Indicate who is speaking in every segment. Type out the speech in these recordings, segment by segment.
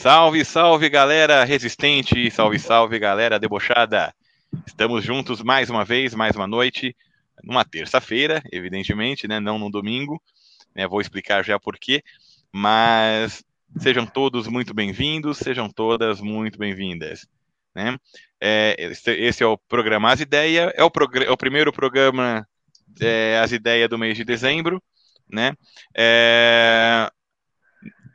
Speaker 1: Salve, salve galera resistente, salve, salve galera debochada. Estamos juntos mais uma vez, mais uma noite, numa terça-feira, evidentemente, né? Não no domingo. Né, vou explicar já por quê, mas sejam todos muito bem-vindos, sejam todas muito bem-vindas. Né? É, esse é o programa As Ideias, é o, é o primeiro programa é, As Ideias do mês de dezembro. Né? É,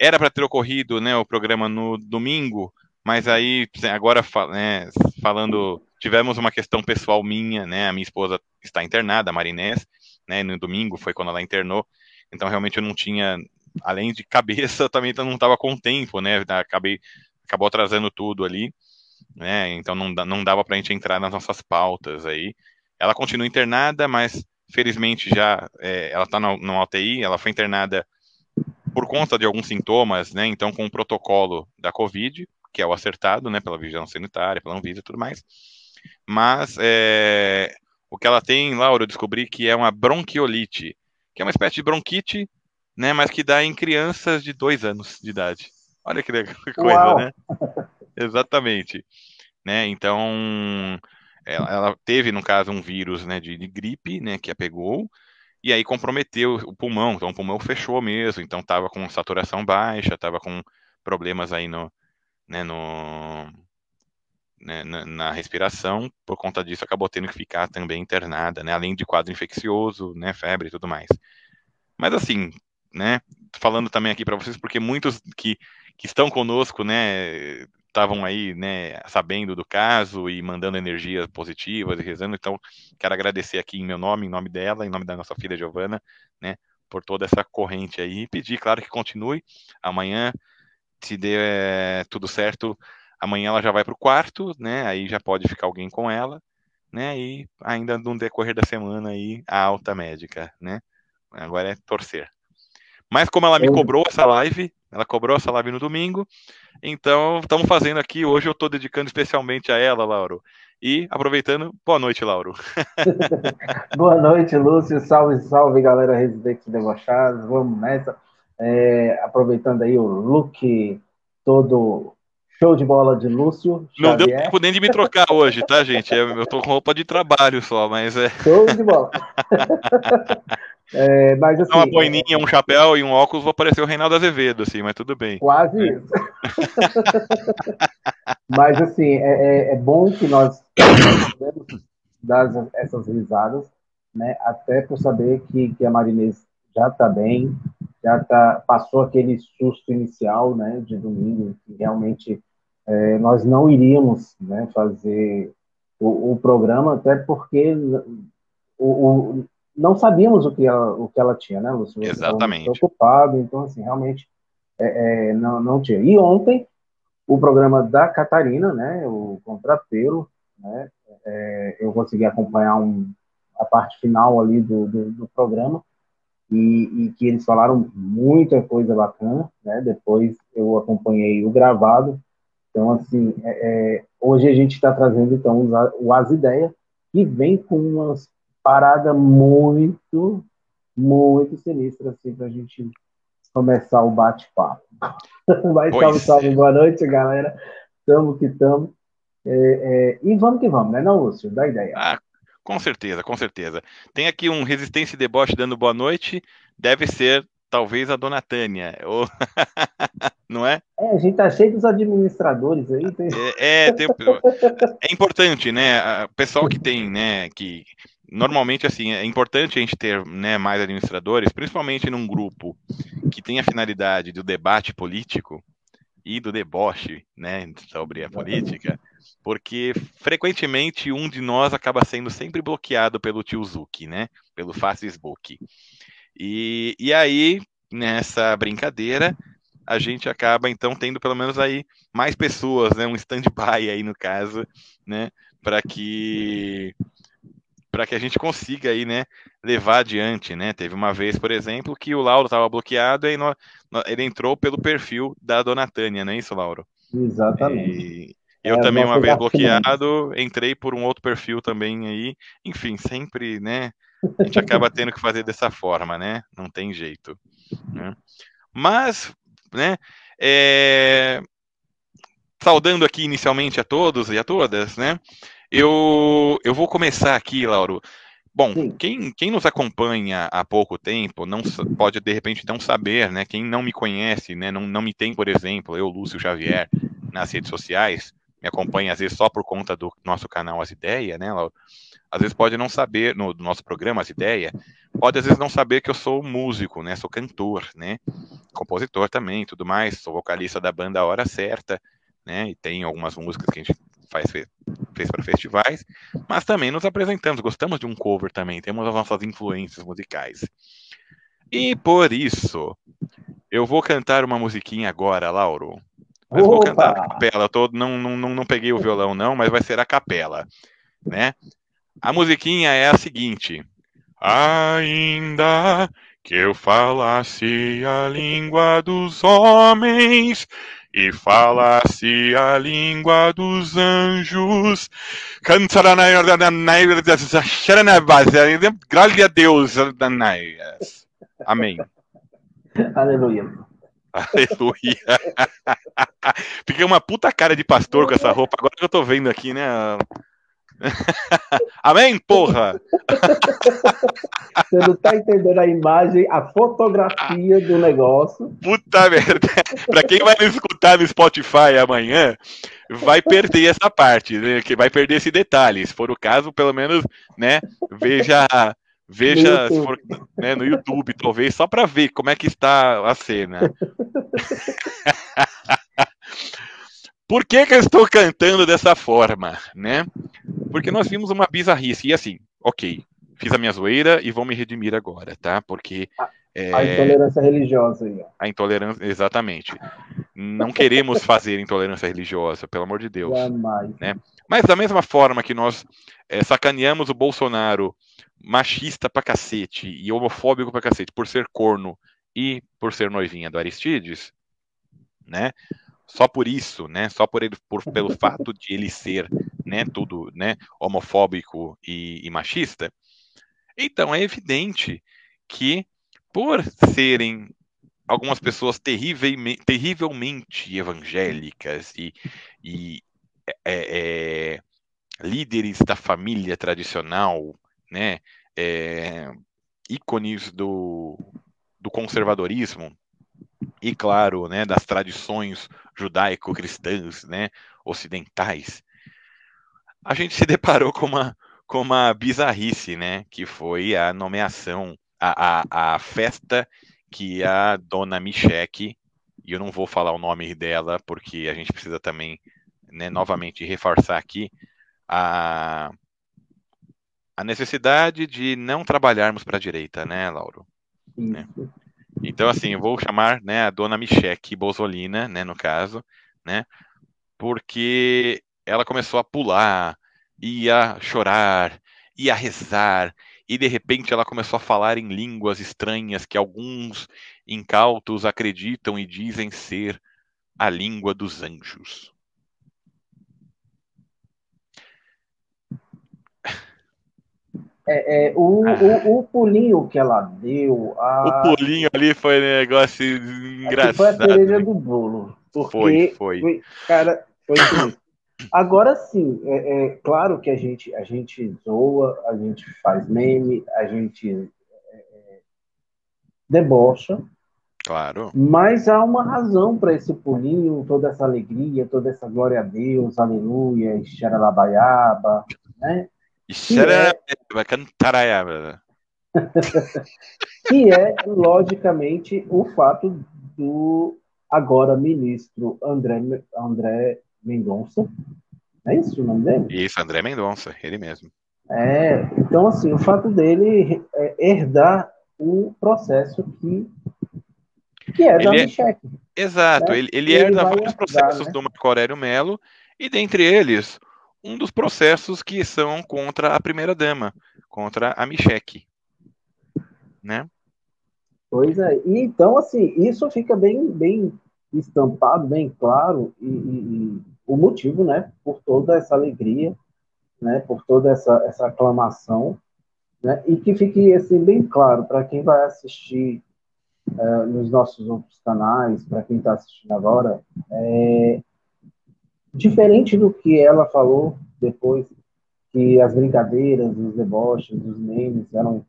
Speaker 1: era para ter ocorrido né, o programa no domingo, mas aí, agora né, falando, tivemos uma questão pessoal minha, né? A minha esposa está internada, a Marinés, né? No domingo foi quando ela internou, então realmente eu não tinha, além de cabeça, também não estava com tempo, né? Acabei, acabou atrasando tudo ali, né? Então não, não dava para a gente entrar nas nossas pautas aí. Ela continua internada, mas felizmente já é, ela está no, no UTI, ela foi internada por conta de alguns sintomas, né? Então, com o protocolo da Covid, que é o acertado, né? Pela vigilância sanitária, pela Anvisa e tudo mais. Mas é, o que ela tem, Laura, eu descobri que é uma bronquiolite, que é uma espécie de bronquite, né? Mas que dá em crianças de dois anos de idade. Olha que, legal, coisa, Uau. né? Exatamente. Né? Então, ela, ela, teve, no caso, um vírus né, de, de gripe, né? Que a pegou e aí comprometeu o pulmão, então o pulmão fechou mesmo, então estava com saturação baixa, estava com problemas aí no, né, no, né, na, na, respiração, por conta disso acabou tendo que ficar também internada, né, além de quadro infeccioso, né, febre e tudo mais. Mas assim, né, falando também aqui para vocês, porque muitos que, que estão conosco, né, estavam aí, né, sabendo do caso e mandando energias positivas e rezando. Então, quero agradecer aqui em meu nome, em nome dela, em nome da nossa filha Giovana, né, por toda essa corrente aí. E pedir, claro, que continue. Amanhã, se der é, tudo certo, amanhã ela já vai para o quarto, né, aí já pode ficar alguém com ela, né, e ainda no decorrer da semana aí, a alta médica, né. Agora é torcer. Mas como ela me cobrou essa live, ela cobrou essa live no domingo, então estamos fazendo aqui. Hoje eu estou dedicando especialmente a ela, Lauro. E aproveitando, boa noite, Lauro.
Speaker 2: boa noite, Lúcio. Salve, salve, galera residente debochados. Vamos nessa. É, aproveitando aí o look todo show de bola de Lúcio.
Speaker 1: Não deu tempo nem de me trocar hoje, tá, gente? Eu tô com roupa de trabalho só, mas é.
Speaker 2: Show de bola.
Speaker 1: É, mas, assim, uma boininha, é... um chapéu e um óculos, vou parecer o Reinaldo Azevedo, assim, mas tudo bem.
Speaker 2: Quase é. isso. mas, assim, é, é, é bom que nós podemos dar essas risadas, né? Até por saber que, que a Marinês já está bem, já tá, passou aquele susto inicial, né, de domingo, que realmente é, nós não iríamos né, fazer o, o programa, até porque o, o não sabíamos o que ela, o que ela tinha, né, Lúcio?
Speaker 1: Exatamente.
Speaker 2: Preocupado, então, assim, realmente é, é, não, não tinha. E ontem, o programa da Catarina, né, o Contrapelo, né, é, eu consegui acompanhar um, a parte final ali do, do, do programa, e, e, que eles falaram muita coisa bacana, né, depois eu acompanhei o gravado, então, assim, é, é hoje a gente está trazendo, então, o As Ideias, que vem com umas parada muito, muito sinistra, assim, pra gente começar o bate-papo. Mas salve, salve, é. boa noite, galera. Tamo que tamo. É, é, e vamos que vamos, né, não, Lúcio? Dá ideia.
Speaker 1: Ah, com certeza, com certeza. Tem aqui um Resistência e Deboche dando boa noite. Deve ser, talvez, a dona Tânia. Ou... não é?
Speaker 2: É, a gente tá cheio dos administradores aí. Tem...
Speaker 1: É, é, tem... é importante, né? O pessoal que tem, né, que normalmente assim é importante a gente ter né, mais administradores, principalmente num grupo que tem a finalidade do debate político e do deboche, né, sobre a política, porque frequentemente um de nós acaba sendo sempre bloqueado pelo tio Zuki, né, pelo Facebook. E, e aí nessa brincadeira a gente acaba então tendo pelo menos aí mais pessoas, né, um stand-by aí no caso, né, para que para que a gente consiga aí, né, levar adiante, né? Teve uma vez, por exemplo, que o Lauro estava bloqueado e ele entrou pelo perfil da Dona Tânia, não é isso, Lauro?
Speaker 2: Exatamente.
Speaker 1: E eu é, também uma vez bloqueado, entrei por um outro perfil também aí, enfim, sempre, né? A gente acaba tendo que fazer dessa forma, né? Não tem jeito. Né? Mas, né? É... saudando aqui inicialmente a todos e a todas, né? Eu, eu vou começar aqui, Lauro. Bom, quem, quem nos acompanha há pouco tempo não pode de repente não saber, né? Quem não me conhece, né? Não, não me tem, por exemplo, eu, Lúcio Xavier, nas redes sociais, me acompanha às vezes só por conta do nosso canal As Ideias, né, Lauro? Às vezes pode não saber, no, no nosso programa As Ideias, pode às vezes não saber que eu sou músico, né? Sou cantor, né? Compositor também, tudo mais. Sou vocalista da banda Hora Certa, né? E tem algumas músicas que a gente faz fez para festivais, mas também nos apresentamos, gostamos de um cover também, temos as nossas influências musicais. E por isso, eu vou cantar uma musiquinha agora, Lauro. Mas vou cantar a capela, eu tô, não, não, não peguei o violão não, mas vai ser a capela, né? A musiquinha é a seguinte: Ainda que eu falasse a língua dos homens e falasse a língua dos anjos. Glória a Deus. Amém.
Speaker 2: Aleluia.
Speaker 1: Aleluia. Fiquei uma puta cara de pastor com essa roupa. Agora que eu tô vendo aqui, né? Amém, porra!
Speaker 2: Você não tá entendendo a imagem, a fotografia do negócio.
Speaker 1: Puta merda! Pra quem vai escutar no Spotify amanhã, vai perder essa parte, né? Que vai perder esse detalhe. Se for o caso, pelo menos, né? Veja, veja no YouTube, for, né, no YouTube talvez, só para ver como é que está a cena. Por que, que eu estou cantando dessa forma, né? Porque nós vimos uma bizarrice. E assim, ok, fiz a minha zoeira e vou me redimir agora, tá? Porque.
Speaker 2: A, é, a intolerância religiosa aí.
Speaker 1: A intolerância, exatamente. Não queremos fazer intolerância religiosa, pelo amor de Deus. Jamais. Né? Mas da mesma forma que nós é, sacaneamos o Bolsonaro machista pra cacete e homofóbico pra cacete por ser corno e por ser noivinha do Aristides, né? Só por isso, né, só por ele, por, pelo fato de ele ser, né, tudo, né, homofóbico e, e machista, então é evidente que por serem algumas pessoas terrivelmente, terrivelmente evangélicas e, e é, é, líderes da família tradicional, né, é, ícones do, do conservadorismo, e claro, né, das tradições judaico-cristãs, né, ocidentais, a gente se deparou com uma, com uma bizarrice, né, que foi a nomeação, a, a, a festa que a dona Micheque, e eu não vou falar o nome dela, porque a gente precisa também, né, novamente reforçar aqui a, a necessidade de não trabalharmos para a direita, né, Lauro? Né? Então, assim, eu vou chamar né, a dona Micheque Bolsolina, né, no caso, né, porque ela começou a pular, ia chorar, ia rezar, e de repente ela começou a falar em línguas estranhas que alguns incautos acreditam e dizem ser a língua dos anjos.
Speaker 2: É, é, o, ah. o, o, pulinho que ela deu. A...
Speaker 1: O pulinho ali foi um negócio engraçado.
Speaker 2: Foi a cereja do bolo. Porque foi, foi. foi cara, foi Agora sim, é, é, claro que a gente, a gente zoa, a gente faz meme, a gente é, é debocha.
Speaker 1: Claro.
Speaker 2: Mas há uma razão para esse pulinho, toda essa alegria, toda essa glória a Deus, aleluia, xeralabaiaba, né?
Speaker 1: Vai cantar
Speaker 2: que é, logicamente, o fato do agora ministro André, André Mendonça. É isso o nome dele?
Speaker 1: Isso, André Mendonça, ele mesmo.
Speaker 2: É, então, assim, o fato dele herdar o processo que, que é da ele é,
Speaker 1: Exato, né? ele, ele, ele herda vários processos né? do Marco Aurélio Melo, e dentre eles, um dos processos que são contra a primeira-dama, contra a Michelle. Né?
Speaker 2: Pois é, e então, assim, isso fica bem, bem estampado, bem claro, e, e, e, o motivo, né, por toda essa alegria, né, por toda essa, essa aclamação, né, e que fique, assim, bem claro para quem vai assistir uh, nos nossos outros canais, para quem está assistindo agora, é, diferente do que ela falou depois, que as brincadeiras, os deboches, os memes eram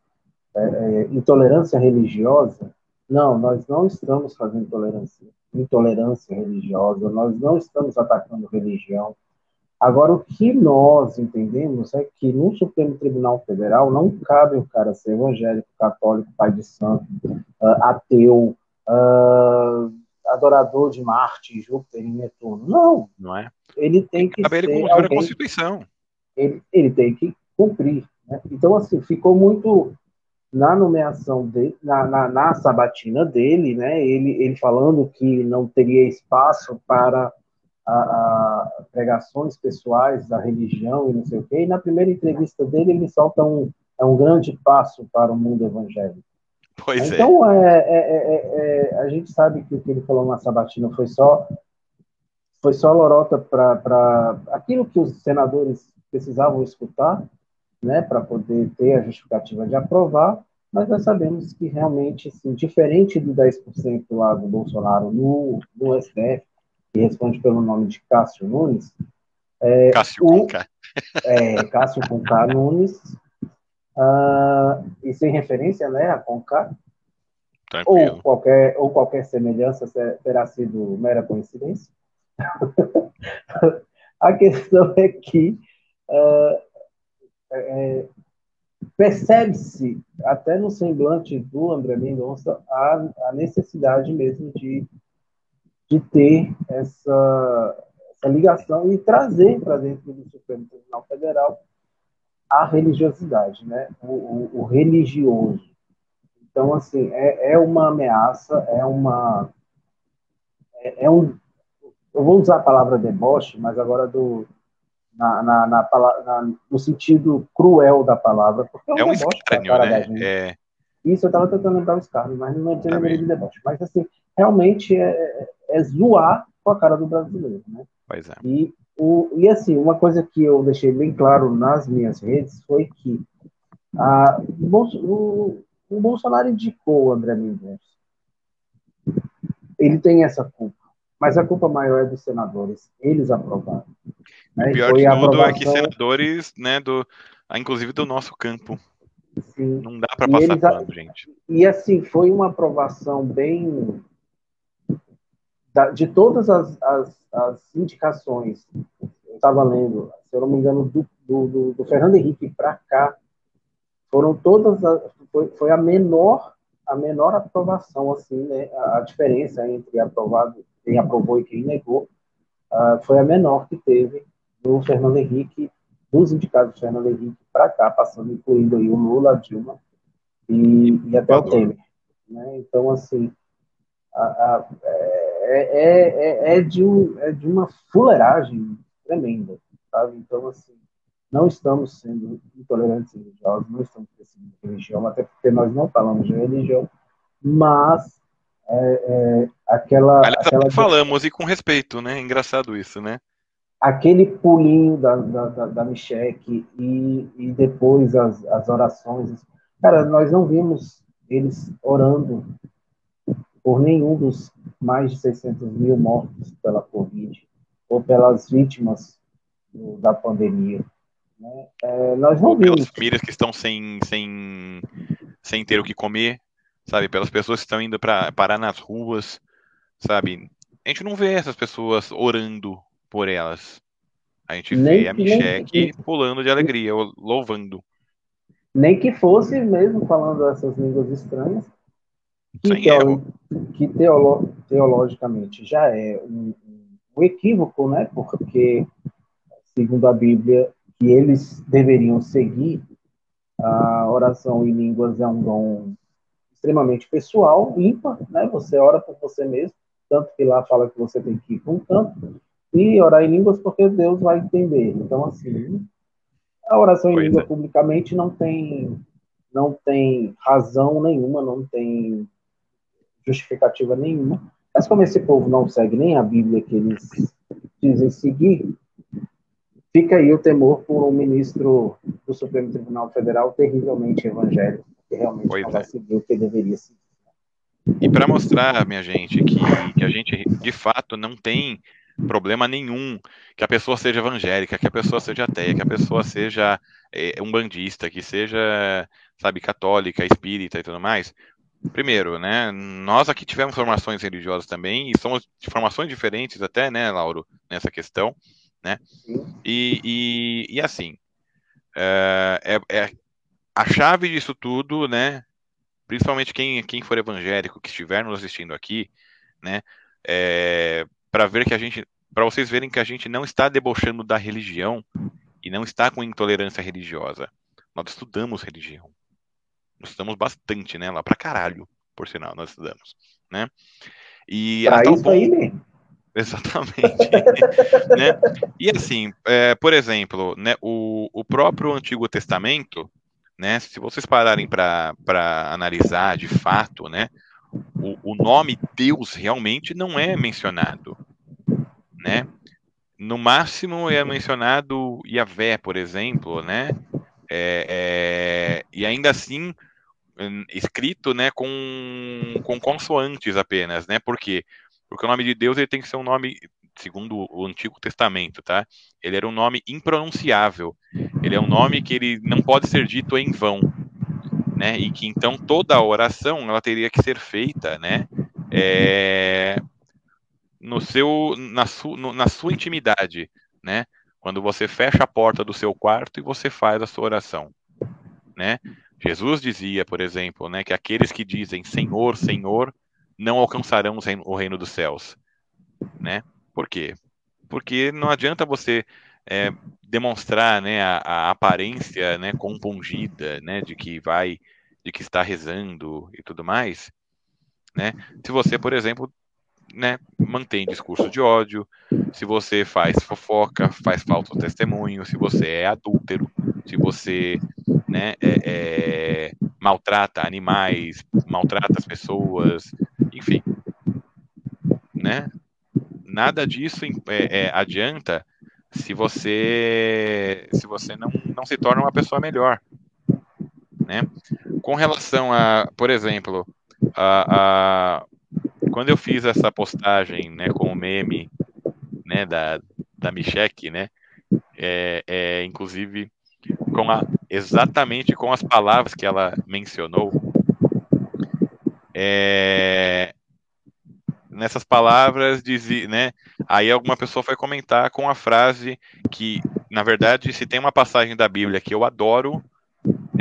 Speaker 2: é, é, intolerância religiosa, não, nós não estamos fazendo intolerância, intolerância religiosa, nós não estamos atacando religião. Agora, o que nós entendemos é que no Supremo Tribunal Federal não cabe o cara ser evangélico, católico, pai de santo, uh, ateu, uh, adorador de Marte, Júpiter e Netuno. Não.
Speaker 1: Não é?
Speaker 2: Ele tem que
Speaker 1: Cabe
Speaker 2: ser
Speaker 1: ele cumprir
Speaker 2: alguém,
Speaker 1: a Constituição.
Speaker 2: Ele, ele tem que cumprir. Né? Então, assim, ficou muito na nomeação dele, na, na, na, sabatina dele, né, ele, ele falando que não teria espaço para a, a pregações pessoais da religião e não sei o quê, e na primeira entrevista dele ele solta um, é um grande passo para o mundo evangélico.
Speaker 1: Pois
Speaker 2: então, é. É, é, é a gente sabe que o que ele falou na sabatina foi só foi só lorota para aquilo que os senadores precisavam escutar, né, para poder ter a justificativa de aprovar, mas nós sabemos que realmente, assim, diferente do 10% lá do Bolsonaro no, no STF, que responde pelo nome de Cássio Nunes,
Speaker 1: é, Cássio o.
Speaker 2: É, Cássio Conká Nunes, uh, e sem referência né, a Conká, ou qualquer, ou qualquer semelhança terá sido mera coincidência. a questão é que uh, é, percebe-se, até no semblante do André Mendonça, a, a necessidade mesmo de, de ter essa, essa ligação e trazer para dentro do Supremo Tribunal Federal a religiosidade, né? o, o, o religioso. Então, assim, é, é uma ameaça, é uma. É, é um. Eu vou usar a palavra deboche, mas agora do, na, na, na, na, no sentido cruel da palavra. Porque é um,
Speaker 1: é um escárnio, né? É...
Speaker 2: Isso, eu estava tentando lembrar o escárnio, mas não tinha lembrado de deboche. Mas, assim, realmente é, é, é, zoar com a cara do brasileiro, né?
Speaker 1: Pois é.
Speaker 2: E, o, e, assim, uma coisa que eu deixei bem claro nas minhas redes foi que a, o, o Bolsonaro indicou o André Mendonça. Ele tem essa culpa mas a culpa maior é dos senadores. Eles aprovaram.
Speaker 1: Né? O pior de tudo aprovação... é que senadores, né, do, ah, inclusive do nosso campo. Sim. Não dá para passar eles... pano, gente.
Speaker 2: E assim, foi uma aprovação bem. De todas as, as, as indicações, eu estava lendo, se eu não me engano, do, do, do Fernando Henrique para cá, foram todas. A, foi, foi a menor a menor aprovação, assim, né? A, a diferença entre aprovado quem aprovou e quem negou, uh, foi a menor que teve do Fernando Henrique, dos indicados do Fernando Henrique para cá, passando, incluindo aí o Lula, a Dilma e, e até o Temer. Né? Então, assim, a, a, é, é, é, é, de um, é de uma fuleiragem tremenda, sabe? Então, assim, não estamos sendo intolerantes religiosos, não estamos perseguindo religião, até porque nós não falamos de religião, mas é, é, aquela,
Speaker 1: Aliás,
Speaker 2: aquela.
Speaker 1: Falamos, e com respeito, né? Engraçado isso, né?
Speaker 2: Aquele pulinho da, da, da, da Micheque e, e depois as, as orações. Cara, nós não vimos eles orando por nenhum dos mais de 600 mil mortos pela Covid ou pelas vítimas do, da pandemia. Né? É, nós não vimos. Pelas
Speaker 1: famílias que estão sem, sem, sem ter o que comer, sabe? Pelas pessoas que estão indo para parar nas ruas, sabe? A gente não vê essas pessoas orando por elas. A gente nem, vê a Micheque pulando de alegria, louvando.
Speaker 2: Nem que fosse mesmo falando essas línguas estranhas, que, teolo, que teolo, teologicamente já é um, um equívoco, né? Porque, segundo a Bíblia, que eles deveriam seguir, a oração em línguas é um dom extremamente pessoal, ímpar, né? Você ora por você mesmo, tanto que lá fala que você tem que ir um canto e orar em línguas porque Deus vai entender. Então, assim, a oração em pois língua é. publicamente não tem não tem razão nenhuma, não tem justificativa nenhuma. Mas como esse povo não segue nem a Bíblia que eles dizem seguir, fica aí o temor por um ministro do Supremo Tribunal Federal terrivelmente evangélico que realmente pois não é. vai seguir o que deveria seguir.
Speaker 1: E para mostrar, minha gente, que, que a gente de fato não tem problema nenhum que a pessoa seja evangélica, que a pessoa seja ateia, que a pessoa seja é, um bandista, que seja, sabe, católica, espírita e tudo mais. Primeiro, né, nós aqui tivemos formações religiosas também, e somos de formações diferentes até, né, Lauro, nessa questão, né, e, e, e assim, é, é, é, a chave disso tudo, né, principalmente quem, quem for evangélico, que estiver nos assistindo aqui, né, é, para ver que a gente, para vocês verem que a gente não está debochando da religião e não está com intolerância religiosa. Nós estudamos religião. Estudamos bastante, né? Lá pra caralho, por sinal, nós estudamos, né?
Speaker 2: E pra isso aí mesmo.
Speaker 1: Exatamente. né? E assim, é, por exemplo, né, o, o próprio Antigo Testamento, né, se vocês pararem para analisar de fato, né, o, o nome Deus realmente não é mencionado, né? No máximo é mencionado Yahvé, por exemplo, né? É, é, e ainda assim escrito, né, com, com consoantes apenas, né? Por quê? Porque o nome de Deus ele tem que ser um nome, segundo o Antigo Testamento, tá? Ele era um nome impronunciável. Ele é um nome que ele não pode ser dito em vão, né? E que então toda a oração ela teria que ser feita, né? É, no seu, na, su, no, na sua intimidade, né? Quando você fecha a porta do seu quarto e você faz a sua oração, né? Jesus dizia, por exemplo, né, que aqueles que dizem Senhor, Senhor, não alcançarão o reino dos céus, né? Por quê? Porque não adianta você é, demonstrar, né, a, a, aparência, né, compungida, né, de que vai, de que está rezando e tudo mais, né? Se você, por exemplo, né, mantém discurso de ódio, se você faz fofoca, faz falso testemunho, se você é adúltero, se você né, é, é, maltrata animais, maltrata as pessoas, enfim, né? Nada disso é, é, adianta se você se você não, não se torna uma pessoa melhor, né? Com relação a, por exemplo, a, a quando eu fiz essa postagem, né, com o meme, né, da, da Michelle, né, é, é, inclusive com a, exatamente com as palavras que ela mencionou, é, nessas palavras dizia, né, aí alguma pessoa foi comentar com a frase que, na verdade, se tem uma passagem da Bíblia que eu adoro,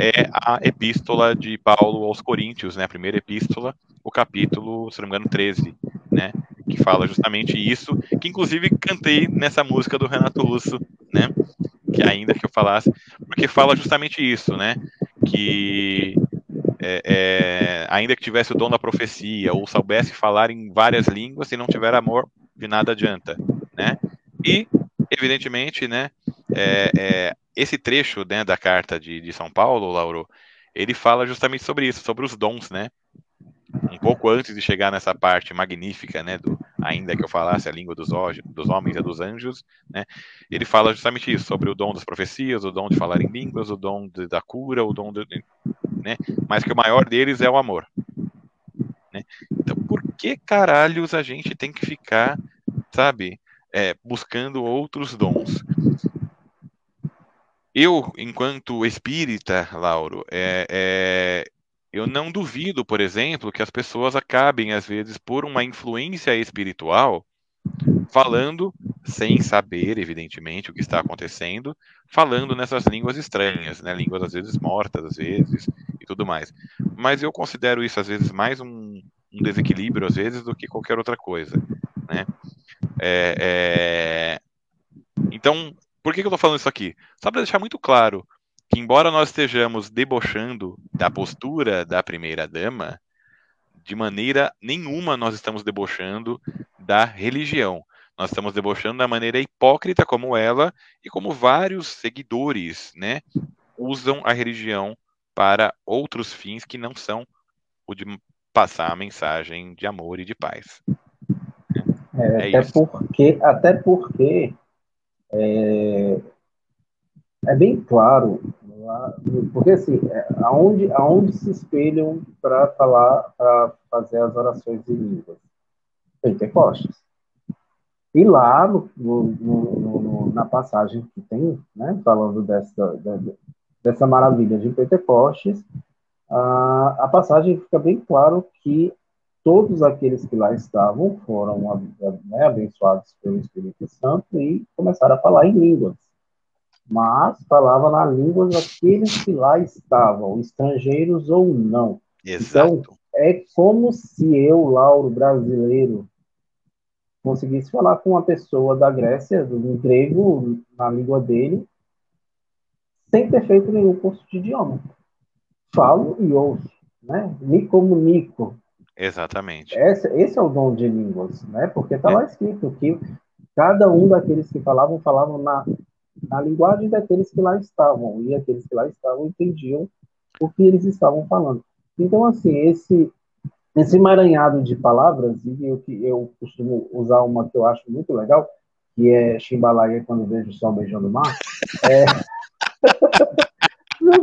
Speaker 1: é a epístola de Paulo aos Coríntios, né, a primeira epístola, o capítulo, se não me engano, 13, né, que fala justamente isso, que inclusive cantei nessa música do Renato Russo, né, que ainda que eu falasse, porque fala justamente isso, né, que é, é, ainda que tivesse o dom da profecia ou soubesse falar em várias línguas, se não tiver amor, de nada adianta, né, e evidentemente, né, é, é esse trecho né, da carta de, de São Paulo, Lauro, ele fala justamente sobre isso, sobre os dons, né? Um pouco antes de chegar nessa parte magnífica, né, do ainda que eu falasse a língua dos, dos homens e dos anjos, né, ele fala justamente isso, sobre o dom das profecias, o dom de falar em línguas, o dom de, da cura, o dom né, mas que o maior deles é o amor. Né? Então, por que caralhos a gente tem que ficar, sabe, é, buscando outros dons? Eu, enquanto espírita, Lauro, é, é, eu não duvido, por exemplo, que as pessoas acabem, às vezes, por uma influência espiritual, falando, sem saber, evidentemente, o que está acontecendo, falando nessas línguas estranhas, né? línguas às vezes mortas, às vezes, e tudo mais. Mas eu considero isso, às vezes, mais um, um desequilíbrio, às vezes, do que qualquer outra coisa. Né? É, é... Então, por que, que eu estou falando isso aqui? Só para deixar muito claro que, embora nós estejamos debochando da postura da primeira-dama, de maneira nenhuma nós estamos debochando da religião. Nós estamos debochando da maneira hipócrita como ela e como vários seguidores né, usam a religião para outros fins que não são o de passar a mensagem de amor e de paz.
Speaker 2: É, é até, porque, até porque é, é bem claro, porque assim, é, aonde, aonde se espelham para falar, para fazer as orações em línguas? Pentecostes. E lá, no, no, no, na passagem que tem, né, falando dessa, dessa maravilha de Pentecostes, a, a passagem fica bem claro que todos aqueles que lá estavam foram né, abençoados pelo Espírito Santo e começaram a falar em línguas. Mas falava na língua daqueles que lá estavam, estrangeiros ou não. Exato. Então, é como se eu, Lauro, brasileiro, conseguisse falar com uma pessoa da Grécia, do grego, na língua dele, sem ter feito nenhum curso de idioma. Falo e ouço, né? Me comunico.
Speaker 1: Exatamente.
Speaker 2: Esse, esse é o dom de línguas, né? Porque está é. lá escrito que cada um daqueles que falavam, falavam na, na linguagem daqueles que lá estavam, e aqueles que lá estavam entendiam o que eles estavam falando. Então, assim, esse esse emaranhado de palavras, e eu, eu costumo usar uma que eu acho muito legal, que é Chimbalaia quando vejo o sol beijando o mar, é...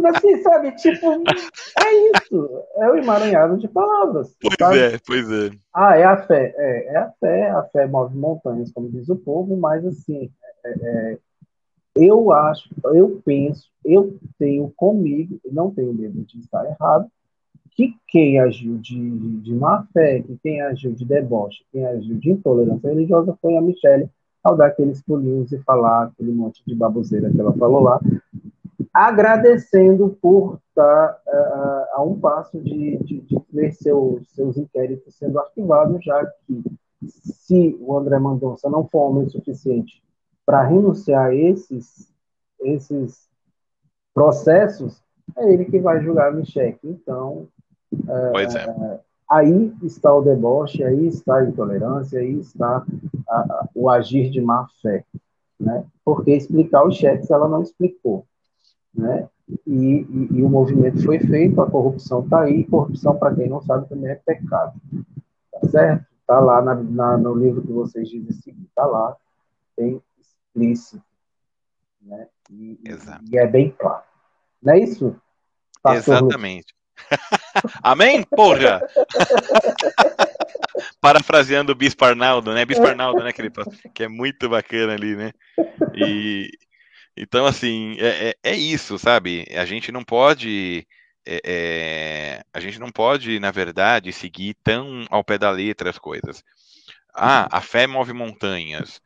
Speaker 2: assim, sabe, tipo, é isso, é o emaranhado de palavras.
Speaker 1: Pois
Speaker 2: sabe?
Speaker 1: é, pois é.
Speaker 2: Ah, é a fé, é, é a fé, a fé move montanhas, como diz o povo, mas assim, é, é, eu acho, eu penso, eu tenho comigo, não tenho medo de estar errado, que quem agiu de, de má fé, que quem agiu de deboche, quem agiu de intolerância religiosa foi a Michelle, ao dar aqueles pulinhos e falar aquele monte de baboseira que ela falou lá, agradecendo por estar uh, a um passo de, de, de ver seu, seus inquéritos sendo arquivados, já que se o André Mendonça não for homem suficiente para renunciar a esses, esses processos, é ele que vai julgar a Michelle. Então,
Speaker 1: Pois é. é.
Speaker 2: Aí está o deboche, aí está a intolerância, aí está a, a, o agir de má fé. Né? Porque explicar os cheques ela não explicou. Né? E, e, e o movimento foi feito, a corrupção está aí, corrupção, para quem não sabe, também é pecado. Tá certo? Está lá na, na, no livro que vocês dizem seguir, está lá, bem explícito. Né? E, e, é bem claro. Não é isso?
Speaker 1: Pastor Exatamente. Amém? Porra! Parafraseando o Bispo Arnaldo, né? Bispo Arnaldo, né? Que, que é muito bacana ali, né? E então, assim, é, é, é isso, sabe? A gente não pode. É, é, a gente não pode, na verdade, seguir tão ao pé da letra as coisas. Ah, a fé move montanhas.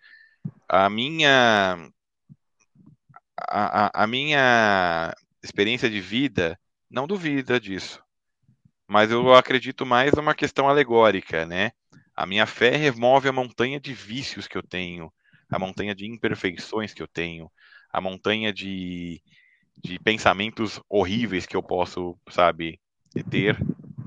Speaker 1: A minha. A, a, a minha experiência de vida não duvida disso. Mas eu acredito mais numa questão alegórica, né? A minha fé remove a montanha de vícios que eu tenho, a montanha de imperfeições que eu tenho, a montanha de, de pensamentos horríveis que eu posso, sabe, ter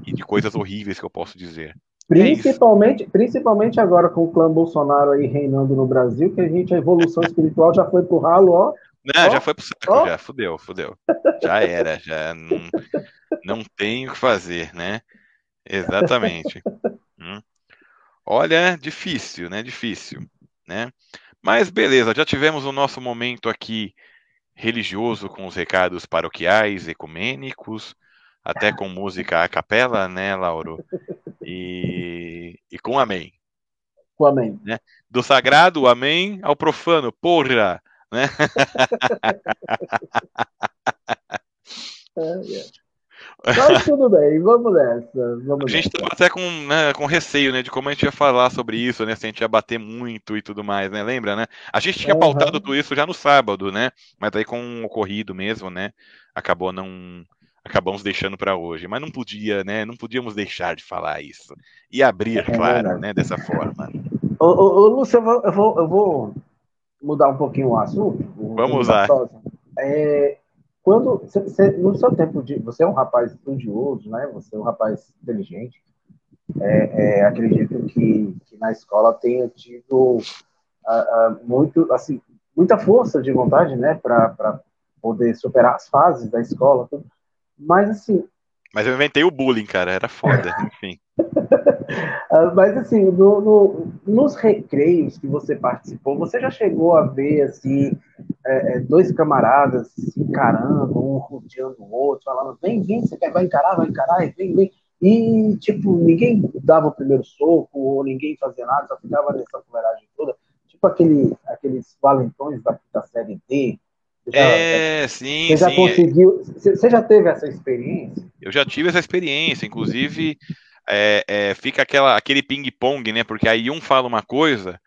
Speaker 1: e de coisas horríveis que eu posso dizer.
Speaker 2: É principalmente, é principalmente agora com o clã Bolsonaro aí reinando no Brasil, que a gente, a evolução espiritual já foi pro ralo, ó.
Speaker 1: Não, ó, já foi pro saco, ó. já, fudeu, fudeu. Já era, já não, não tem o que fazer, né? Exatamente. hum. Olha, difícil, né? Difícil, né? Mas beleza, já tivemos o nosso momento aqui religioso com os recados paroquiais, ecumênicos, até com música a capela, né, Lauro? E, e com amém.
Speaker 2: Com amém.
Speaker 1: Né? Do sagrado, amém, ao profano, porra! Né?
Speaker 2: Mas tudo bem, vamos nessa. Vamos
Speaker 1: a gente estava até com, né, com receio, né, de como a gente ia falar sobre isso, né, se a gente ia bater muito e tudo mais, né, lembra, né? A gente tinha uhum. pautado tudo isso já no sábado, né, mas aí com o ocorrido mesmo, né, acabou não, acabamos deixando para hoje, mas não podia, né, não podíamos deixar de falar isso e abrir, é claro, né, dessa forma.
Speaker 2: Ô, ô, ô Lúcio, eu vou, eu vou, eu vou mudar um pouquinho o assunto.
Speaker 1: Vamos lá.
Speaker 2: É, quando cê, cê, no seu tempo de você é um rapaz estudioso, né? Você é um rapaz inteligente. É, é, acredito que, que, na escola tenha tido muito, assim, muita força de vontade, né? Para poder superar as fases da escola. Tudo. Mas assim.
Speaker 1: Mas eu inventei o bullying, cara. Era foda, enfim.
Speaker 2: Ah, mas assim, no, no, nos recreios que você participou, você já chegou a ver assim é, é, dois camaradas se encarando, um rodeando o outro, falando, vem, vem, você quer, vai encarar, vai encarar, vem, vem. E, tipo, ninguém dava o primeiro soco, ou ninguém fazia nada, só ficava nessa fuleiragem toda. tipo aquele, aqueles valentões da, da série D.
Speaker 1: Já, é, sim.
Speaker 2: Você já
Speaker 1: sim.
Speaker 2: conseguiu. Você já teve essa experiência?
Speaker 1: Eu já tive essa experiência, inclusive. É, é, fica aquela, aquele ping-pong, né? Porque aí um fala uma coisa,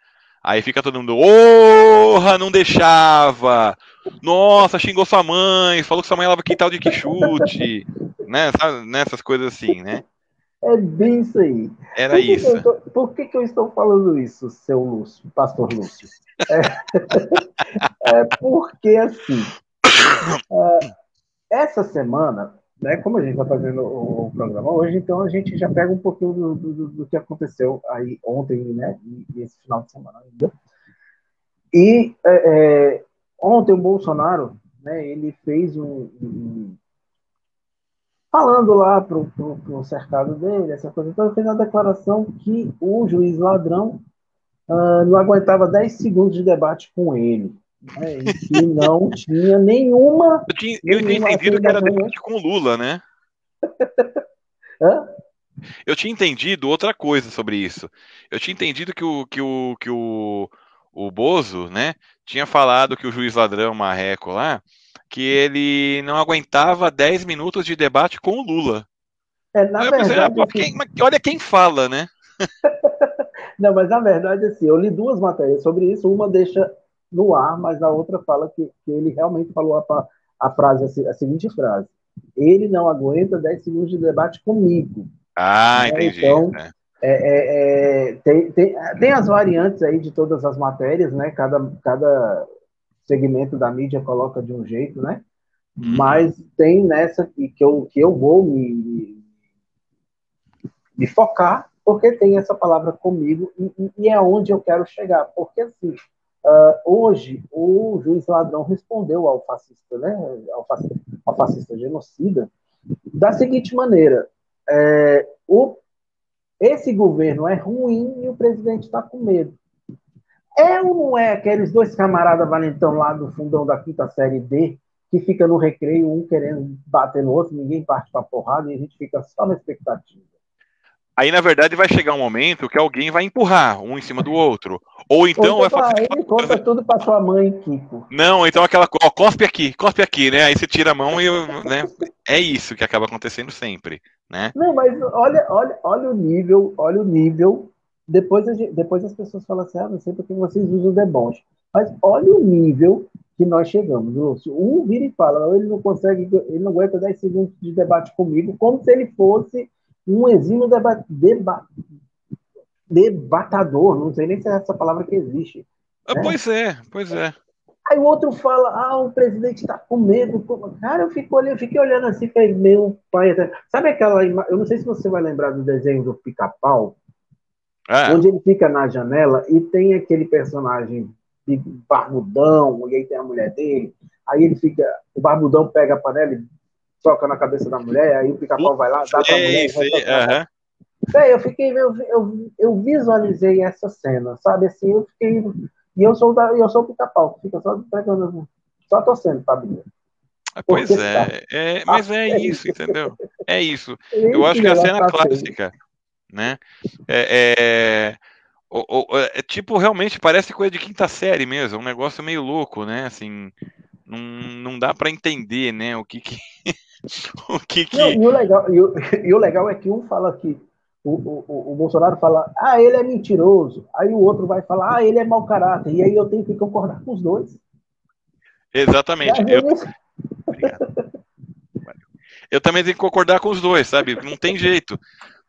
Speaker 1: aí fica todo mundo, porra, não deixava! Nossa, xingou sua mãe, falou que sua mãe lava quintal de quixute, né? Sabe, nessas coisas assim, né?
Speaker 2: É bem isso aí.
Speaker 1: Era
Speaker 2: por que
Speaker 1: isso.
Speaker 2: Que por que, que eu estou falando isso, seu Lúcio, pastor Lúcio? É, é porque, assim, é, essa semana, né, como a gente está fazendo o, o, programa hoje, então a gente já pega um pouquinho do, do, do que aconteceu aí ontem, né, e, e, esse final de semana ainda. E é, é ontem o Bolsonaro, né, ele fez um, um falando lá pro, pro, pro, cercado dele, essa coisa então ele fez uma declaração que o juiz ladrão uh, não aguentava 10 segundos de debate com ele. Que não tinha nenhuma.
Speaker 1: Eu tinha, eu tinha entendido que era debate com o Lula, né?
Speaker 2: Hã?
Speaker 1: Eu tinha entendido outra coisa sobre isso. Eu tinha entendido que o, que o, que o, o Bozo, né, tinha falado que o juiz ladrão Marreco lá, que ele não aguentava 10 minutos de debate com o Lula.
Speaker 2: É, na
Speaker 1: eu pensei,
Speaker 2: verdade,
Speaker 1: ah, quem, olha quem fala, né?
Speaker 2: não, mas na verdade, assim, eu li duas matérias sobre isso, uma deixa no ar, mas a outra fala que, que ele realmente falou a, a frase, a seguinte frase, ele não aguenta 10 segundos de debate comigo.
Speaker 1: Ah, né? entendi.
Speaker 2: Então, é, é, é, tem, tem, tem as variantes aí de todas as matérias, né? Cada, cada segmento da mídia coloca de um jeito, né? Uhum. Mas tem nessa que, que, eu, que eu vou me, me focar, porque tem essa palavra comigo e, e é onde eu quero chegar. Porque, assim, uh, hoje o juiz ladrão respondeu ao fascista, né? Ao fascista, ao fascista genocida, da seguinte maneira: é, o, esse governo é ruim e o presidente está com medo. É ou não é aqueles dois camaradas valentão lá do fundão da quinta série D, que fica no recreio, um querendo bater no outro, ninguém parte pra porrada e a gente fica só na expectativa.
Speaker 1: Aí, na verdade, vai chegar um momento que alguém vai empurrar um em cima do outro. Ou então
Speaker 2: Ou
Speaker 1: vai fazer.
Speaker 2: Ele conta tudo pra sua mãe, Kiko.
Speaker 1: Não, então aquela. Ó, cospe aqui, cospe aqui, né? Aí você tira a mão e. Né? É isso que acaba acontecendo sempre. Né?
Speaker 2: Não, mas olha, olha, olha o nível, olha o nível depois, depois as pessoas falam assim, ah, não sei porque vocês usam deboche. Mas olha o nível que nós chegamos, Lúcio. Um vira e fala, ele não consegue, ele não aguenta 10 segundos de debate comigo, como se ele fosse um exímio deba, deba, debatador, não sei nem se é essa palavra que existe.
Speaker 1: Ah, né? Pois é, pois é.
Speaker 2: Aí o outro fala, ah, o presidente está com medo. Cara, eu, fico eu fiquei olhando assim, falei, meu pai. Sabe aquela Eu não sei se você vai lembrar do desenho do pica-pau, é. Onde ele fica na janela e tem aquele personagem barbudão, e aí tem a mulher dele. Aí ele fica, o barbudão pega a panela e toca na cabeça da mulher, aí o pica-pau vai lá, dá pra é mulher. Isso,
Speaker 1: uhum.
Speaker 2: é, eu fiquei, eu, eu, eu, visualizei essa cena, sabe? Assim, eu fiquei. E eu sou, da, eu sou o pica-pau, que fica só pegando, só torcendo pra Bíblia.
Speaker 1: Pois é, é, mas é isso, entendeu? É isso. Eu acho que a cena clássica né? É, é, é, tipo, realmente parece coisa de quinta série mesmo, é um negócio meio louco, né? Assim, não, não dá para entender, né? O que que. o que, que... Não,
Speaker 2: e, o legal, e, o, e o legal é que um fala que o, o, o, Bolsonaro fala, ah, ele é mentiroso. Aí o outro vai falar, ah, ele é mau caráter. E aí eu tenho que concordar com os dois.
Speaker 1: Exatamente. Eu... eu também tenho que concordar com os dois, sabe? Não tem jeito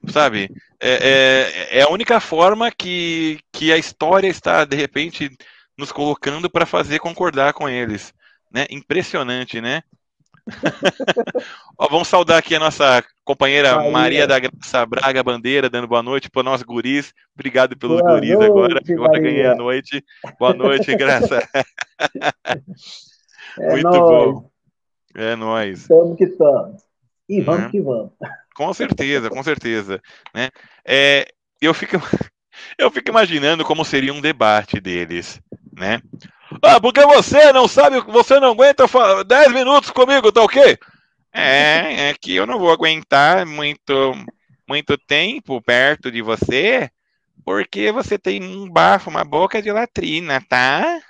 Speaker 1: sabe? É, é, é, a única forma que, que a história está, de repente, nos colocando para fazer concordar com eles. Né? Impressionante, né? Ó, vamos saudar aqui a nossa companheira Maria, Maria da Graça Braga Bandeira, dando boa noite para nós guris. Obrigado pelos boa guris noite, agora. Agora ganhei a noite. Boa noite, Graça.
Speaker 2: É Muito nóis. bom.
Speaker 1: É nóis.
Speaker 2: Estamos que estamos. E vamos é. que vamos.
Speaker 1: Com certeza, com certeza. Né? É, eu, fico, eu fico imaginando como seria um debate deles. Né? Ah, porque você não sabe, você não aguenta 10 minutos comigo, tá ok? É, é que eu não vou aguentar muito, muito tempo perto de você, Porque você tem um bafo, uma boca de latrina, tá?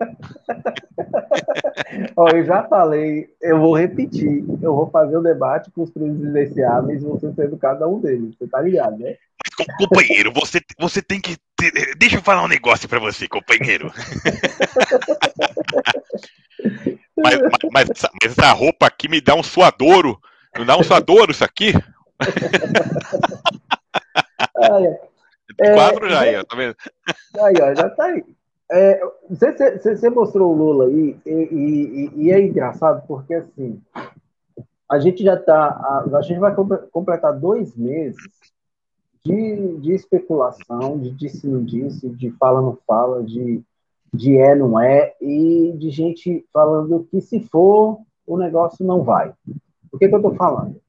Speaker 2: Ó, eu já falei, eu vou repetir. Eu vou fazer o um debate com os presidenciáveis e você sendo cada um deles. Você tá ligado, né?
Speaker 1: Companheiro, você, você tem que. Ter... Deixa eu falar um negócio pra você, companheiro. mas, mas, mas, essa, mas, essa, roupa aqui me dá um suadouro. Não dá um suadouro isso aqui?
Speaker 2: Olha,
Speaker 1: é, quadro já aí, ó, tá vendo?
Speaker 2: Aí, ó, já tá aí. É, você, você, mostrou o Lula aí, e, e, e, é engraçado porque assim a gente já está, a, gente vai completar dois meses de, de especulação, de disse não disse, de fala não fala, de, de é não é, e de gente falando que se for, o negócio não vai. O que, que eu estou falando?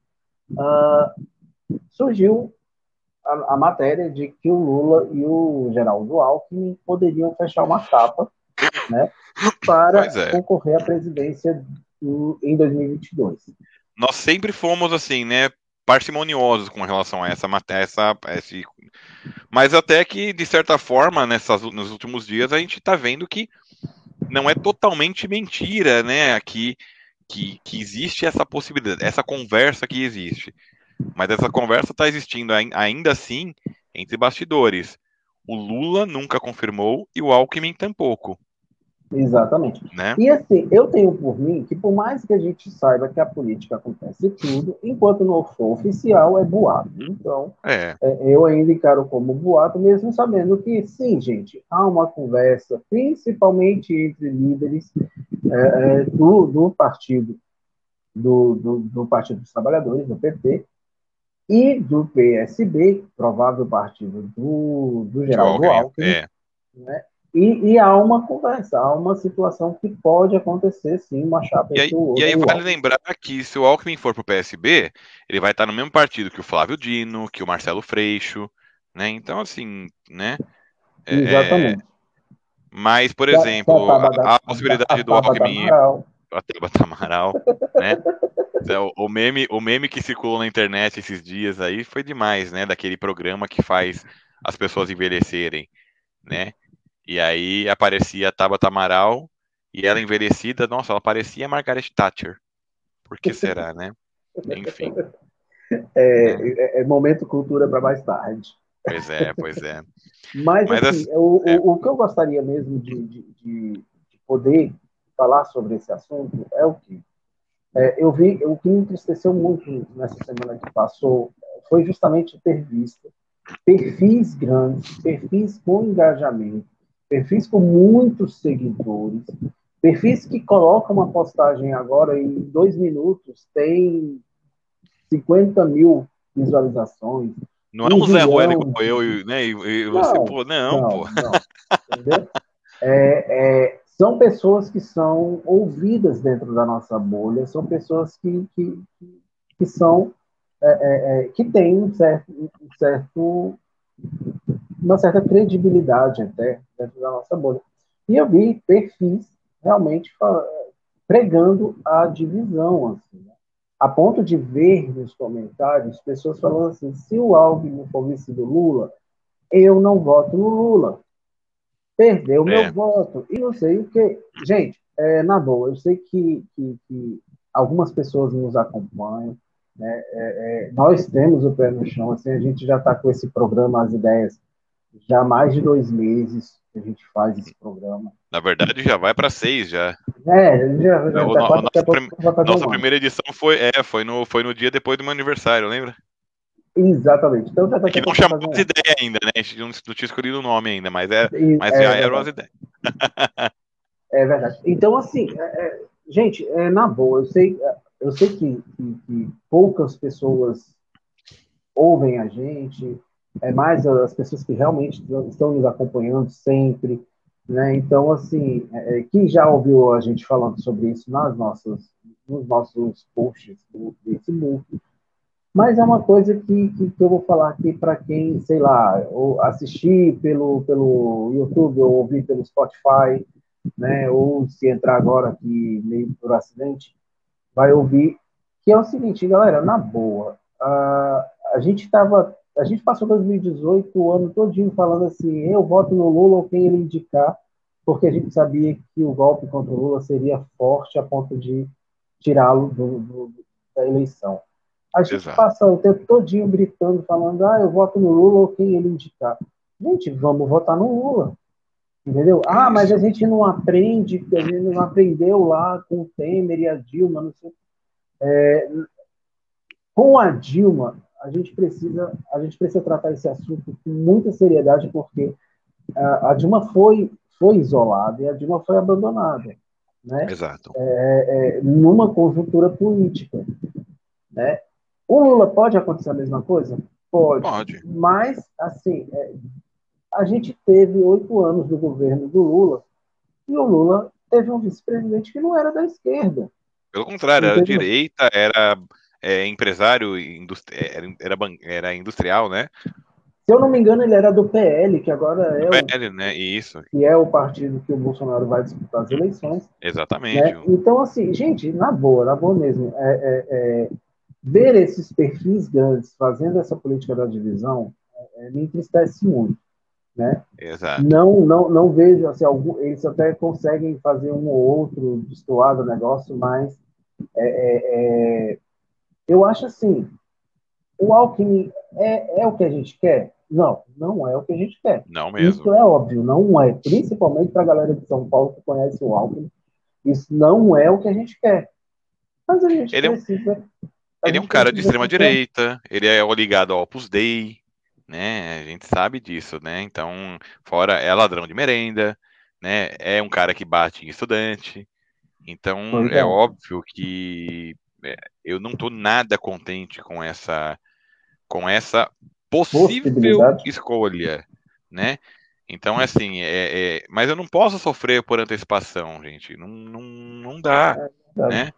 Speaker 2: Uh, surgiu a, a, matéria de que o Lula e o Geraldo Alckmin poderiam fechar uma capa né, para é. concorrer à presidência do, em 2022.
Speaker 1: Nós sempre fomos assim, né, parcimoniosos com relação a essa matéria, essa, esse... mas até que de certa forma nessas, nos últimos dias a gente está vendo que não é totalmente mentira, né, aqui que, que existe essa possibilidade, essa conversa que existe. Mas essa conversa está existindo ainda assim entre bastidores. O Lula nunca confirmou e o Alckmin tampouco.
Speaker 2: Exatamente.
Speaker 1: Né?
Speaker 2: E assim, eu tenho por mim que por mais que a gente saiba que a política acontece tudo, enquanto não for oficial, é boato. Então,
Speaker 1: é.
Speaker 2: É, eu ainda encaro como boato, mesmo sabendo que, sim, gente, há uma conversa, principalmente entre líderes é, é do, do partido, do, do, do Partido dos Trabalhadores, do PT, e do PSB, provável partido do, do Geraldo Alckmin, é. né? E, e, há uma conversa, há uma situação que pode acontecer, sim, uma chapa
Speaker 1: E aí, e aí vale lembrar que se o Alckmin for para o PSB, ele vai estar no mesmo partido que o Flávio Dino, que o Marcelo Freixo, né? Então, assim, né?
Speaker 2: É, Exatamente.
Speaker 1: mas, por exemplo, a, a possibilidade do Alckmin... A Tabata Amaral, né? Então, o, meme, o meme que circulou na internet esses dias aí foi demais, né? Daquele programa que faz as pessoas envelhecerem, né? E aí aparecia a Tabata Amaral e ela envelhecida, nossa, ela parecia a Margaret Thatcher. Por que será, né? Enfim.
Speaker 2: É, é, é momento cultura para mais tarde.
Speaker 1: Pois é, pois é.
Speaker 2: Mas, Mas assim, assim o, é... o, o, que eu gostaria mesmo de, de, de, poder falar sobre esse assunto é o que é, eu vi, o que me entristeceu muito nessa semana que passou foi justamente ter visto perfis grandes, perfis com engajamento, perfis com muitos seguidores, perfis que colocam uma postagem agora em dois minutos tem 50 mil visualizações.
Speaker 1: Não é um Zé Ruela igual eu, né? E, e você, não, pô, não, não pô. Não?
Speaker 2: É, é, são pessoas que são ouvidas dentro da nossa bolha, são pessoas que, que, que são é, é, é, que têm um certo, um certo, uma certa credibilidade até dentro da nossa bolha. E eu vi perfis realmente pregando a divisão, assim, né? a ponto de ver nos comentários pessoas falando assim: se o Alvin for vice do Lula, eu não voto no Lula perdeu é. meu voto. E não sei o que. Gente, é, na boa, eu sei que, que, que algumas pessoas nos acompanham. Né? É, é, nós temos o pé no chão, assim, a gente já está com esse programa, as ideias, já há mais de dois meses que a gente faz esse programa.
Speaker 1: Na verdade, já vai para seis já.
Speaker 2: É, já, já
Speaker 1: o, tá, nossa, prim nossa primeira edição foi, é, foi, no, foi no dia depois do meu aniversário, lembra?
Speaker 2: Exatamente. Então já tá
Speaker 1: é que não chamou as ideias ainda, né? A gente não, não, tinha escolhido o nome ainda, mas, é, mas é, já é eram as ideias.
Speaker 2: é verdade. Então, assim, é, é, gente, é, na boa, eu sei, eu sei que, que, que, poucas pessoas ouvem a gente, é mais as pessoas que realmente estão nos acompanhando sempre, né? Então, assim, é, é, quem já ouviu a gente falando sobre isso nas nossas, nos nossos posts do Facebook, mas é uma coisa que, que, que eu vou falar aqui para quem, sei lá, ou assistir pelo, pelo YouTube ou ouvir pelo Spotify, né, ou se entrar agora aqui meio por acidente, vai ouvir, que é o seguinte, galera, na boa, a, a gente estava a gente passou 2018 o ano todinho falando assim, eu voto no Lula ou quem ele indicar, porque a gente sabia que o golpe contra o Lula seria forte a ponto de tirá-lo do, do, da eleição. A gente Exato. passa o tempo todinho gritando, falando, ah, eu voto no Lula ou quem ele indicar. Gente, vamos votar no Lula. Entendeu? Ah, mas a gente não aprende, a gente não aprendeu lá com o Temer e a Dilma, não sei. É, com a Dilma, a gente precisa, a gente precisa tratar esse assunto com muita seriedade, porque a, a Dilma foi, foi isolada e a Dilma foi abandonada, né?
Speaker 1: Exato.
Speaker 2: É, é, numa conjuntura política, né? O Lula pode acontecer a mesma coisa? Pode. Pode. Mas, assim, é, a gente teve oito anos do governo do Lula e o Lula teve um vice-presidente que não era da esquerda.
Speaker 1: Pelo contrário, era direita, era é, empresário, era, era, era, industrial, né?
Speaker 2: Se eu não me engano, ele era do PL, que agora é
Speaker 1: o PL, né? Isso.
Speaker 2: Que é o partido que o Bolsonaro vai disputar as eleições.
Speaker 1: Exatamente.
Speaker 2: Né? Então, assim, gente, na boa, na boa mesmo, é, é, é ver esses perfis grandes fazendo essa política da divisão é, me entristece muito né?
Speaker 1: Exato.
Speaker 2: Não, não, não vejo assim, algum, eles até conseguem fazer um ou outro destoar do negócio, mas é, é, é, eu acho assim, o Alckmin é, é o que a gente quer? Não, não é o que a gente quer.
Speaker 1: Não mesmo.
Speaker 2: Isso é óbvio, não é. Principalmente para a galera de São Paulo que conhece o Alckmin, isso não é o que a gente quer. Mas a gente
Speaker 1: ele
Speaker 2: precisa.
Speaker 1: É ele é um cara de extrema direita, ele é ligado ao Opus Dei, né? A gente sabe disso, né? Então, fora é ladrão de merenda, né? É um cara que bate em estudante. Então, é, é óbvio que é, eu não estou nada contente com essa com essa possível escolha, né? Então, assim, é, é, mas eu não posso sofrer por antecipação, gente. Não, não, não dá, é né?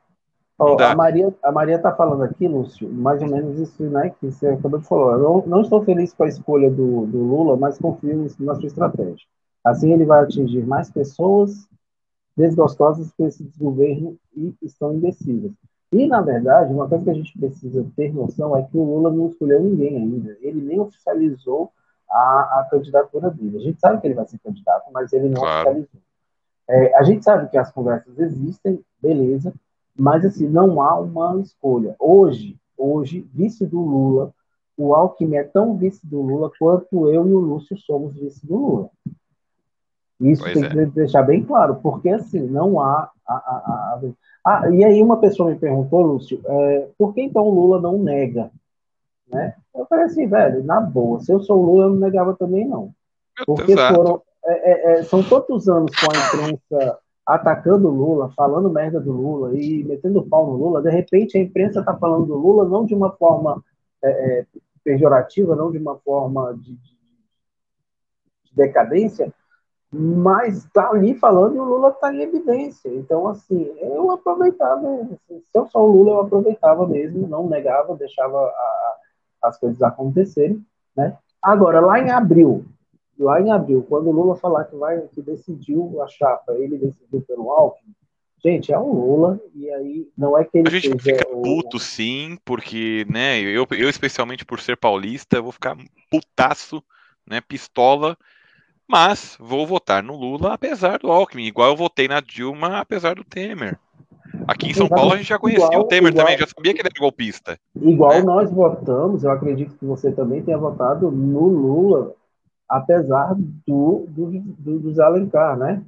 Speaker 2: Oh, a Maria a Maria está falando aqui, Lúcio, mais ou menos isso né, que você acabou de falar. Eu não estou feliz com a escolha do, do Lula, mas confio na sua estratégia. Assim ele vai atingir mais pessoas desgostosas com esse desgoverno e estão indecisas. E, na verdade, uma coisa que a gente precisa ter noção é que o Lula não escolheu ninguém ainda. Ele nem oficializou a, a candidatura dele. A gente sabe que ele vai ser candidato, mas ele não claro. oficializou. É, a gente sabe que as conversas existem, beleza, mas, assim, não há uma escolha. Hoje, hoje, vice do Lula, o Alckmin é tão vice do Lula quanto eu e o Lúcio somos vice do Lula. Isso pois tem é. que deixar bem claro, porque, assim, não há... A, a, a... Ah, e aí uma pessoa me perguntou, Lúcio, é, por que então o Lula não nega? Né? Eu falei assim, velho, na boa, se eu sou o Lula, eu não negava também, não. Porque foram, é, é, é, são tantos anos com a imprensa atacando o Lula, falando merda do Lula e metendo pau no Lula, de repente a imprensa está falando do Lula não de uma forma é, é, pejorativa, não de uma forma de, de, de decadência, mas está ali falando e o Lula está em evidência. Então, assim, eu aproveitava, assim, se eu sou o Lula, eu aproveitava mesmo, não negava, deixava a, as coisas acontecerem, né? Agora, lá em abril, lá em abril, quando o Lula falar que vai, que decidiu a chapa, ele decidiu pelo Alckmin, gente, é um Lula, e aí não é que ele
Speaker 1: A gente fica o... puto, sim, porque, né, eu, eu especialmente por ser paulista, vou ficar putaço, né, pistola, mas vou votar no Lula apesar do Alckmin, igual eu votei na Dilma apesar do Temer. Aqui em São Paulo a gente já conhecia igual, o Temer igual, também, já sabia que ele era golpista.
Speaker 2: Igual né? nós votamos, eu acredito que você também tenha votado no Lula apesar do, do, do, dos Alencar, né?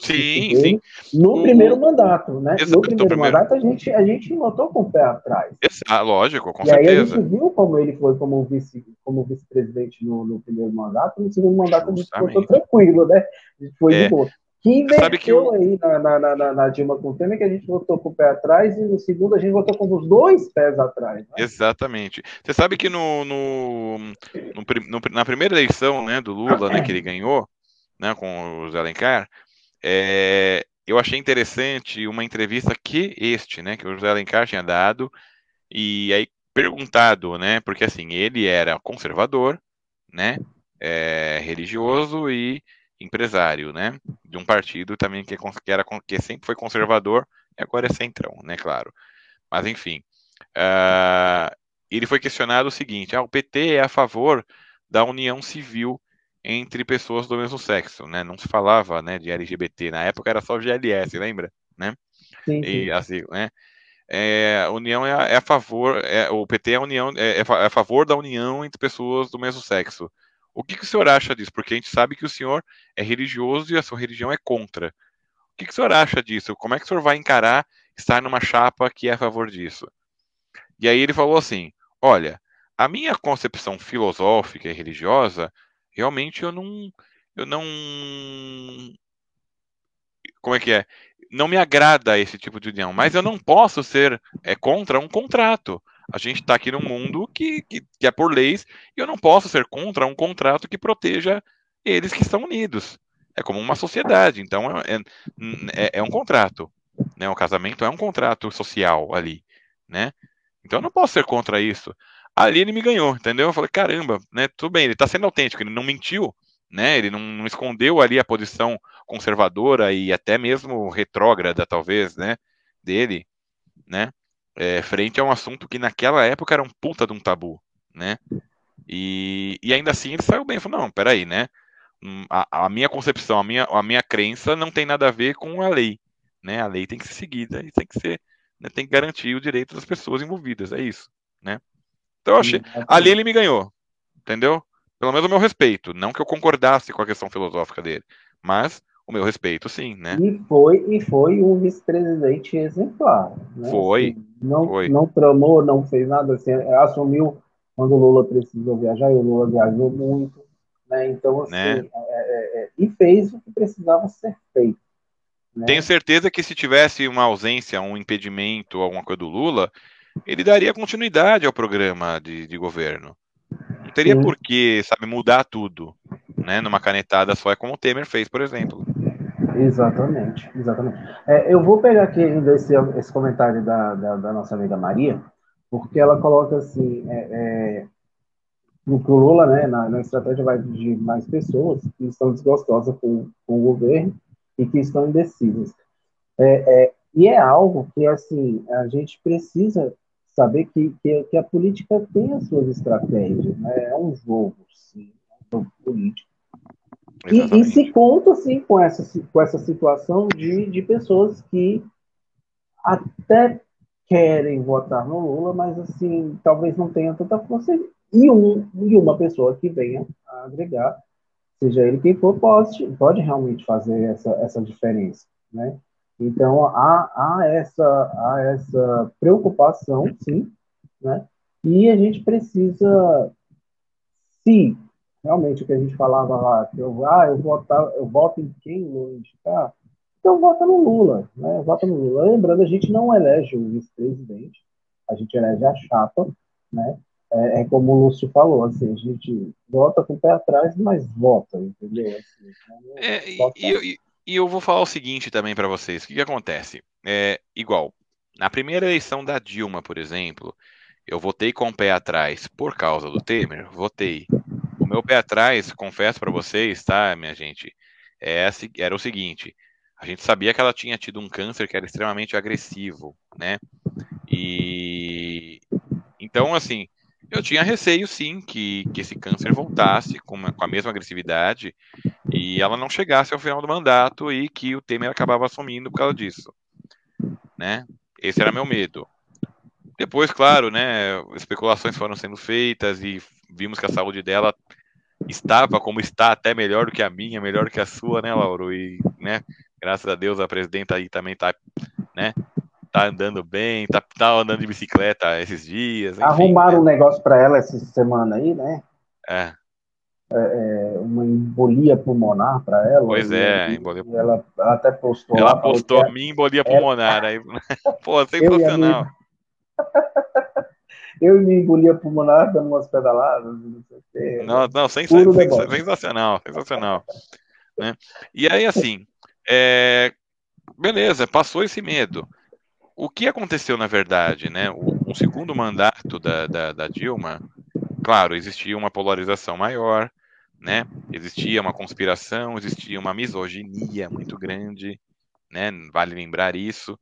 Speaker 1: Sim, sim.
Speaker 2: No o... primeiro mandato, né? Exato, no primeiro, primeiro, mandato a gente, a gente notou com o pé atrás.
Speaker 1: Exato, lógico, com
Speaker 2: e
Speaker 1: certeza.
Speaker 2: aí a gente viu como ele foi como vice, como vice-presidente no, no primeiro mandato, no segundo mandato a gente ficou tranquilo, né? A gente foi é. de boa. Que inverteu que eu... aí na, na, na, na, Dilma com o Temer, que a gente votou com o pé atrás, e no segundo a gente votou com os dois pés atrás. Né?
Speaker 1: Exatamente. Você sabe que no, no, no, na primeira eleição né, do Lula, né, que ele ganhou, né, com o Zé Alencar, é, eu achei interessante uma entrevista que este, né, que o José Alencar tinha dado, e aí perguntado, né, porque assim, ele era conservador, né, é, religioso e empresário, né? De um partido também que, que, era, que sempre foi conservador e agora é centrão, né? Claro. Mas enfim. Uh, ele foi questionado o seguinte: ah, o PT é a favor da união civil entre pessoas do mesmo sexo, né? Não se falava, né, de LGBT na época era só GLS, lembra, né? Sim, sim. E assim, né? É, a união é a, é a favor, é, o PT é a união é, é, é, a favor da união entre pessoas do mesmo sexo. O que, que, o senhor acha disso? Porque a gente sabe que o senhor é religioso e a sua religião é contra. O que, que o senhor acha disso? Como é que o senhor vai encarar estar numa chapa que é a favor disso? E aí ele falou assim: olha, a minha concepção filosófica e religiosa, realmente eu não, eu não, como é que é? Não me agrada esse tipo de união, mas eu não posso ser é, contra um contrato. A gente está aqui num mundo que, que, que, é por leis e eu não posso ser contra um contrato que proteja eles que estão unidos. É como uma sociedade, então é, é, é um contrato. Né? O casamento é um contrato social ali, né? Então eu não posso ser contra isso. Ali ele me ganhou, entendeu? Eu falei, caramba, né? Tudo bem, ele está sendo autêntico, ele não mentiu, né? Ele não, não, escondeu ali a posição conservadora e até mesmo retrógrada, talvez, né? Dele, né? É, frente a um assunto que naquela época era um puta de um tabu, né? E, e ainda assim ele saiu bem, falou, não, peraí, né? Hum, a, a, minha concepção, a minha, a minha crença não tem nada a ver com a lei, né? A lei tem que ser seguida e tem que ser né, tem que garantir o direito das pessoas envolvidas, é isso, né? Então eu achei, ali ele me ganhou, entendeu? Pelo menos o meu respeito, não que eu concordasse com a questão filosófica dele, mas o meu respeito, sim, né?
Speaker 2: E foi, e foi um vice-presidente exemplar. Né?
Speaker 1: Foi,
Speaker 2: assim, não,
Speaker 1: foi.
Speaker 2: Não tramou, não fez nada, assim, assumiu quando o Lula precisou viajar, e o Lula viajou muito, né? Então, assim, né? É, é, é, e fez o que precisava ser feito.
Speaker 1: Né? Tenho certeza que se tivesse uma ausência, um impedimento, alguma coisa do Lula, ele daria continuidade ao programa de, de governo. Não teria Sim. por que, sabe, mudar tudo, né? Numa canetada só, é como o Temer fez, por exemplo.
Speaker 2: Exatamente, exatamente. É, eu vou pegar aqui ainda esse, esse comentário da, da, da, nossa amiga Maria, porque ela coloca assim, é, é, no que o Lula, né, na, na, estratégia vai de mais pessoas que estão desgostosas com, com o governo e que estão indecisas. É, é, e é algo que, assim, a gente precisa saber que, que, que, a política tem as suas estratégias, né? É um jogo, sim, é um jogo político. E, e, se conta, sim, com essa, com essa situação de, de pessoas que até querem votar no Lula, mas, assim, talvez não tenham tanta força. E, um, e uma pessoa que venha a agregar, seja ele quem for, pode, pode realmente fazer essa, essa diferença, né? Então, há, há, essa, há essa preocupação, sim, né? E a gente precisa, se realmente o que a gente falava lá, que eu, ah, eu, votar, eu voto em quem Lula indicar, então vota no Lula, né? Vota no Lula. Lembrando, a gente não elege o vice-presidente, a gente elege a chapa, né? É, é, como o Lúcio falou, assim, a gente vota com o pé atrás, mas vota, entendeu? Assim,
Speaker 1: é, e, e eu vou falar o seguinte também para vocês: o que, que acontece? É igual, na primeira eleição da Dilma, por exemplo, eu votei com o pé atrás por causa do Temer? Votei. O meu pé atrás, confesso para vocês, tá, minha gente, é, era o seguinte: a gente sabia que ela tinha tido um câncer que era extremamente agressivo, né? E então, assim, eu tinha receio, sim, que, que esse câncer voltasse com, com a mesma agressividade e ela não chegasse ao final do mandato e que o Temer acabava assumindo por causa disso, né? Esse era meu medo. Depois, claro, né, especulações foram sendo feitas e vimos que a saúde dela estava como está até melhor do que a minha, melhor do que a sua, né, Lauro? E, né, graças a Deus a presidenta aí também tá, né, tá andando bem, tá, tá andando de bicicleta esses dias. Enfim,
Speaker 2: Arrumaram né? um negócio para ela essa semana aí, né?
Speaker 1: É.
Speaker 2: É, é uma embolia pulmonar para ela.
Speaker 1: Pois é, embolia
Speaker 2: ela, ela, até postou.
Speaker 1: Ela postou a minha embolia pulmonar. Aí, pô, sensacional.
Speaker 2: Eu e minha embolia pulmonar dando umas pedaladas, não sei o quê.
Speaker 1: Não, não sensacional, sensacional, sensacional. né? E aí, assim, é, beleza, passou esse medo. O que aconteceu, na verdade, né? O, o segundo mandato da, da, da Dilma, claro, existia uma polarização maior, né? Existia uma conspiração, existia uma misoginia muito grande, né? Vale lembrar isso.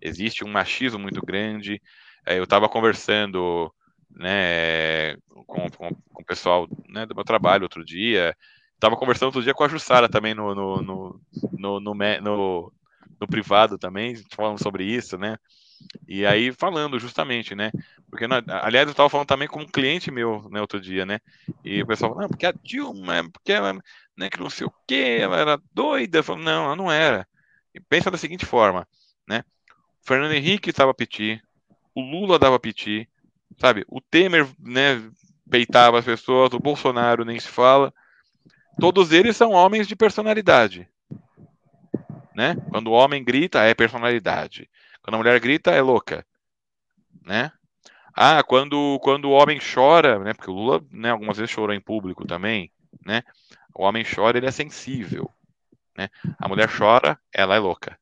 Speaker 1: Existe um machismo muito grande. É, eu estava conversando né, com, com, com o pessoal né, do meu trabalho outro dia. Tava conversando outro dia com a Jussara também no, no, no, no, no, no, no privado também, falando sobre isso, né? E aí falando justamente, né? Porque, aliás, eu estava falando também com um cliente meu, né, outro dia, né? E o pessoal falou, não, porque a Dilma, porque ela, né, que não sei o quê, ela era doida. Eu não, ela não era. E pensa da seguinte forma, né? O Fernando Henrique estava piti, o Lula dava piti, sabe? O Temer, né, peitava as pessoas, o Bolsonaro nem se fala. Todos eles são homens de personalidade. Né? Quando o homem grita, é personalidade. Quando a mulher grita, é louca. Né? Ah, quando, quando o homem chora, né? Porque o Lula, né, algumas vezes chorou em público também, né? O homem chora, ele é sensível, né? A mulher chora, ela é louca,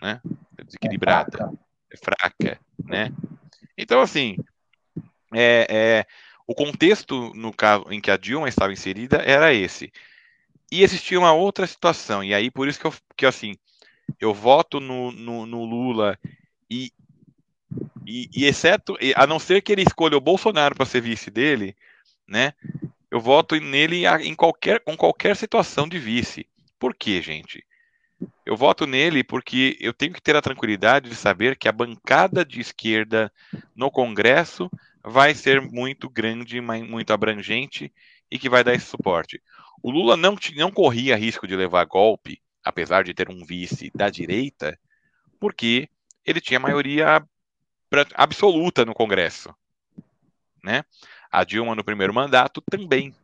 Speaker 1: né? É desequilibrada, é fraca, né? Então, assim, é, é, o contexto no caso em que a Dilma estava inserida era esse. E existia uma outra situação, e aí por isso que eu, que, assim, eu voto no, no, no Lula e, e, e, exceto, a não ser que ele escolha o Bolsonaro para ser vice dele, né? Eu voto nele em qualquer, com qualquer situação de vice. Por quê, gente? Eu voto nele porque eu tenho que ter a tranquilidade de saber que a bancada de esquerda no Congresso vai ser muito grande, muito abrangente e que vai dar esse suporte. O Lula não, não corria risco de levar golpe, apesar de ter um vice da direita, porque ele tinha maioria absoluta no Congresso. Né? A Dilma, no primeiro mandato, também.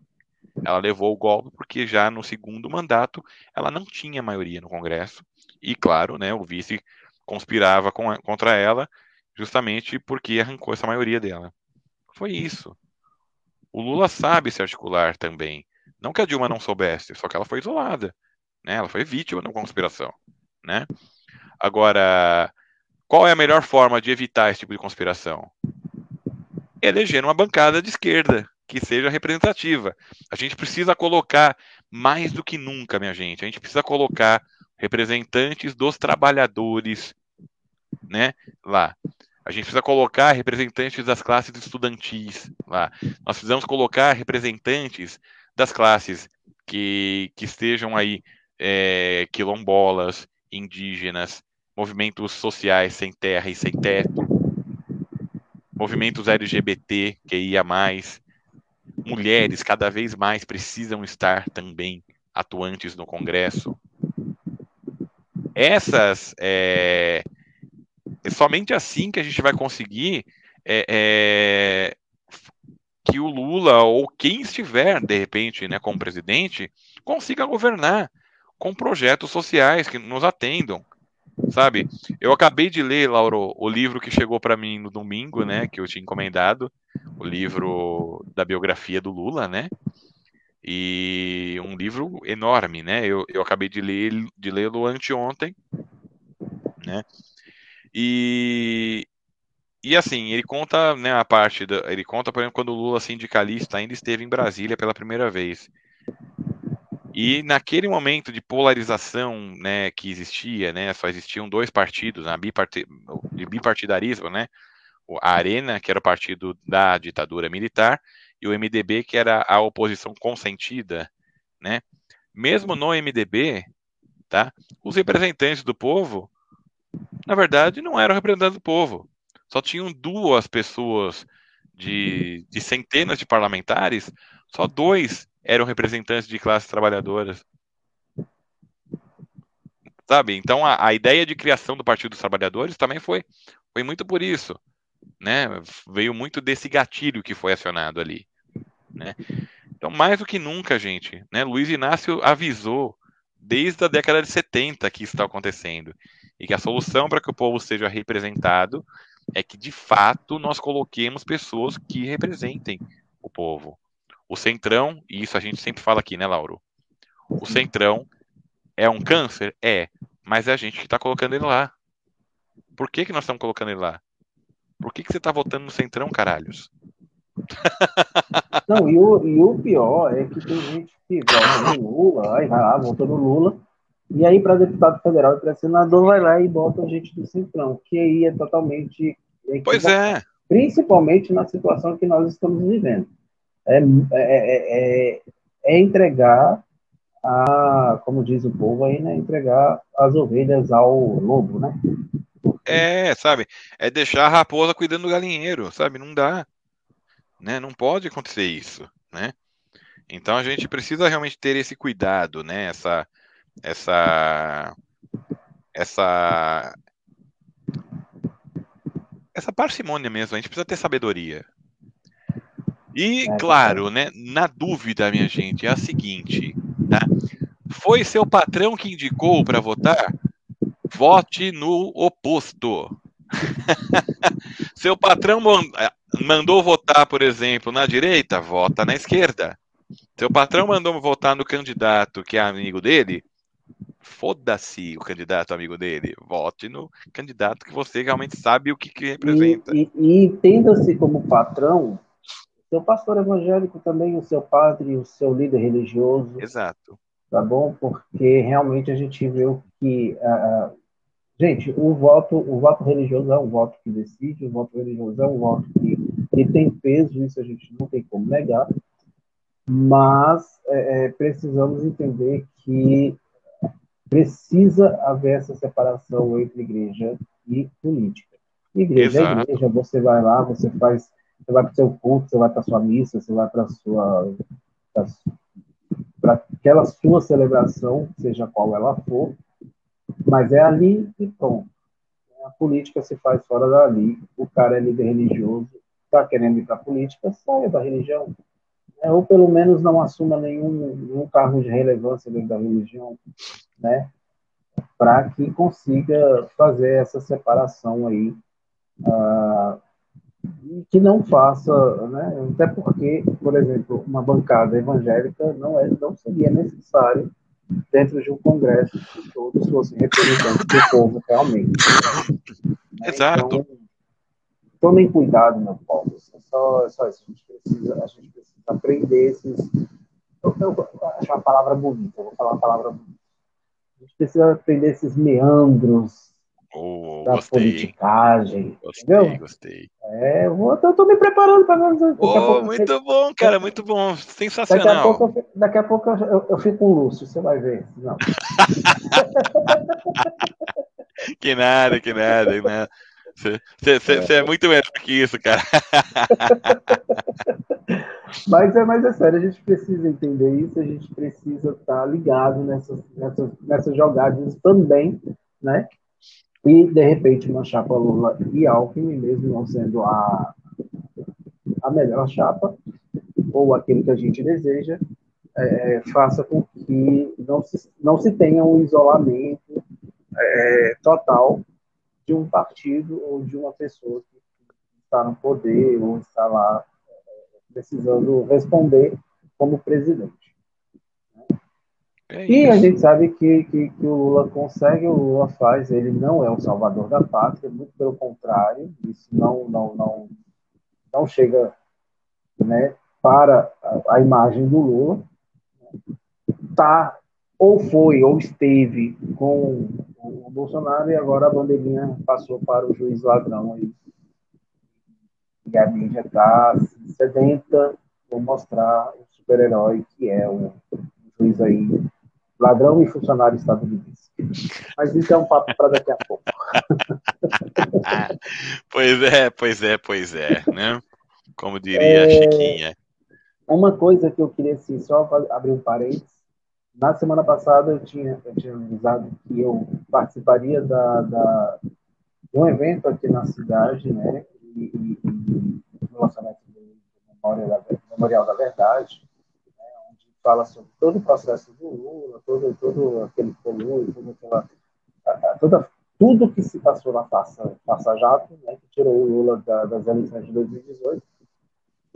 Speaker 1: Ela levou o golpe porque já no segundo mandato ela não tinha maioria no Congresso. E, claro, né, o vice conspirava com, contra ela justamente porque arrancou essa maioria dela. Foi isso. O Lula sabe se articular também. Não que a Dilma não soubesse, só que ela foi isolada. Né? Ela foi vítima da conspiração. Né? Agora, qual é a melhor forma de evitar esse tipo de conspiração? Eleger uma bancada de esquerda que seja representativa. A gente precisa colocar mais do que nunca, minha gente. A gente precisa colocar representantes dos trabalhadores, né, lá. A gente precisa colocar representantes das classes estudantis lá. Nós precisamos colocar representantes das classes que, que estejam aí é, quilombolas, indígenas, movimentos sociais sem terra e sem teto, movimentos LGBT que ia mais, mulheres cada vez mais precisam estar também atuantes no Congresso. Essas é, é somente assim que a gente vai conseguir é, é, que o Lula ou quem estiver de repente, né, como presidente, consiga governar com projetos sociais que nos atendam, sabe? Eu acabei de ler, Lauro, o livro que chegou para mim no domingo, né, que eu tinha encomendado, o livro da biografia do Lula, né? E um livro enorme, né? Eu, eu acabei de ler de lê-lo anteontem, né? E e assim, ele conta, né, a parte da, ele conta, por exemplo, quando o Lula sindicalista ainda esteve em Brasília pela primeira vez. E naquele momento de polarização né, que existia, né, só existiam dois partidos, a biparti de bipartidarismo, né, a Arena, que era o partido da ditadura militar, e o MDB, que era a oposição consentida. Né? Mesmo no MDB, tá, os representantes do povo, na verdade, não eram representantes do povo. Só tinham duas pessoas de, de centenas de parlamentares, só dois eram representantes de classes trabalhadoras. Sabe? Então a, a ideia de criação do Partido dos Trabalhadores também foi, foi muito por isso. Né? Veio muito desse gatilho que foi acionado ali. Né? Então, mais do que nunca, gente, né? Luiz Inácio avisou desde a década de 70 que isso está acontecendo. E que a solução para que o povo seja representado é que, de fato, nós coloquemos pessoas que representem o povo. O Centrão, e isso a gente sempre fala aqui, né, Lauro? O Centrão é um câncer? É. Mas é a gente que está colocando ele lá. Por que, que nós estamos colocando ele lá? Por que, que você está votando no Centrão, caralhos?
Speaker 2: Não, e o, e o pior é que tem gente que vota no Lula, aí vai lá, vota no Lula, e aí para deputado federal e para senador vai lá e bota a gente do Centrão, que aí é totalmente.
Speaker 1: Pois é.
Speaker 2: principalmente na situação que nós estamos vivendo. É, é, é, é entregar a, como diz o povo aí, né, entregar as ovelhas ao lobo, né?
Speaker 1: É, sabe? É deixar a raposa cuidando do galinheiro, sabe? Não dá. Né? Não pode acontecer isso, né? Então a gente precisa realmente ter esse cuidado, né? Essa essa essa essa parcimônia mesmo, a gente precisa ter sabedoria. E, é, claro, né, na dúvida, minha gente, é a seguinte, tá? Foi seu patrão que indicou para votar? Vote no oposto. seu patrão eh, mandou votar, por exemplo, na direita? Vota na esquerda. Seu patrão mandou votar no candidato que é amigo dele? Foda-se o candidato amigo dele. Vote no candidato que você realmente sabe o que, que representa.
Speaker 2: E, e, e entenda-se como patrão seu pastor evangélico também, o seu padre, o seu líder religioso.
Speaker 1: Exato.
Speaker 2: Tá bom? Porque realmente a gente viu que. Uh, gente, o voto, o voto religioso é um voto que decide, o voto religioso é um voto que, que tem peso, isso a gente não tem como negar. Mas é, é precisamos entender que precisa haver essa separação entre igreja e política. Igreja Exato. é igreja, você vai lá, você faz, você vai para o seu culto, você vai para a sua missa, você vai para a sua para aquela sua celebração, seja qual ela for, mas é ali e pronto. A política se faz fora dali, o cara é líder religioso, está querendo ir para a política, saia da religião. É, ou pelo menos não assuma nenhum, nenhum cargo de relevância dentro da religião né, para que consiga fazer essa separação aí, uh, que não faça, né, até porque, por exemplo, uma bancada evangélica não, é, não seria necessário dentro de um congresso que todos fossem representantes do povo realmente.
Speaker 1: Né? Exato. Então,
Speaker 2: tomem cuidado, meu povo. É só, é só isso. A gente, precisa, a gente precisa aprender esses. Eu, eu, eu acho uma palavra bonita, eu vou falar uma palavra bonita a gente precisa aprender esses meandros
Speaker 1: oh,
Speaker 2: da
Speaker 1: gostei.
Speaker 2: politicagem.
Speaker 1: Gostei,
Speaker 2: entendeu?
Speaker 1: gostei.
Speaker 2: É, eu, vou, eu tô me preparando para
Speaker 1: ver. Oh, muito bom, cara, muito bom. Sensacional.
Speaker 2: Daqui a pouco, eu, daqui a pouco eu, eu fico com o Lúcio, você vai ver. Não.
Speaker 1: que nada, que nada, que nada. Você é. é muito melhor que isso, cara.
Speaker 2: mas, é, mas é sério, a gente precisa entender isso, a gente precisa estar tá ligado nessas, nessas, nessas jogadas também, né? E, de repente, uma chapa Lula e Alckmin, mesmo não sendo a, a melhor chapa, ou aquilo que a gente deseja, é, faça com que não se, não se tenha um isolamento é, total de um partido ou de uma pessoa que está no poder ou está lá é, precisando responder como presidente. É e a gente sabe que, que, que, o Lula consegue, o Lula faz, ele não é o salvador da pátria, muito pelo contrário, isso não, não, não, não chega né, para a, a imagem do Lula. Está ou foi ou esteve com o Bolsonaro e agora a bandeirinha passou para o juiz ladrão aí. E a mídia está sedenta por mostrar o super-herói que é o, o juiz aí, ladrão e funcionário estadunidense. Mas isso é um papo para daqui a pouco.
Speaker 1: pois é, pois é, pois é, né? Como diria é, a Chiquinha.
Speaker 2: Uma coisa que eu queria assim, só abrir um parênteses, na semana passada eu tinha, eu tinha avisado que eu participaria da, da, de um evento aqui na cidade, né? E, no lançamento do Memorial da Verdade, né, onde fala sobre todo o processo do Lula, todo, todo aquele colúrio, toda aquela, toda, tudo que se passou na Passa, Passa Jato, né, que tirou o Lula da, das eleições de 2018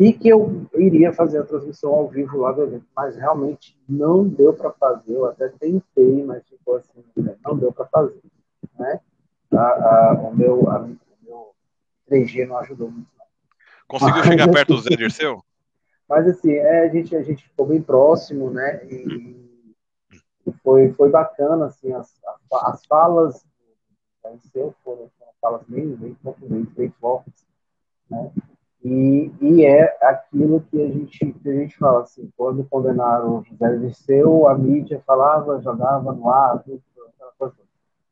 Speaker 2: e que eu iria fazer a transmissão ao vivo lá do evento, mas realmente não deu para fazer. Eu até tentei, mas ficou assim, né, não deu para fazer, né? A, a, o meu a, o meu 3G não ajudou muito. Não.
Speaker 1: Conseguiu mas, chegar perto do Zé Dirceu?
Speaker 2: Mas assim, é, a gente a gente ficou bem próximo, né? E foi foi bacana assim as, as falas do Zé Dirceu foram, foram falas bem bem bem fortes Né? E, e é aquilo que a, gente, que a gente fala assim, quando condenaram José Dirceu, a mídia falava, jogava no ar, tudo, aquela coisa.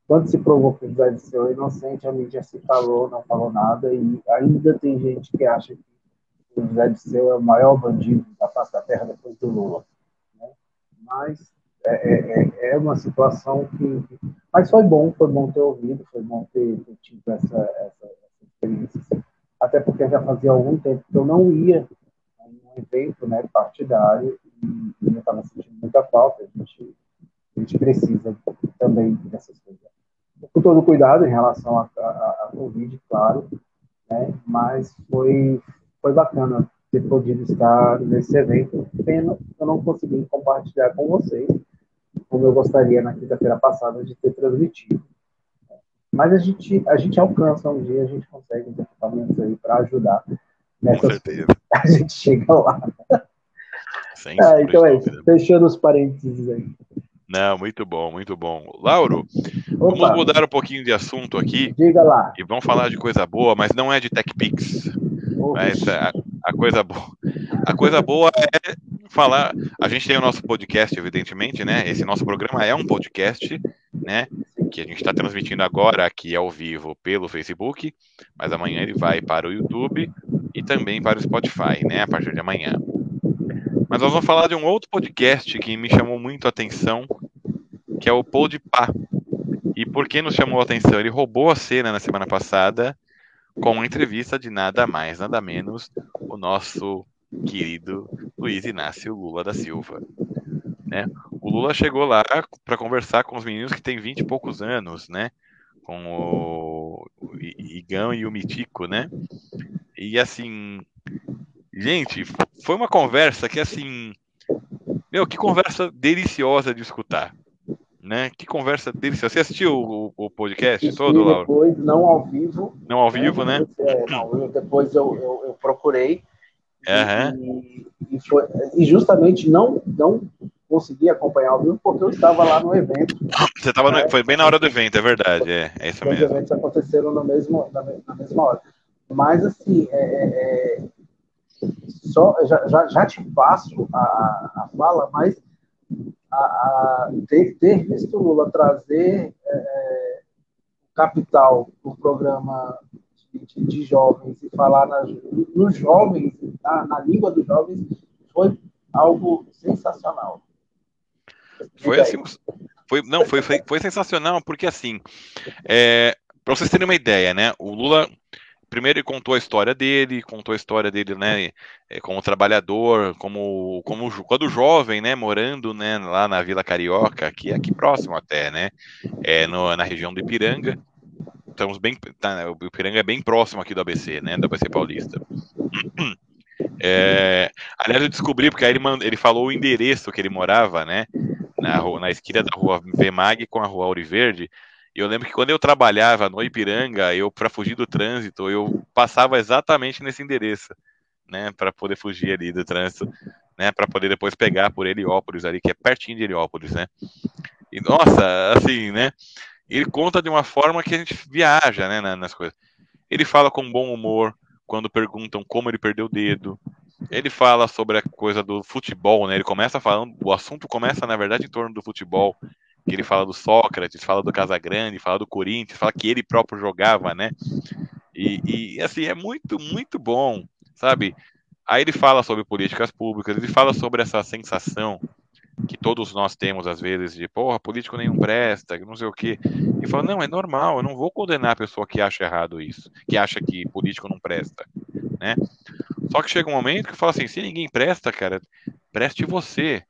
Speaker 2: Quando se provou que José Dirceu é inocente, a mídia se calou, não falou nada, e ainda tem gente que acha que o José Dirceu é o maior bandido da face da terra depois do Lula. Né? Mas é, é, é, é uma situação que, Mas foi bom, foi bom ter ouvido, foi bom ter, ter tido essa, essa, essa experiência até porque já fazia algum tempo que eu não ia a um evento né, partidário e, eu estava sentindo muita falta. A gente, a gente precisa também dessas coisas. Com todo cuidado em relação à Covid, claro, né, mas foi, foi bacana ter podido estar nesse evento. Pena eu não consegui compartilhar com vocês, como eu gostaria na quinta-feira passada de ter transmitido. Mas a gente, a gente alcança um dia, a gente consegue os equipamentos aí para ajudar.
Speaker 1: Nessas Com certeza.
Speaker 2: A gente chega lá. Ah, então é isso. Fechando os parênteses aí.
Speaker 1: Não, muito bom, muito bom. Lauro, Opa. vamos mudar um pouquinho de assunto aqui.
Speaker 2: Diga lá.
Speaker 1: E vamos falar de coisa boa, mas não é de TechPix. Mas a, a, coisa boa, a coisa boa é falar. A gente tem o nosso podcast, evidentemente, né? Esse nosso programa é um podcast, né? que a gente está transmitindo agora aqui ao vivo pelo Facebook, mas amanhã ele vai para o YouTube e também para o Spotify, né, a partir de amanhã. Mas nós vamos falar de um outro podcast que me chamou muito a atenção, que é o Podpah. E por que nos chamou a atenção? Ele roubou a cena na semana passada com uma entrevista de nada mais, nada menos, nosso querido Luiz Inácio Lula da Silva. Né? O Lula chegou lá para conversar com os meninos que têm 20 e poucos anos, né? Com o, Igão e o Mitico, né? E assim, gente, foi uma conversa que assim, meu, que conversa deliciosa de escutar, né? Que conversa deliciosa. Você assistiu o, o podcast Assisti todo,
Speaker 2: Laura? Depois, não ao vivo.
Speaker 1: Não ao vivo, né?
Speaker 2: É, não, eu, depois eu, eu, eu procurei.
Speaker 1: Uhum.
Speaker 2: E, e, foi, e justamente não, não consegui acompanhar ao vivo porque eu estava lá no evento.
Speaker 1: Você estava né? foi bem na hora do evento, é verdade, é, é isso mesmo.
Speaker 2: Os eventos aconteceram no mesmo, na, na mesma hora. Mas, assim, é, é, é só, já, já, já, te passo a, a fala, mas a, a ter, ter, visto Lula trazer é, é capital para o programa de, de, jovens e falar nas, nos jovens, na, na língua dos jovens, foi algo sensacional.
Speaker 1: Foi assim, foi, não, foi, foi, foi sensacional, porque assim, é, para vocês terem uma ideia, né, o Lula, primeiro ele contou a história dele, contou a história dele, né, é, como trabalhador, como, como quando jovem, né, morando, né, lá na Vila Carioca, que é aqui próximo até, né, é, no, na região do Ipiranga, estamos bem, tá, o Ipiranga é bem próximo aqui do ABC, né, do ABC Paulista. É, aliás, eu descobri, porque aí ele, ele falou o endereço que ele morava, né? na, na esquina da rua Vemag com a rua Auriverde. E eu lembro que quando eu trabalhava no Ipiranga, eu para fugir do trânsito, eu passava exatamente nesse endereço, né, para poder fugir ali do trânsito, né, para poder depois pegar por Heliópolis ali, que é pertinho de Heliópolis, né? E nossa, assim, né? Ele conta de uma forma que a gente viaja, né, nas coisas. Ele fala com bom humor quando perguntam como ele perdeu o dedo, ele fala sobre a coisa do futebol, né? Ele começa falando, o assunto começa na verdade em torno do futebol, que ele fala do Sócrates, fala do Casagrande, fala do Corinthians, fala que ele próprio jogava, né? E, e assim é muito muito bom, sabe? Aí ele fala sobre políticas públicas, ele fala sobre essa sensação que todos nós temos às vezes de, porra, político nenhum presta, não sei o quê. E fala, não, é normal, eu não vou condenar a pessoa que acha errado isso, que acha que político não presta, né? Só que chega um momento que fala assim, se ninguém presta, cara, preste você,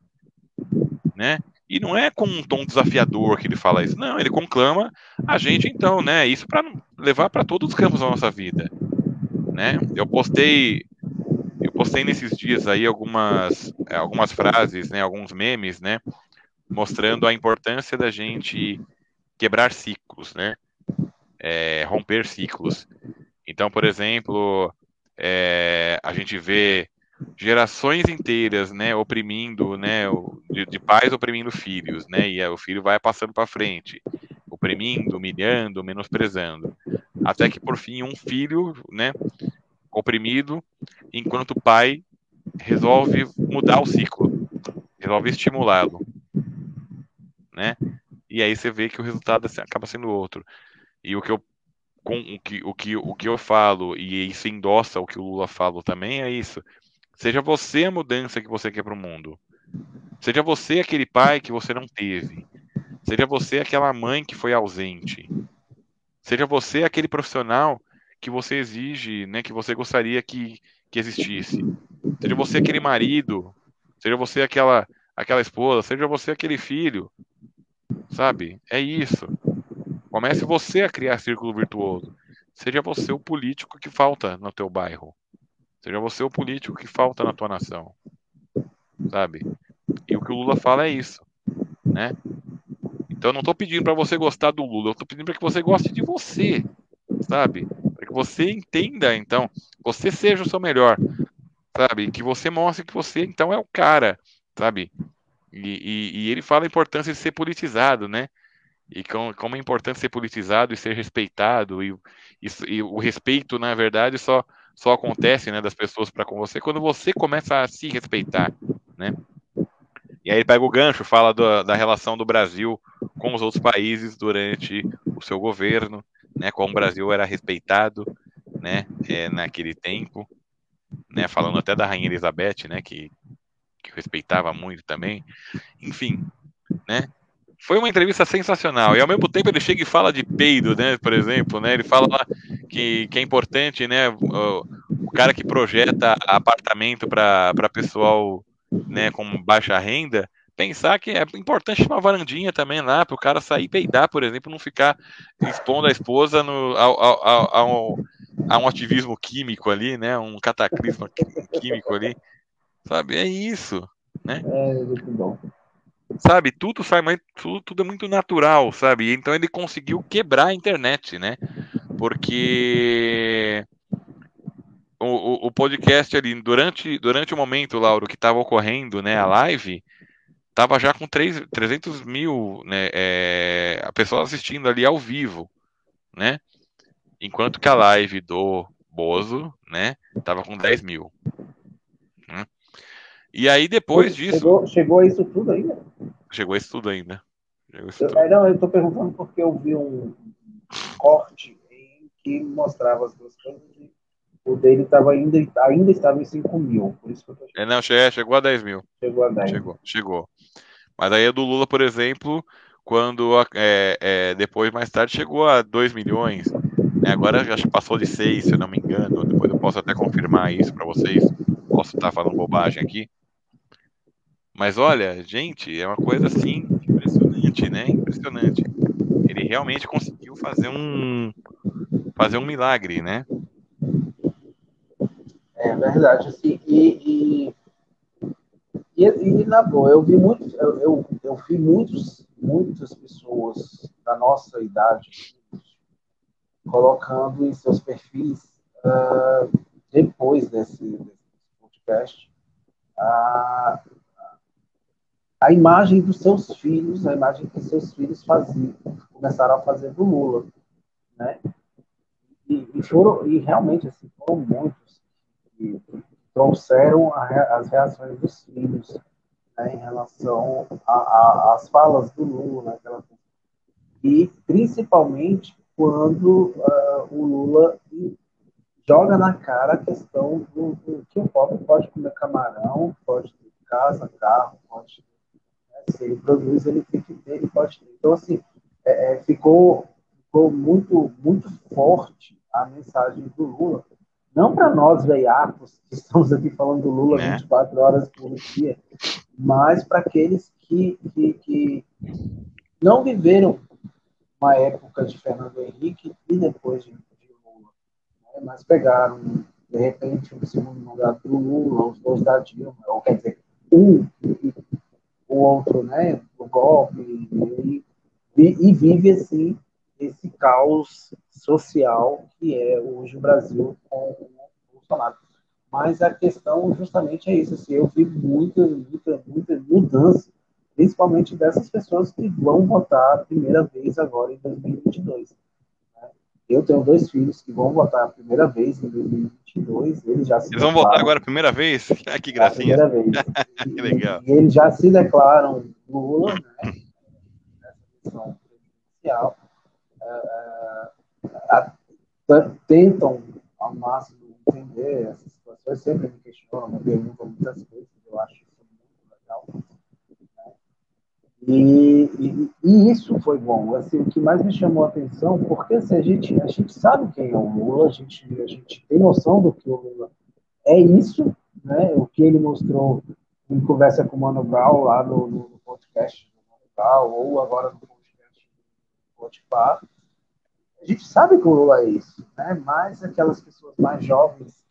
Speaker 1: né? E não é com um tom desafiador que ele fala isso, não, ele conclama a gente então, né? Isso para levar para todos os campos da nossa vida, né? Eu postei eu postei nesses dias aí algumas é, algumas frases, né, alguns memes, né, mostrando a importância da gente quebrar ciclos, né? É, romper ciclos. Então, por exemplo, é, a gente vê gerações inteiras, né, oprimindo, né, de, de pais oprimindo filhos, né, e o filho vai passando para frente, oprimindo, humilhando, menosprezando, até que por fim um filho, né, oprimido, enquanto o pai resolve mudar o ciclo, resolve estimulá-lo, né? E aí você vê que o resultado assim, acaba sendo outro. E o que eu com o que, o que, o que eu falo, e isso endossa o que o Lula fala também, é isso. Seja você a mudança que você quer para o mundo. Seja você aquele pai que você não teve. Seja você aquela mãe que foi ausente. Seja você aquele profissional que você exige, né, que você gostaria que, que existisse. Seja você aquele marido, seja você aquela aquela esposa, seja você aquele filho. Sabe? É isso. Comece você a criar círculo virtuoso. Seja você o político que falta no teu bairro. Seja você o político que falta na tua nação. Sabe? E o que o Lula fala é isso, né? Então eu não estou pedindo para você gostar do Lula, eu estou pedindo para que você goste de você, sabe? Que você entenda, então, você seja o seu melhor, sabe? Que você mostre que você então é o cara, sabe? E, e, e ele fala a importância de ser politizado, né? e com, como é importante ser politizado e ser respeitado e, e, e, o respeito na verdade só só acontece né das pessoas para com você quando você começa a se respeitar né e aí ele pega o gancho fala do, da relação do Brasil com os outros países durante o seu governo né como o Brasil era respeitado né é, naquele tempo né falando até da rainha Elizabeth né que que respeitava muito também enfim né foi uma entrevista sensacional. E ao mesmo tempo ele chega e fala de peido, né? Por exemplo, né? Ele fala que, que é importante, né? O, o cara que projeta apartamento para pessoal né, com baixa renda, pensar que é importante uma varandinha também lá, para o cara sair e peidar, por exemplo, não ficar expondo a esposa no, ao, ao, ao, a um ativismo químico ali, né? Um cataclismo químico ali. Sabe? É isso. Né?
Speaker 2: É muito bom
Speaker 1: sabe? Tudo sai mais, tudo, tudo é muito natural, sabe? Então ele conseguiu quebrar a internet, né? Porque o, o, o podcast ali, durante, durante o momento, Lauro, que estava ocorrendo, né, a live, tava já com 3, 300 mil, né, é, a pessoa assistindo ali ao vivo, né? Enquanto que a live do Bozo, né, tava com 10 mil. Né? E aí depois
Speaker 2: chegou,
Speaker 1: disso.
Speaker 2: Chegou a isso tudo ainda?
Speaker 1: Chegou isso tudo ainda.
Speaker 2: Isso tudo. Eu, não, eu tô perguntando porque eu vi um corte em que mostrava as duas coisas e o dele tava ainda, ainda estava em 5 mil. Por isso que eu tô
Speaker 1: é, não, chegou a 10 mil.
Speaker 2: Chegou a 10.
Speaker 1: Chegou, chegou. Mas aí a do Lula, por exemplo, quando é, é, depois, mais tarde, chegou a 2 milhões. Né? Agora acho que passou de 6, se eu não me engano. Depois eu posso até confirmar isso para vocês. Posso estar falando bobagem aqui. Mas olha, gente, é uma coisa assim impressionante, né? Impressionante. Ele realmente conseguiu fazer um fazer um milagre, né?
Speaker 2: É verdade, assim, e, e, e, e na boa, eu vi muitos, eu, eu, eu vi muitos, muitas pessoas da nossa idade colocando em seus perfis uh, depois desse, desse podcast uh, a imagem dos seus filhos, a imagem que seus filhos faziam, começaram a fazer do Lula, né? E, e foram e realmente assim foram muitos que trouxeram a, as reações dos filhos né, em relação às falas do Lula, né, e principalmente quando uh, o Lula joga na cara a questão do, do, que o pobre pode comer camarão, pode ter casa, carro, pode se ele produz, ele tem que ter, ele pode ter. Então, assim, é, é, ficou, ficou muito, muito forte a mensagem do Lula. Não para nós, veiacos, que estamos aqui falando do Lula né? 24 horas por dia, mas para aqueles que, que, que não viveram uma época de Fernando Henrique e depois de, de Lula, né? mas pegaram, de repente, o segundo mandato do Lula, os dois da Dilma, ou quer dizer, um o outro, né, o golpe, e, e vive assim esse caos social que é hoje o Brasil com o Bolsonaro. Mas a questão justamente é isso, assim, eu vi muita, muita, muita mudança, principalmente dessas pessoas que vão votar a primeira vez agora em 2022. Né? Eu tenho dois filhos que vão votar a primeira vez em 2022. Eles já
Speaker 1: Eles vão votar agora a primeira vez? Ah, que gracinha.
Speaker 2: A primeira vez.
Speaker 1: que legal.
Speaker 2: E, e, eles já se declaram Lula, né? Nessa eleição presidencial. Uh, uh, tentam ao máximo entender essas situações, sempre me questionam, me perguntam muitas coisas, eu acho isso muito legal. E, e, e, isso foi bom. Assim, o que mais me chamou a atenção, porque assim, a, gente, a gente sabe quem é o Lula, a gente, a gente tem noção do que o Lula é isso, né? o que ele mostrou em conversa com o Mano Brown lá no, no podcast do Mano Brown, ou agora no podcast do Spotify. A gente sabe que o Lula é isso, né? mas aquelas pessoas mais jovens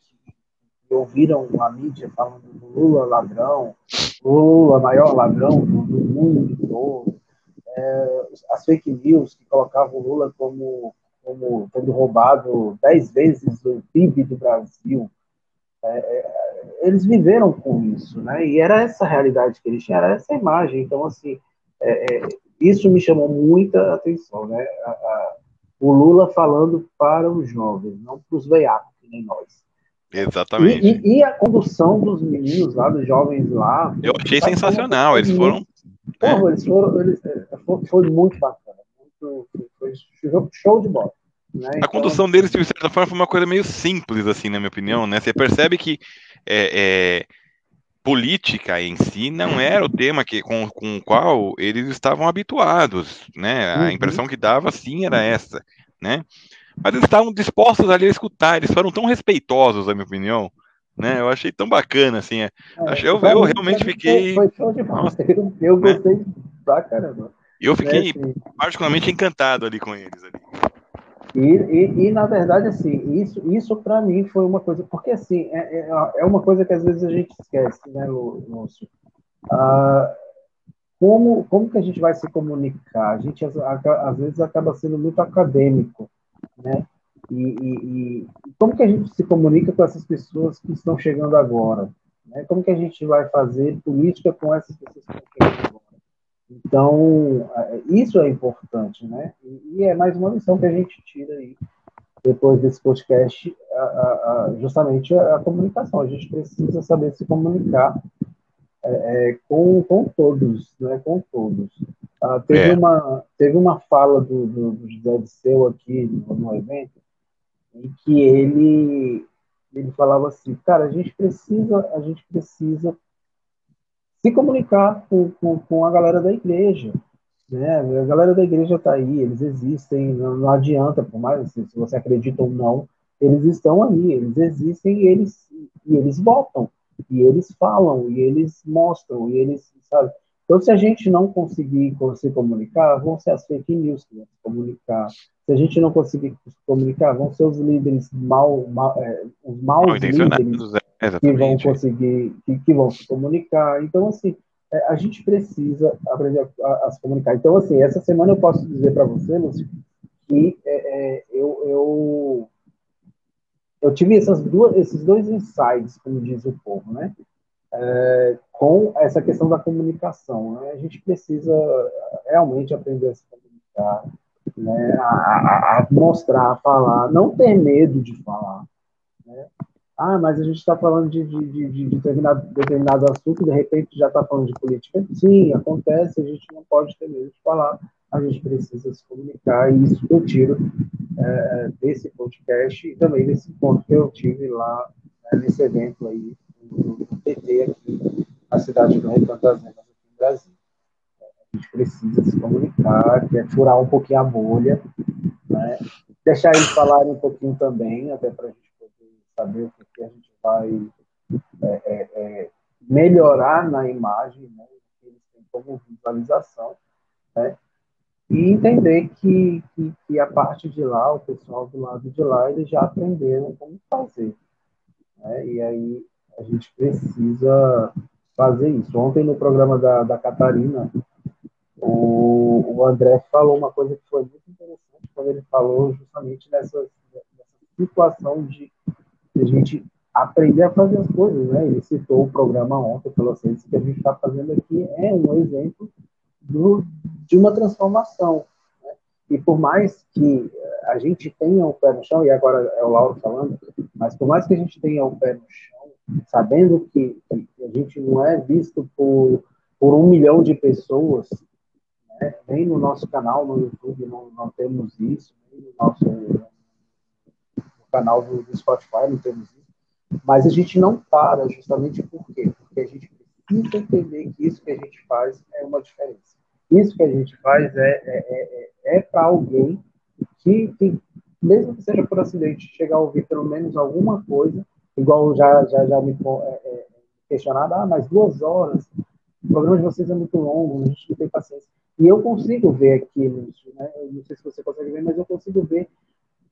Speaker 2: que ouviram a mídia falando do Lula ladrão, Lula maior ladrão do, do mundo todo, é, as fake news que colocavam o Lula como, como tendo roubado dez vezes o PIB do Brasil, é, é, eles viveram com isso, né? E era essa realidade que eles tinham, era essa imagem. Então, assim, é, é, isso me chamou muita atenção, né? A, a, o Lula falando para os jovens, não para os veiacos, que nem nós.
Speaker 1: Exatamente.
Speaker 2: E, e, e, a condução dos meninos lá, dos jovens lá.
Speaker 1: Eu achei sensacional. Eles foram.
Speaker 2: Porra, é. eles foram. Eles, foi, foi, muito bacana. Muito, foi show de bola. Né?
Speaker 1: A então, condução deles, de certa forma, foi uma coisa meio simples, assim, na minha opinião. Né? Você percebe que é, é, política em si não era o tema que, com, com o qual eles estavam habituados. Né? A uhum. impressão que dava, sim, era essa. Né? mas eles estavam dispostos ali a escutar, eles foram tão respeitosos, na minha opinião, né? Eu achei tão bacana, assim, é. é eu, eu realmente fiquei...
Speaker 2: Foi show de bola, eu, eu né? gostei né? pra caramba.
Speaker 1: Eu fiquei é, assim, particularmente encantado ali com eles. Ali.
Speaker 2: E, e, e, na verdade, assim, isso, isso para mim foi uma coisa, porque assim, é, é, é, uma coisa que às vezes a gente esquece, né, Lúcio? Ah, como, como que a gente vai se comunicar? A gente às, às vezes acaba sendo muito acadêmico né? E, e, como que a gente se comunica com essas pessoas que estão chegando agora? Né? Como que a gente vai fazer política com essas pessoas que estão chegando agora? Então, isso é importante, né? E, é mais uma lição que a gente tira aí, depois desse podcast, a, a, a, justamente a, comunicação. A gente precisa saber se comunicar é, é, com, com todos, né? Com todos. Ah, teve, é. uma, teve uma fala do, do, do José de Seu aqui no, no, evento em que ele, ele falava assim, cara, a gente precisa, a gente precisa se comunicar com, com, com a galera da igreja. Né? A galera da igreja está aí, eles existem, não, não adianta, por mais se, se você acredita ou não, eles estão aí, eles existem e eles, e eles votam, e eles falam, e eles mostram, e eles, sabe? Então, se a gente não conseguir se comunicar, vão ser as fake news que vão se comunicar. Se a gente não conseguir se comunicar, vão ser os líderes mal, mal é, os maus líderes é, que vão conseguir, que, que, vão se comunicar. Então, assim, é, a gente precisa aprender a, a, a, se comunicar. Então, assim, essa semana eu posso dizer para você, Lúcio, que é, é, eu, eu, eu tive essas duas, esses dois insights, como diz o povo, né? é, com essa questão da comunicação. Né? A gente precisa realmente aprender a se comunicar, né? a, a, a mostrar, a falar, não ter medo de falar. Né? Ah, mas a gente está falando de, de, de, de, determinado, determinado assunto, de repente já está falando de política. Sim, acontece, a gente não pode ter medo de falar, a gente precisa se comunicar, e isso eu tiro é, desse podcast e também desse ponto que eu tive lá né, nesse evento aí do, PT aqui na cidade do Recanto das Neves, aqui no Brasil. A gente precisa se comunicar, quer furar um pouquinho a bolha, né? deixar eles falarem um pouquinho também, até para a gente saber o que, a gente vai é, é, é, melhorar na imagem, né? que eles têm como visualização, né? e entender que, que, que, a parte de lá, o pessoal do lado de lá, eles já aprenderam como fazer. Né? E aí a gente precisa fazer isso. Ontem, no programa da, da Catarina, o, o André falou uma coisa que foi muito interessante, quando ele falou justamente nessa, nessa situação de, de a gente aprender a fazer as coisas, né? Ele citou o programa ontem, falou assim, isso que a gente está fazendo aqui é um exemplo do, de uma transformação. Né? E por mais que a gente tenha o pé no chão, e agora é o Lauro falando, mas por mais que a gente tenha o pé no chão, sabendo que, a gente não é visto por, por um milhão de pessoas, né? nem no nosso canal no YouTube não, não temos isso, nem no nosso no canal do, do Spotify não temos isso, mas a gente não para justamente por quê? Porque a gente precisa entender que isso que a gente faz é uma diferença. Isso que a gente faz é, é, é, é para alguém que, que, mesmo que seja por acidente, chegar a ouvir pelo menos alguma coisa, igual já, já, já me é, é, questionado, ah, mas duas horas, o programa de vocês é muito longo, a gente não tem paciência. E eu consigo ver aqui, né? Eu não sei se você consegue ver, mas eu consigo ver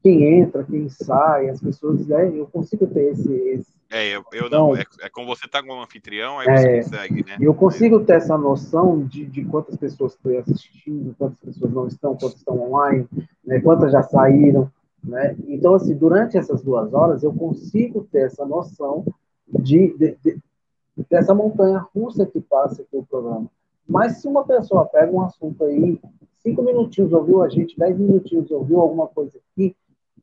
Speaker 2: quem entra, quem sai, as pessoas, né? Eu consigo ter esse. esse...
Speaker 1: É, eu, eu não. É, é como você tá como anfitrião, aí você é, consegue, né?
Speaker 2: Eu consigo ter essa noção de, de quantas pessoas estão assistindo, quantas pessoas não estão, quantas estão online, né? quantas já saíram, né? Então, assim, durante essas duas horas, eu consigo ter essa noção de, de, de dessa montanha russa que passa aqui o programa. Mas se uma pessoa pega um assunto aí, cinco minutinhos ouviu a gente, dez minutinhos ouviu alguma coisa aqui,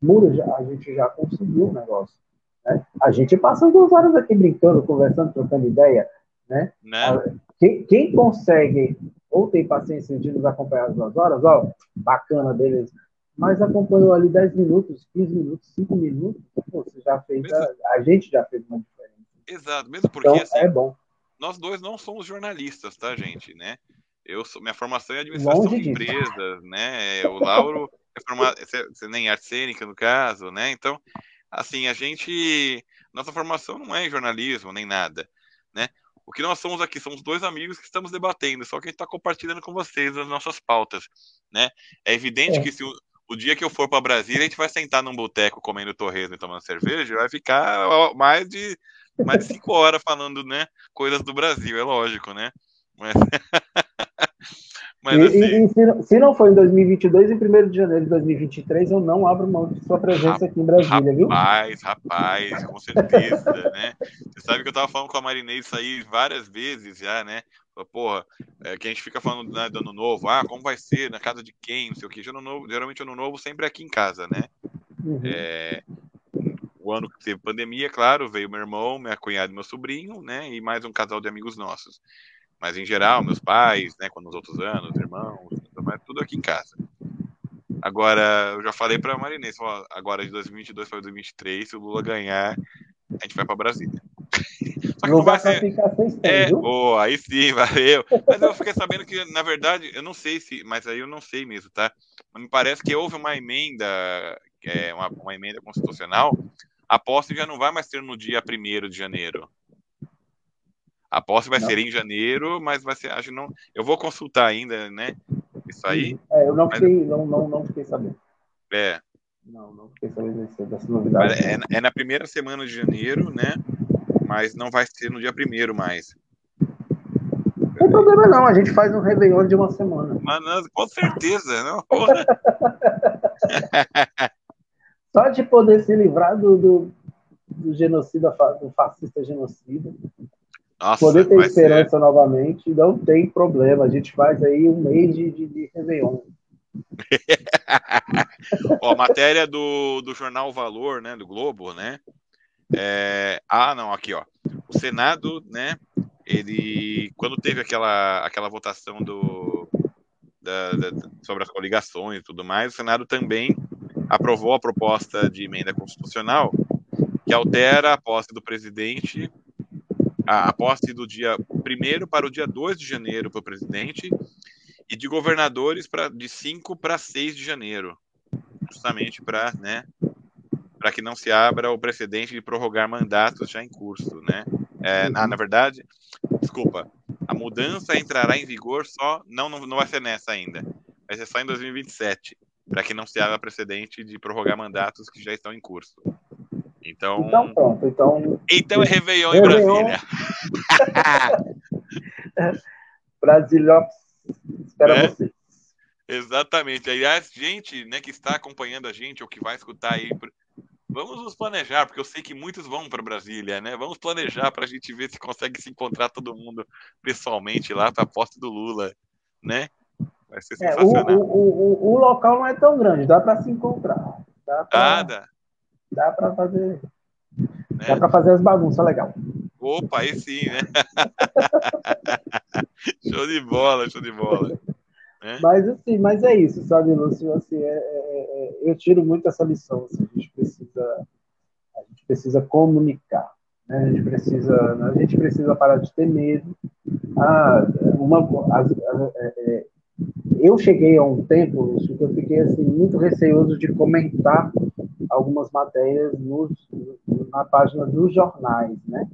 Speaker 2: muda, já, a gente já conseguiu o negócio. Né? A gente passa duas horas aqui brincando, conversando, trocando ideia. Né? né? Quem, quem, consegue ou tem paciência de nos acompanhar as duas horas, ó, bacana, beleza. Mas acompanhou ali 10 minutos, 15 minutos, 5 minutos, pô, você já fez, a, a, gente já fez uma diferença.
Speaker 1: Exato, mesmo porque
Speaker 2: então,
Speaker 1: assim,
Speaker 2: é bom
Speaker 1: nós dois não somos jornalistas, tá, gente, né? Eu sou, minha formação é administração Longe de empresas, né? O Lauro é formado, você nem arte cênica no caso, né? Então, assim, a gente, nossa formação não é em jornalismo nem nada, né? O que nós somos aqui somos dois amigos que estamos debatendo, só que a gente está compartilhando com vocês as nossas pautas, né? É evidente é. que se o, o, dia que eu for para Brasília, a gente vai sentar num boteco comendo torresmo e tomando cerveja, vai ficar mais de mais de cinco horas falando, né, coisas do Brasil, é lógico, né? Mas,
Speaker 2: Mas, e, assim... e, se, se, não for em 2022, em 1 de janeiro de 2023, eu não abro mão de sua presença aqui em Brasília,
Speaker 1: rapaz,
Speaker 2: viu?
Speaker 1: Rapaz, rapaz, com certeza, né? Você sabe que eu tava falando com a Marinês isso aí várias vezes já, né? Porra, é, que a gente fica falando né, do ano novo, ah, como vai ser, na casa de quem, não sei o que. Ano novo, geralmente ano novo sempre é aqui em casa, né? Uhum. É, o ano que teve pandemia, claro, veio meu irmão, minha cunhada e meu sobrinho, né? E mais um casal de amigos nossos. Mas em geral, meus pais, né? Quando os outros anos, irmãos, tudo aqui em casa. Agora, eu já falei para a Marinês, agora de 2022 para 2023, se o Lula ganhar, a gente vai para Brasília.
Speaker 2: Só que não, não vai ser.
Speaker 1: É, oh, aí sim, valeu. Mas eu fiquei sabendo que, na verdade, eu não sei se, mas aí eu não sei mesmo, tá? Mas me parece que houve uma emenda, é, uma, uma emenda constitucional a posse já não vai mais ser no dia 1 de janeiro. A posse vai não. ser em janeiro, mas vai ser. Acho não. Eu vou consultar ainda, né? Isso aí.
Speaker 2: É, eu não fiquei, não, não, não fiquei sabendo.
Speaker 1: É.
Speaker 2: Não, não fiquei sabendo dessa novidade.
Speaker 1: É, é, na primeira semana de janeiro, né? Mas não vai ser no dia primeiro mais.
Speaker 2: Não tem problema não, a gente faz um Réveillon de uma semana.
Speaker 1: Mas, com certeza, não.
Speaker 2: Só de poder se livrar do, do, do genocida, do fascista genocida. Nossa, poder ter esperança ser. novamente, não tem problema. A gente faz aí um mês de, de, de Réveillon.
Speaker 1: ó, matéria do, do jornal Valor, né, do Globo, né? É... Ah, não, aqui, ó. O Senado, né? Ele, quando teve aquela, aquela votação do, da, da, sobre as coligações e tudo mais, o Senado também aprovou a proposta de emenda constitucional que altera a posse do presidente, a, a posse do dia 1 para o dia 2 de janeiro para o presidente e de governadores pra, de 5 para 6 de janeiro, justamente para né, para que não se abra o precedente de prorrogar mandatos já em curso. Né? É, na, na verdade, desculpa, a mudança entrará em vigor só, não, não, não vai ser nessa ainda, vai ser só em 2027 para que não se haja precedente de prorrogar mandatos que já estão em curso. Então,
Speaker 2: então pronto. Então,
Speaker 1: então é Réveillon, Réveillon. em Brasília.
Speaker 2: Brasília espera é? você.
Speaker 1: Exatamente. Aliás, gente né, que está acompanhando a gente ou que vai escutar aí, vamos nos planejar, porque eu sei que muitos vão para Brasília, né? Vamos planejar para a gente ver se consegue se encontrar todo mundo pessoalmente lá para a posse do Lula, né? Vai ser sensacional.
Speaker 2: É, o, o, o, o, local não é tão grande, dá para se encontrar. Dá pra,
Speaker 1: ah, dá.
Speaker 2: Dá para fazer. É. Dá para fazer as bagunças legal.
Speaker 1: Opa, aí sim, né? show de bola, show de bola.
Speaker 2: É. Mas assim, mas é isso, sabe, Lúcio? Assim, é, é, é, eu tiro muito essa lição. Assim, a gente precisa, a gente precisa comunicar. Né? A gente precisa, a gente precisa parar de ter medo. Ah, uma, as, é, é, eu cheguei a um tempo, Lúcio, que eu fiquei assim muito receoso de comentar algumas matérias nos, na página dos jornais, né?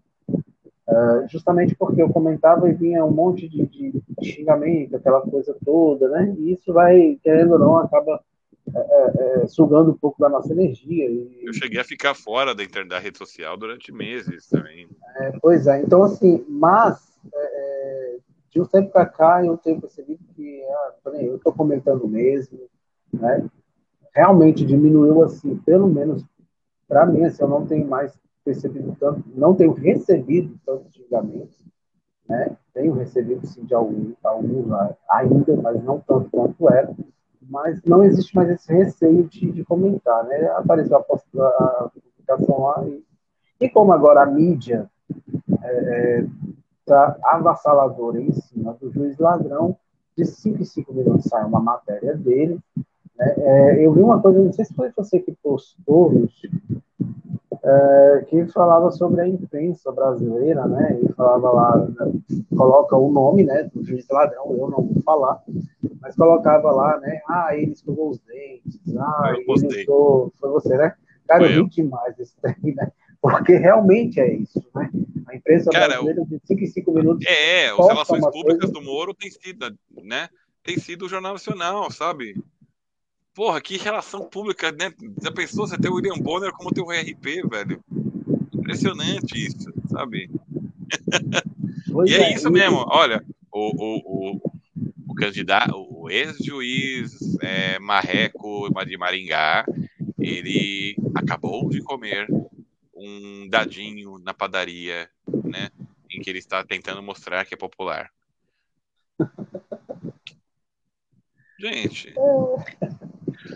Speaker 2: Uh, justamente porque eu comentava e vinha um monte de, de, xingamento, aquela coisa toda, né? E isso vai, querendo ou não, acaba é, é, sugando um pouco da nossa energia. E...
Speaker 1: Eu cheguei a ficar fora da, internet, da rede social durante meses também.
Speaker 2: É, pois é, então assim, mas de um tempo para cá eu tenho percebido que ah, eu estou comentando mesmo, né? Realmente diminuiu assim, pelo menos para mim, assim, eu não tenho mais percebido tanto, não tenho recebido tantos xingamentos, né? Tenho recebido sim de alguns, alguns ainda, mas não tanto quanto era. Mas não existe mais esse receio de, de comentar, né? Apareceu a, a publicação lá e, e como agora a mídia está é, avassaladora em cima do juiz ladrão, de 5 em 5 minutos sai uma matéria dele. Né? É, eu vi uma coisa, não sei se foi você que postou, é, que falava sobre a imprensa brasileira, né? E falava lá, né, coloca o nome, né, do juiz ladrão, eu não vou falar, mas colocava lá, né? Ah, ele escovou os dentes, ah, eu ele usou, foi você, né? Cara, foi eu vi demais isso daí, né? Porque realmente é isso, né? A imprensa Cara, brasileira de 5 em 5 minutos.
Speaker 1: É, é as relações públicas coisa... do Moro tem sido, né? Tem sido o Jornal Nacional, sabe? Porra, que relação pública, né? Já pensou você ter o William Bonner como teu RP, velho? Impressionante isso, sabe? e é, é, isso mesmo, olha, o, o, o, o candidato, o ex-juiz é, Marreco de Maringá, ele acabou de comer um dadinho na padaria, né? Em que ele está tentando mostrar que é popular. Gente.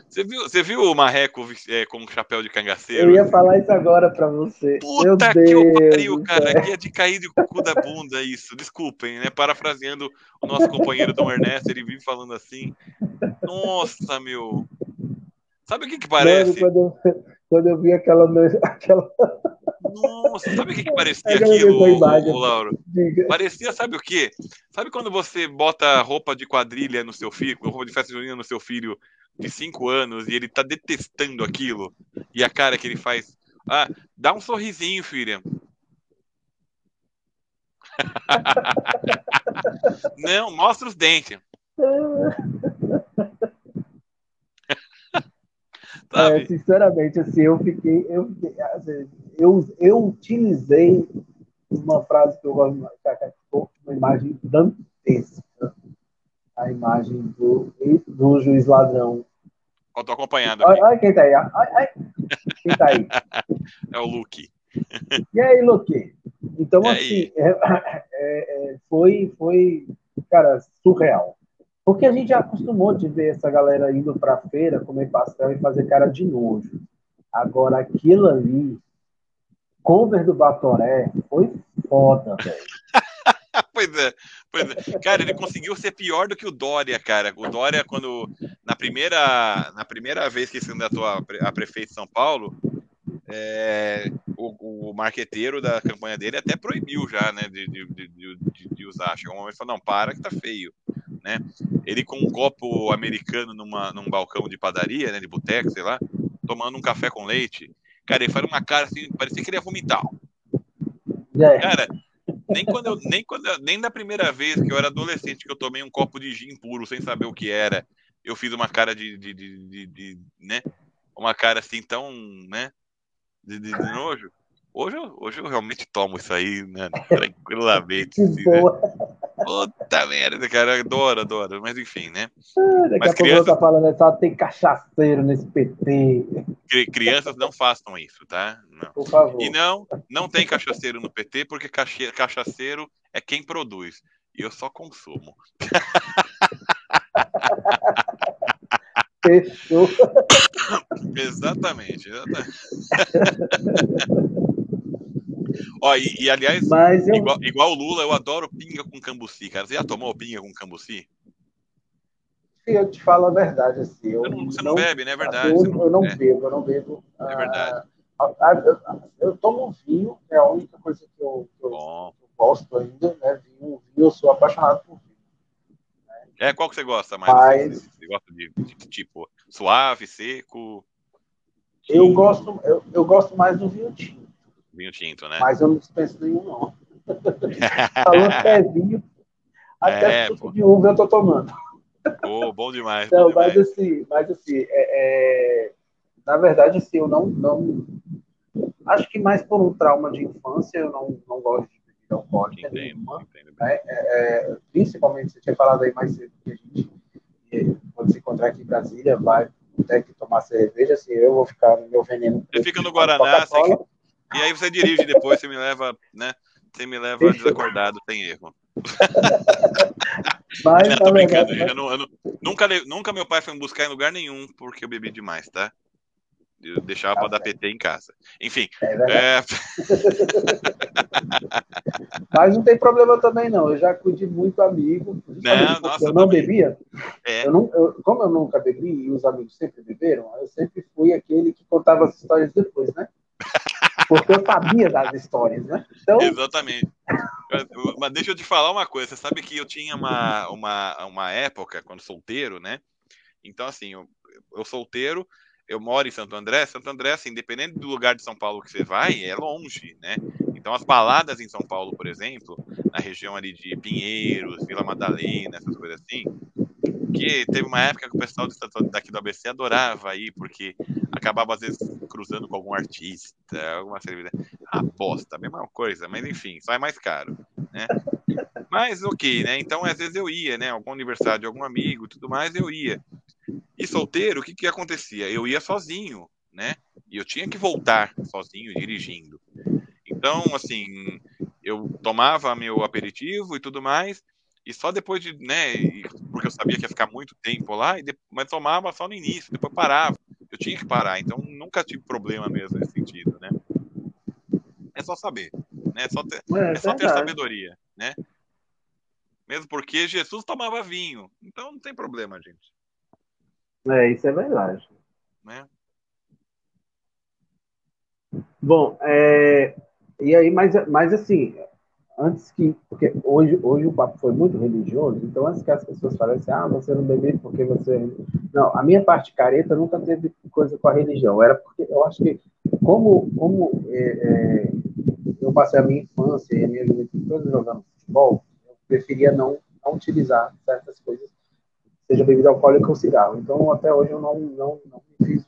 Speaker 1: Você viu, você viu o Marreco é, com um chapéu de cangaceiro?
Speaker 2: Eu ia falar isso agora pra você.
Speaker 1: Puta Meu que o pariu, cara. Aqui é de cair de cu da bunda isso. Desculpem, né? Parafraseando o nosso companheiro Dom Ernesto, ele vive falando assim. Nossa, meu. Sabe o que que parece?
Speaker 2: Mano, quando, eu, quando eu vi aquela... aquela...
Speaker 1: Nossa, sabe o que, que parecia aquilo, o, o Lauro? Diga. Parecia, sabe o quê? Sabe quando você bota roupa de quadrilha no seu filho, roupa de festa junina no seu filho de 5 anos e ele tá detestando aquilo. E a cara que ele faz. Ah, dá um sorrisinho, filha. Não, mostra os dentes.
Speaker 2: É, sinceramente, assim, eu fiquei. Eu, assim, eu, eu utilizei uma frase que eu gosto de uma imagem dantesca a imagem do, do juiz ladrão.
Speaker 1: Eu tô acompanhando.
Speaker 2: Olha quem tá aí. Ai. Quem tá aí?
Speaker 1: É o Luke.
Speaker 2: E aí, Luke? Então, e assim, é, é, é, foi, foi, cara, surreal. Porque a gente já acostumou de ver essa galera indo pra feira comer pastel e fazer cara de nojo. Agora, aquilo ali, cover do Batoré, foi foda, velho.
Speaker 1: pois é, pois é. Cara, ele conseguiu ser pior do que o Dória, cara. O Dória, quando. Na primeira, na primeira vez que se candidatou a, a prefeito de São Paulo, é, o, o marqueteiro da campanha dele até proibiu já, né, de, de, de, de usar. Chegou um momento e falou, não, para que tá feio. Né? Ele com um copo americano numa, num balcão de padaria, né, de boteco, sei lá, tomando um café com leite. Cara, ele faz uma cara assim, parecia que ele ia vomitar. É. Cara, nem quando eu, nem quando eu, nem da primeira vez que eu era adolescente que eu tomei um copo de gin puro sem saber o que era, eu fiz uma cara de, de, de, de, de né? Uma cara assim tão, né? De, de, nojo. Hoje eu, hoje eu realmente tomo isso aí, né? Tranquilamente. Assim, né? Puta merda, cara. Adoro, adoro. Mas enfim, né?
Speaker 2: Ah, daqui Mas a crianças... pouco tô falando, é só tem cachaceiro nesse PT.
Speaker 1: Crianças não façam isso, tá? Não.
Speaker 2: Por favor.
Speaker 1: E não, não tem cachaceiro no PT, porque cachaceiro é quem produz. E eu só consumo.
Speaker 2: Fechou.
Speaker 1: exatamente. exatamente. Ó, e, e, aliás,
Speaker 2: eu...
Speaker 1: igual, igual, o Lula, eu adoro pinga com cambuci, cara. Você já tomou pinga com cambuci?
Speaker 2: Eu te falo a verdade, assim. Eu
Speaker 1: não, você não, não, bebe, né? É verdade.
Speaker 2: Eu,
Speaker 1: não,
Speaker 2: eu não é. bebo, eu não bebo.
Speaker 1: É verdade.
Speaker 2: Ah, ah, eu, eu, tomo vinho, é a única coisa que eu, que eu, gosto ainda, né? Vinho, vinho, eu sou apaixonado por vinho.
Speaker 1: É, qual que você gosta mais? Mas... Você gosta de, de, tipo suave, seco?
Speaker 2: Eu gosto, eu, eu gosto mais do vinho tinto.
Speaker 1: Vinho tinto, né?
Speaker 2: Mas eu não dispenso nenhum, não. É vinho, até é, suco de uva eu tô tomando.
Speaker 1: Oh, bom demais.
Speaker 2: Então,
Speaker 1: bom demais.
Speaker 2: Mas assim, mas assim é, é, na verdade, assim, eu não, não. Acho que mais por um trauma de infância, eu não, não gosto de bebida alcoólica entendo, nenhuma. Entendo né? É, é, principalmente, você tinha falado aí mais cedo que a gente, quando se encontrar aqui em Brasília, vai ter que tomar cerveja, assim, eu vou ficar no meu veneno.
Speaker 1: Você fica no Guaraná, e aí você dirige depois, você me leva, né? Você me leva desacordado, tem erro.
Speaker 2: Mas, não, brincando. Verdade,
Speaker 1: eu não, eu não, nunca, nunca meu pai foi me buscar em lugar nenhum porque eu bebi demais, tá? Eu deixava para dar PT em casa. Enfim.
Speaker 2: É é... Mas não tem problema também, não. Eu já cuide muito amigo.
Speaker 1: Não, nossa,
Speaker 2: eu não também. bebia. É. Eu não, eu, como eu nunca bebi e os amigos sempre beberam, eu sempre fui aquele que contava as histórias depois, né? Porque eu sabia das histórias, né?
Speaker 1: Então... Exatamente. Mas deixa eu te falar uma coisa. Você sabe que eu tinha uma, uma, uma época, quando solteiro, né? Então, assim, eu, eu solteiro, eu moro em Santo André. Santo André, assim, independente do lugar de São Paulo que você vai, é longe, né? Então, as baladas em São Paulo, por exemplo, na região ali de Pinheiros, Vila Madalena, essas coisas assim, que teve uma época que o pessoal daqui do ABC adorava ir, porque acabava às vezes cruzando com algum artista, alguma cerveja. Aposta, mesma coisa, mas enfim, sai mais caro, né? Mas ok, né? Então às vezes eu ia, né? Algum aniversário de algum amigo, tudo mais, eu ia. E solteiro, o que que acontecia? Eu ia sozinho, né? E eu tinha que voltar sozinho dirigindo. Então, assim, eu tomava meu aperitivo e tudo mais, e só depois de, né, porque eu sabia que ia ficar muito tempo lá, e depois, mas tomava só no início, depois parava. Eu tinha que parar, então nunca tive problema mesmo nesse sentido, né? É só saber, né? É só ter, é, é só ter sabedoria, né? Mesmo porque Jesus tomava vinho, então não tem problema, gente.
Speaker 2: É, isso é verdade.
Speaker 1: Né?
Speaker 2: Bom, é, e aí, mas, mas assim, antes que, porque hoje, hoje o papo foi muito religioso, então antes que as pessoas falem assim, ah, você não bebe porque você... Não, a minha parte careta nunca teve coisa com a religião, era porque eu acho que, como, como é, é, eu passei a minha infância e a minha juventude toda jogando futebol, eu preferia não, não utilizar certas coisas, seja bebida alcoólica ou cigarro. Então, até hoje eu não, não, não, fiz,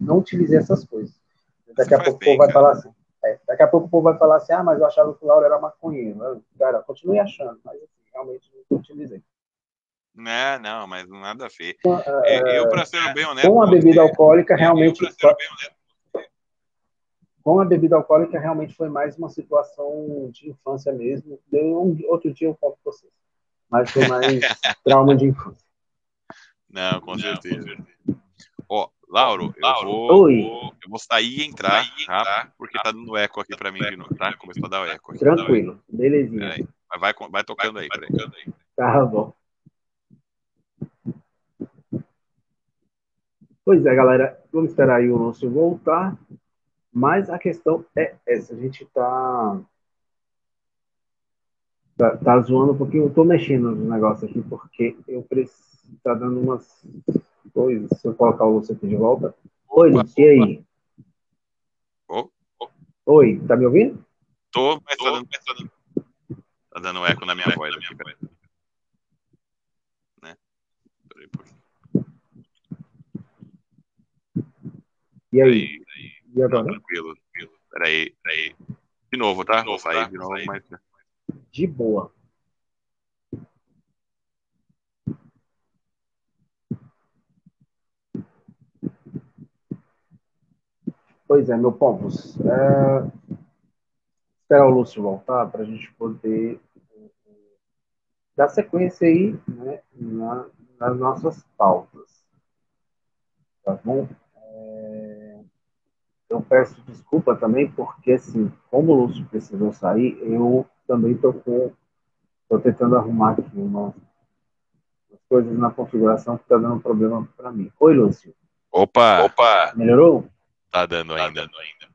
Speaker 2: não utilizei essas coisas. Daqui a pouco o povo vai falar assim, é, daqui a pouco o povo vai falar assim, ah, mas eu achava que o Lauro era maconheiro. Cara, continue achando, mas assim, realmente não utilizei.
Speaker 1: Não, não, mas nada a ver. É, eu, para ser bem honesto.
Speaker 2: Com a bebida alcoólica, realmente. Eu, com a bebida alcoólica, realmente foi mais uma situação de infância mesmo. Um, outro dia eu falo com vocês. Mas foi mais trauma de infância.
Speaker 1: Não, com certeza. Ó, Lauro, eu vou, Oi. vou, eu vou sair e entrar, tá? Porque tá dando eco aqui pra mim de novo, tá? Começou a dar eco aqui.
Speaker 2: Tranquilo, belezinha.
Speaker 1: Aí. Vai, vai tocando aí, peraí.
Speaker 2: Tá bom. Pois é, galera, vamos esperar aí o Lúcio voltar. Mas a questão é essa, a gente tá, tá, tá zoando um pouquinho, eu tô mexendo no negócio aqui, porque eu preciso, tá dando umas Oi, se eu colocar o Lúcio aqui de volta. Oi, Lúcio, e aí?
Speaker 1: Oh, oh.
Speaker 2: Oi, tá me ouvindo?
Speaker 1: Tô, mas tá dando, tá dando eco na minha eco voz. Na minha voz. Né?
Speaker 2: E aí?
Speaker 1: aí, e agora? Não, tranquilo, tranquilo. Peraí, peraí. De novo, tá? De novo, Vou sair tá? de novo, mas...
Speaker 2: De boa. Pois é, meu povo. É... Esperar o Lúcio voltar para a gente poder dar sequência aí né, na, nas nossas pautas. Tá bom? É... Eu peço desculpa também, porque, assim, como o Lúcio precisou sair, eu também estou com. Estou tentando arrumar aqui uma, umas coisas na configuração que está dando problema para mim. Oi, Lúcio.
Speaker 1: Opa! Opa!
Speaker 2: Melhorou?
Speaker 1: Tá dando ainda. Tá dando ainda.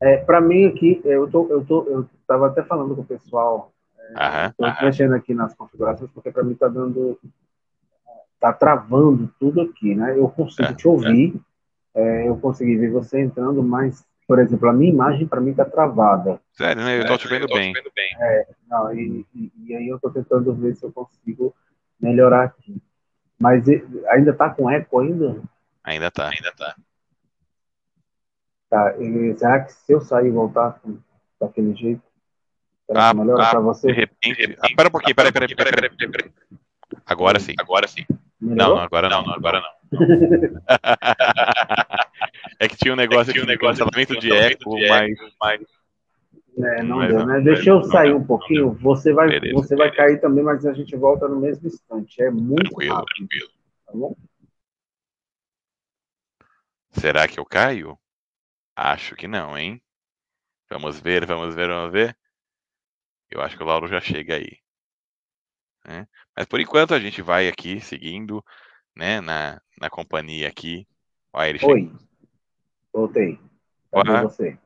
Speaker 2: É, para mim aqui, eu tô, eu tô, eu estava até falando com o pessoal,
Speaker 1: é,
Speaker 2: tô mexendo aqui nas configurações porque para mim está dando, tá travando tudo aqui, né? Eu consigo
Speaker 1: É,
Speaker 2: te ouvir, é, eu consegui ver você entrando, mas, por exemplo, a minha imagem para mim está travada.
Speaker 1: Sério, né? Eu tô te vendo bem.
Speaker 2: Não, e, e- e aí eu estou tentando ver se eu consigo melhorar aqui. Mas ainda está com eco ainda?
Speaker 1: Ainda tá. Ainda tá.
Speaker 2: Tá, e será que se eu sair e voltar daquele jeito, será
Speaker 1: Ah,
Speaker 2: melhora
Speaker 1: ah,
Speaker 2: para
Speaker 1: De
Speaker 2: você?
Speaker 1: repente. Ah, pera um pouquinho, peraí, peraí, peraí, peraí, peraí, peraí. Agora sim. Agora sim. Não,
Speaker 2: Melhorou?
Speaker 1: não, agora não, agora não. É que tinha um negócio aqui de cancelamento de eco, mas.
Speaker 2: É, não
Speaker 1: Mas
Speaker 2: deu, né? Deixa eu sair
Speaker 1: deu,
Speaker 2: um pouquinho. Você vai,
Speaker 1: Beleza,
Speaker 2: você vai
Speaker 1: beleza.
Speaker 2: cair também, mas a gente volta no mesmo instante. É muito
Speaker 1: Tranquilo,
Speaker 2: rápido,
Speaker 1: tranquilo.
Speaker 2: tá bom?
Speaker 1: Será que eu caio? Acho que não, hein? Vamos ver, vamos ver, vamos ver. Eu acho que o Lauro já chega aí. né? Mas por enquanto a gente vai aqui seguindo, né, na, na companhia aqui. Olha ele chega.
Speaker 2: Oi. Voltei.
Speaker 1: Olá.
Speaker 2: você?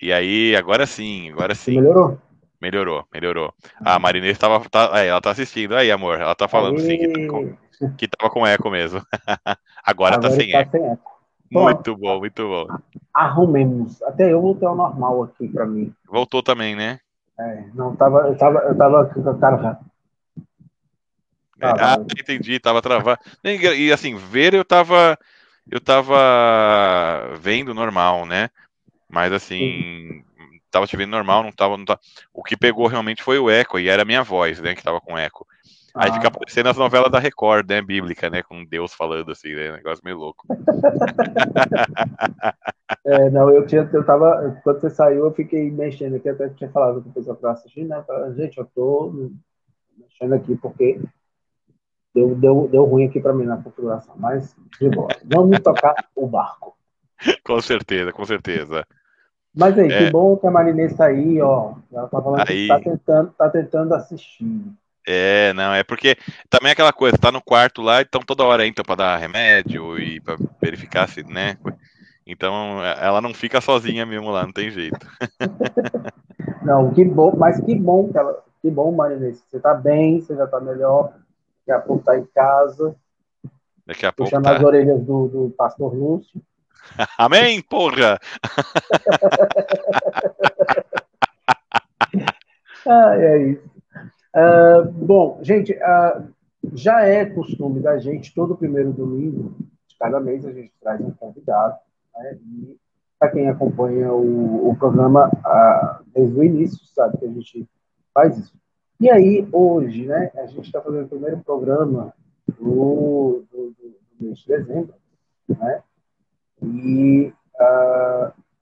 Speaker 1: E aí, agora sim, agora
Speaker 2: Você
Speaker 1: sim.
Speaker 2: melhorou?
Speaker 1: Melhorou, melhorou. A Marinês tava, tá, aí, ela tá assistindo. Aí, amor, ela tá falando sim que, tá com,
Speaker 2: Aê!
Speaker 1: que tava com eco mesmo. agora, tá
Speaker 2: Agora
Speaker 1: sem
Speaker 2: tá
Speaker 1: eco.
Speaker 2: sem eco. Bom,
Speaker 1: Muito bom, muito bom.
Speaker 2: arrumemos. Até eu voltei ao normal aqui para mim.
Speaker 1: Voltou também, né?
Speaker 2: É, não tava, eu tava, eu tava com a cara.
Speaker 1: É, ah, entendi, tava travado. E e, assim, ver eu tava. Eu tava vendo normal, né? Mas assim, tava te vendo normal, não tava, não tava. O que pegou realmente foi o eco, e era a minha voz, né, que tava com eco. Aí
Speaker 2: Ah,
Speaker 1: fica aparecendo as novelas da Record, né, bíblica, né, com Deus falando assim, né, negócio meio louco.
Speaker 2: É, não, eu tinha, eu tava, quando você saiu, eu fiquei mexendo aqui, até tinha falado com o pessoal estava assistindo, né? Gente, eu tô mexendo aqui porque deu, deu, deu ruim aqui para mim na configuração, mas de boa. Vamos tocar o barco.
Speaker 1: com certeza, com certeza.
Speaker 2: Mas aí,
Speaker 1: É.
Speaker 2: que bom que a Marinês tá aí, ó. Ela tá falando
Speaker 1: Aí.
Speaker 2: que tá tentando, tá tentando assistir.
Speaker 1: É, não, é porque também é aquela coisa, tá no quarto lá, então toda hora entra pra dar remédio e pra verificar se, né? Então ela não fica sozinha mesmo lá, não tem jeito.
Speaker 2: Não, que bom, mas que bom que ela, que bom, Marinês. Você tá bem, você já tá melhor. Daqui a pouco tá em casa,
Speaker 1: Daqui a pouco
Speaker 2: puxando
Speaker 1: tá.
Speaker 2: as orelhas do, do pastor Lúcio.
Speaker 1: Amém, porra!
Speaker 2: Ah, é isso. Ah, bom, gente, ah, já é costume da gente, todo primeiro domingo de cada mês, a gente traz um convidado. Né? E para quem acompanha o, o programa ah, desde o início, sabe que a gente faz isso. E aí, hoje, né, a gente está fazendo o primeiro programa do, do, do- do mês de dezembro, né? E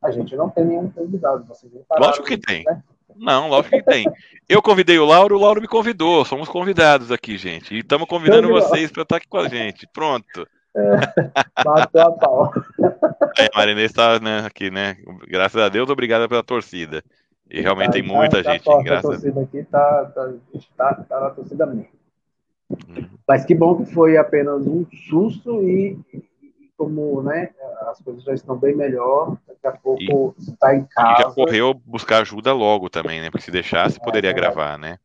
Speaker 2: a gente não tem nenhum convidado. Vocês
Speaker 1: Lógico que tem.
Speaker 2: né?
Speaker 1: Não, lógico que tem. Eu convidei o Lauro, o Lauro me convidou. Somos convidados aqui, gente. E estamos convidando vocês para estar aqui com a gente. Pronto.
Speaker 2: Matou a pau.
Speaker 1: É, Marinês está né, aqui, né? Graças a Deus, obrigada pela torcida. E realmente tem muita
Speaker 2: tá,
Speaker 1: gente,
Speaker 2: tá
Speaker 1: graças
Speaker 2: a torcida aqui tá, tá, tá, tá na torcida mesmo.
Speaker 1: Uhum.
Speaker 2: Mas que bom que foi apenas um susto e como né, as coisas já estão bem melhor, daqui a pouco está em
Speaker 1: E
Speaker 2: casa.
Speaker 1: já correu buscar ajuda logo também, né? Porque se deixasse, poderia
Speaker 2: É
Speaker 1: gravar, né?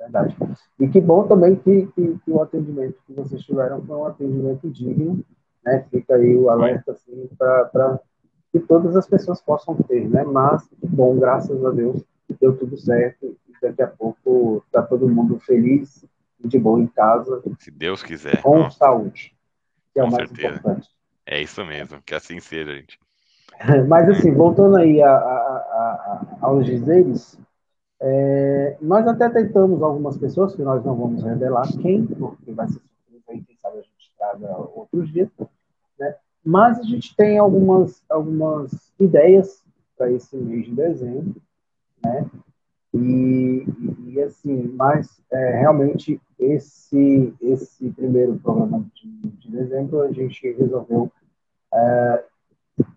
Speaker 2: É verdade. E que bom também que, que, que o atendimento que vocês tiveram foi um atendimento digno, né? Fica aí o alerta assim, para que todas as pessoas possam ter, né? Mas bom, graças a Deus, deu tudo certo e daqui a pouco está todo mundo feliz e de boa em casa,
Speaker 1: Se Deus quiser.
Speaker 2: com
Speaker 1: Nossa,
Speaker 2: saúde, que é o mais
Speaker 1: certeza.
Speaker 2: importante.
Speaker 1: é isso mesmo. Que assim seja, gente.
Speaker 2: Mas assim, voltando aí a, a, a- aos dizeres, é, nós até tentamos algumas pessoas, que nós não vamos revelar quem, porque vai ser surpresa aí, quem sabe a gente traga outros dias, né? Mas a gente tem algumas, algumas ideias para esse mês de dezembro, né? E, e, assim, mas é, realmente esse, esse primeiro programa de, de dezembro a gente resolveu é,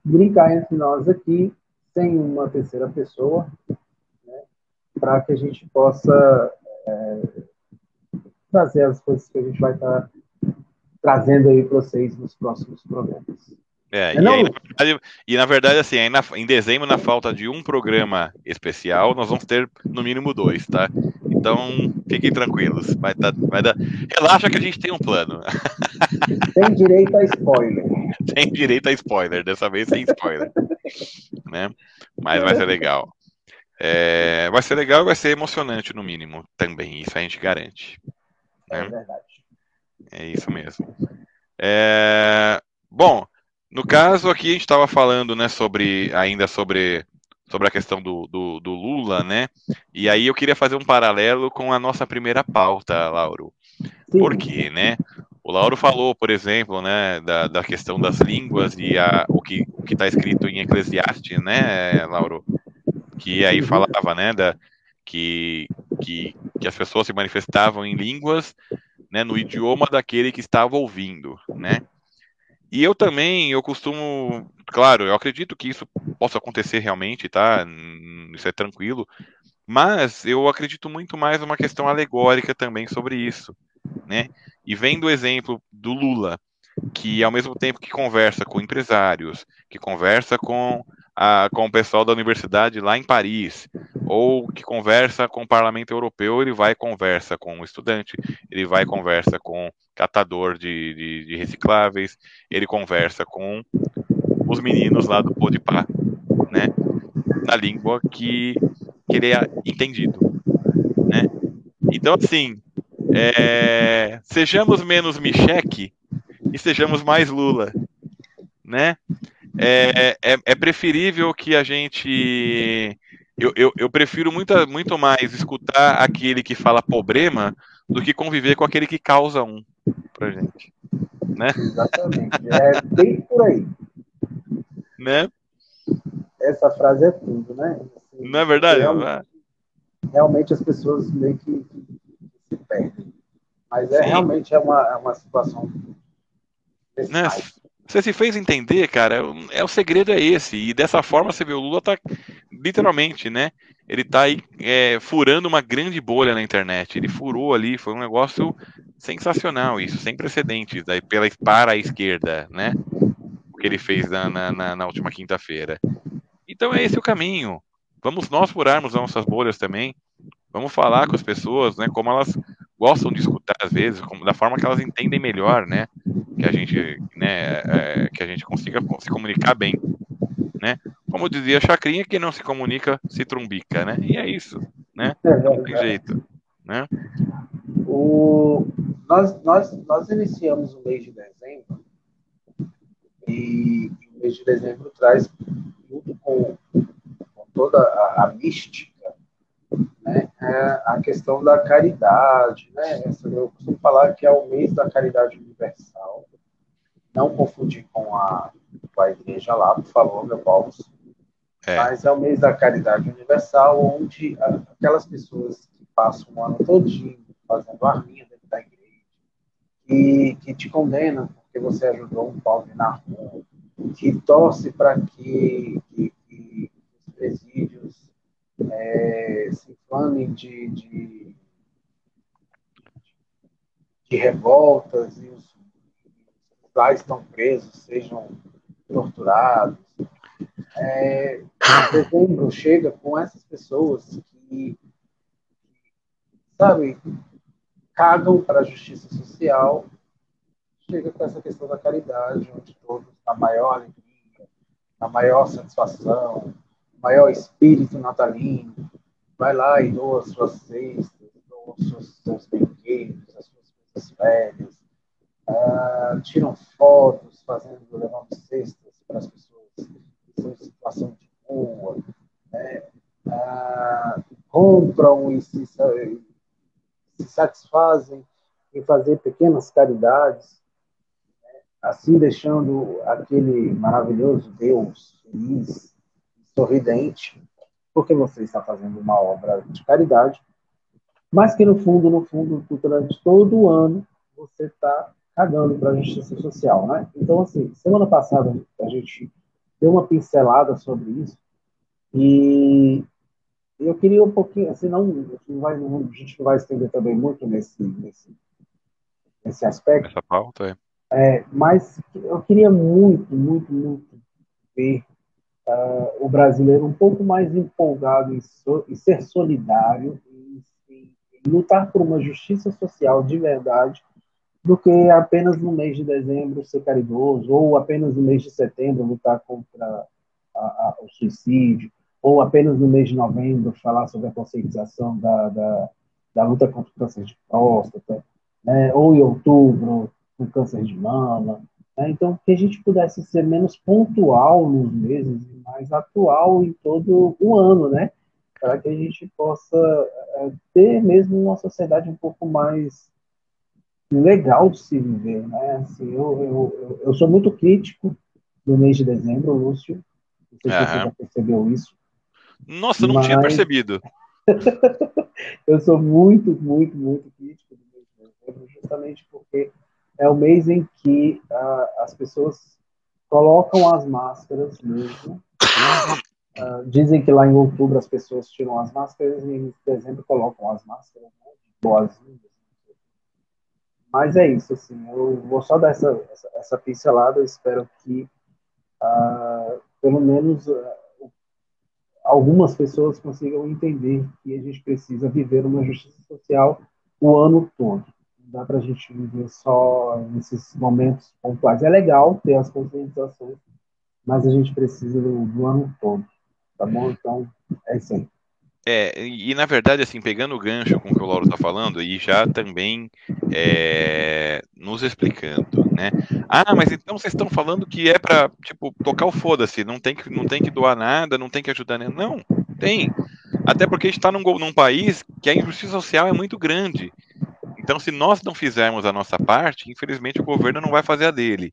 Speaker 2: brincar entre nós aqui, sem uma terceira pessoa, né, para que a gente possa é, trazer as coisas que a gente vai estar tá trazendo aí para vocês nos próximos programas.
Speaker 1: É, e, aí, na verdade, e, na verdade, assim, na, em dezembro, na falta de um programa especial, nós vamos ter no mínimo dois, tá? Então, fiquem tranquilos. Vai dar, vai dar... Relaxa que a gente tem um plano.
Speaker 2: Tem direito a spoiler.
Speaker 1: Tem direito a spoiler, dessa vez sem spoiler. né? Mas vai ser legal. É, vai ser legal e vai ser emocionante, no mínimo, também. Isso a gente garante.
Speaker 2: Né? É verdade.
Speaker 1: É isso mesmo. É, bom, no caso aqui a gente estava falando, né, sobre ainda sobre sobre a questão do, do, do, Lula, né? E aí eu queria fazer um paralelo com a nossa primeira pauta, Lauro. Sim. Por quê, né? O Lauro falou, por exemplo, né, da, da questão das línguas e a, o que o está escrito em Eclesiastes, né, Lauro? Que aí falava, né, da, que, que, que as pessoas se manifestavam em línguas, né, no idioma daquele que estava ouvindo, né? E eu também, eu costumo, claro, eu acredito que isso possa acontecer realmente, tá? Isso é tranquilo. Mas eu acredito muito mais numa questão alegórica também sobre isso, né? E vendo o exemplo do Lula, que ao mesmo tempo que conversa com empresários, que conversa com, a, com o pessoal da universidade lá em Paris, ou que conversa com o Parlamento Europeu, ele vai e conversa com o estudante, ele vai e conversa com catador de, de, de recicláveis, ele conversa com os meninos lá do Podpah, né? Na língua que, que ele é entendido, né? Então, assim, é, sejamos menos Micheque e sejamos mais Lula, né? É, é, é preferível que a gente eu, eu, eu, prefiro muito, muito mais escutar aquele que fala problema do que conviver com aquele que causa um pra gente. Né?
Speaker 2: Exatamente. É bem por aí.
Speaker 1: Né?
Speaker 2: Essa frase é tudo, né?
Speaker 1: Assim, Não é verdade?
Speaker 2: Realmente, realmente, as pessoas meio que, que se perdem. Mas é Sim. realmente é uma, é uma situação.
Speaker 1: Né? Você se fez entender, cara, é o segredo é esse. E dessa forma você vê o Lula tá literalmente, né? Ele tá aí é, furando uma grande bolha na internet. Ele furou ali, foi um negócio sensacional isso, sem precedentes, daí pela para a esquerda, né? O que ele fez na, na, na última quinta-feira. Então é esse o caminho. Vamos nós furarmos nossas bolhas também. Vamos falar com as pessoas, né? Como elas gostam de escutar às vezes, como, da forma que elas entendem melhor, né? Que a gente, né? É, que a gente consiga se comunicar bem, né? Como dizia a Chacrinha, quem não se comunica se trumbica, né? E é isso, né? É não tem jeito, né?
Speaker 2: O, nós, nós, nós iniciamos o mês de dezembro e o mês de dezembro traz, junto com, com toda a, a mística, né, é a questão da caridade. Né? Eu costumo falar que é o mês da caridade universal. Não confundir com a, com a igreja lá, por favor, meu Paulo. É. Mas é o mês da caridade universal, onde aquelas pessoas que passam o ano todinho fazendo arminha dentro da igreja, que, que te condenam porque você ajudou um pobre na rua, que torce para que, que, que, os presídios é, se de, de, de revoltas e os lá estão presos sejam torturados. É, dezembro chega com essas pessoas que, sabe, cagam para a justiça social, chega com essa questão da caridade, onde todos, na maior alegria, na maior satisfação, maior espírito natalino, vai lá e doa suas cestas, doa seus, seus brinquedos, as suas coisas velhas, uh, tiram fotos fazendo, levando cestas para as pessoas que estão em situação de rua, né? Uh, compram e se, se satisfazem em fazer pequenas caridades, né? assim deixando aquele maravilhoso Deus feliz, sorridente, porque você está fazendo uma obra de caridade, mas que no fundo, no fundo, durante todo o ano, você está cagando para a justiça social, né? Então, assim, semana passada a gente deu uma pincelada sobre isso e eu queria um pouquinho, assim, não, não vai, a gente não vai estender também muito nesse, nesse, nesse aspecto.
Speaker 1: Essa pauta,
Speaker 2: é. é. Mas eu queria muito, muito, muito ver uh, o brasileiro um pouco mais empolgado em, so, em ser solidário, em, em, em lutar por uma justiça social de verdade, do que apenas no mês de dezembro ser caridoso, ou apenas no mês de setembro lutar contra a, a, o suicídio, ou apenas no mês de novembro falar sobre a conscientização da, da, da luta contra o câncer de próstata, né? ou em outubro, o câncer de mama. Né? Então, que a gente pudesse ser menos pontual nos meses e mais atual em todo o ano, né? Para que a gente possa é, ter mesmo uma sociedade um pouco mais legal de se viver, né? Assim, eu, eu, eu sou muito crítico no mês de dezembro, Lúcio. Não sei se você já percebeu isso.
Speaker 1: Nossa, não Mas... tinha percebido.
Speaker 2: eu sou muito, muito, muito crítico do mês de dezembro, justamente porque é o mês em que uh, as pessoas colocam as máscaras mesmo. Uh, dizem que lá em outubro as pessoas tiram as máscaras e em dezembro colocam as máscaras, né, boazinhas. Mas é isso, assim, eu vou só dar essa, essa, essa pincelada, espero que uh, pelo menos algumas pessoas consigam entender que a gente precisa viver uma justiça social o ano todo. Dá para a gente viver só nesses momentos pontuais. É legal ter as conscientizações, mas a gente precisa do, do ano todo. Tá bom? Então, é isso aí.
Speaker 1: É, e na verdade, assim, pegando o gancho com o que o Lauro está falando, e já também é, nos explicando, né? Ah, mas então vocês estão falando que é para tipo, tocar o foda-se, não tem, que, não tem que doar nada, não tem que ajudar nem. Não, tem. Até porque a gente está num, num país que a injustiça social é muito grande. Então, se nós não fizermos a nossa parte, infelizmente o governo não vai fazer a dele.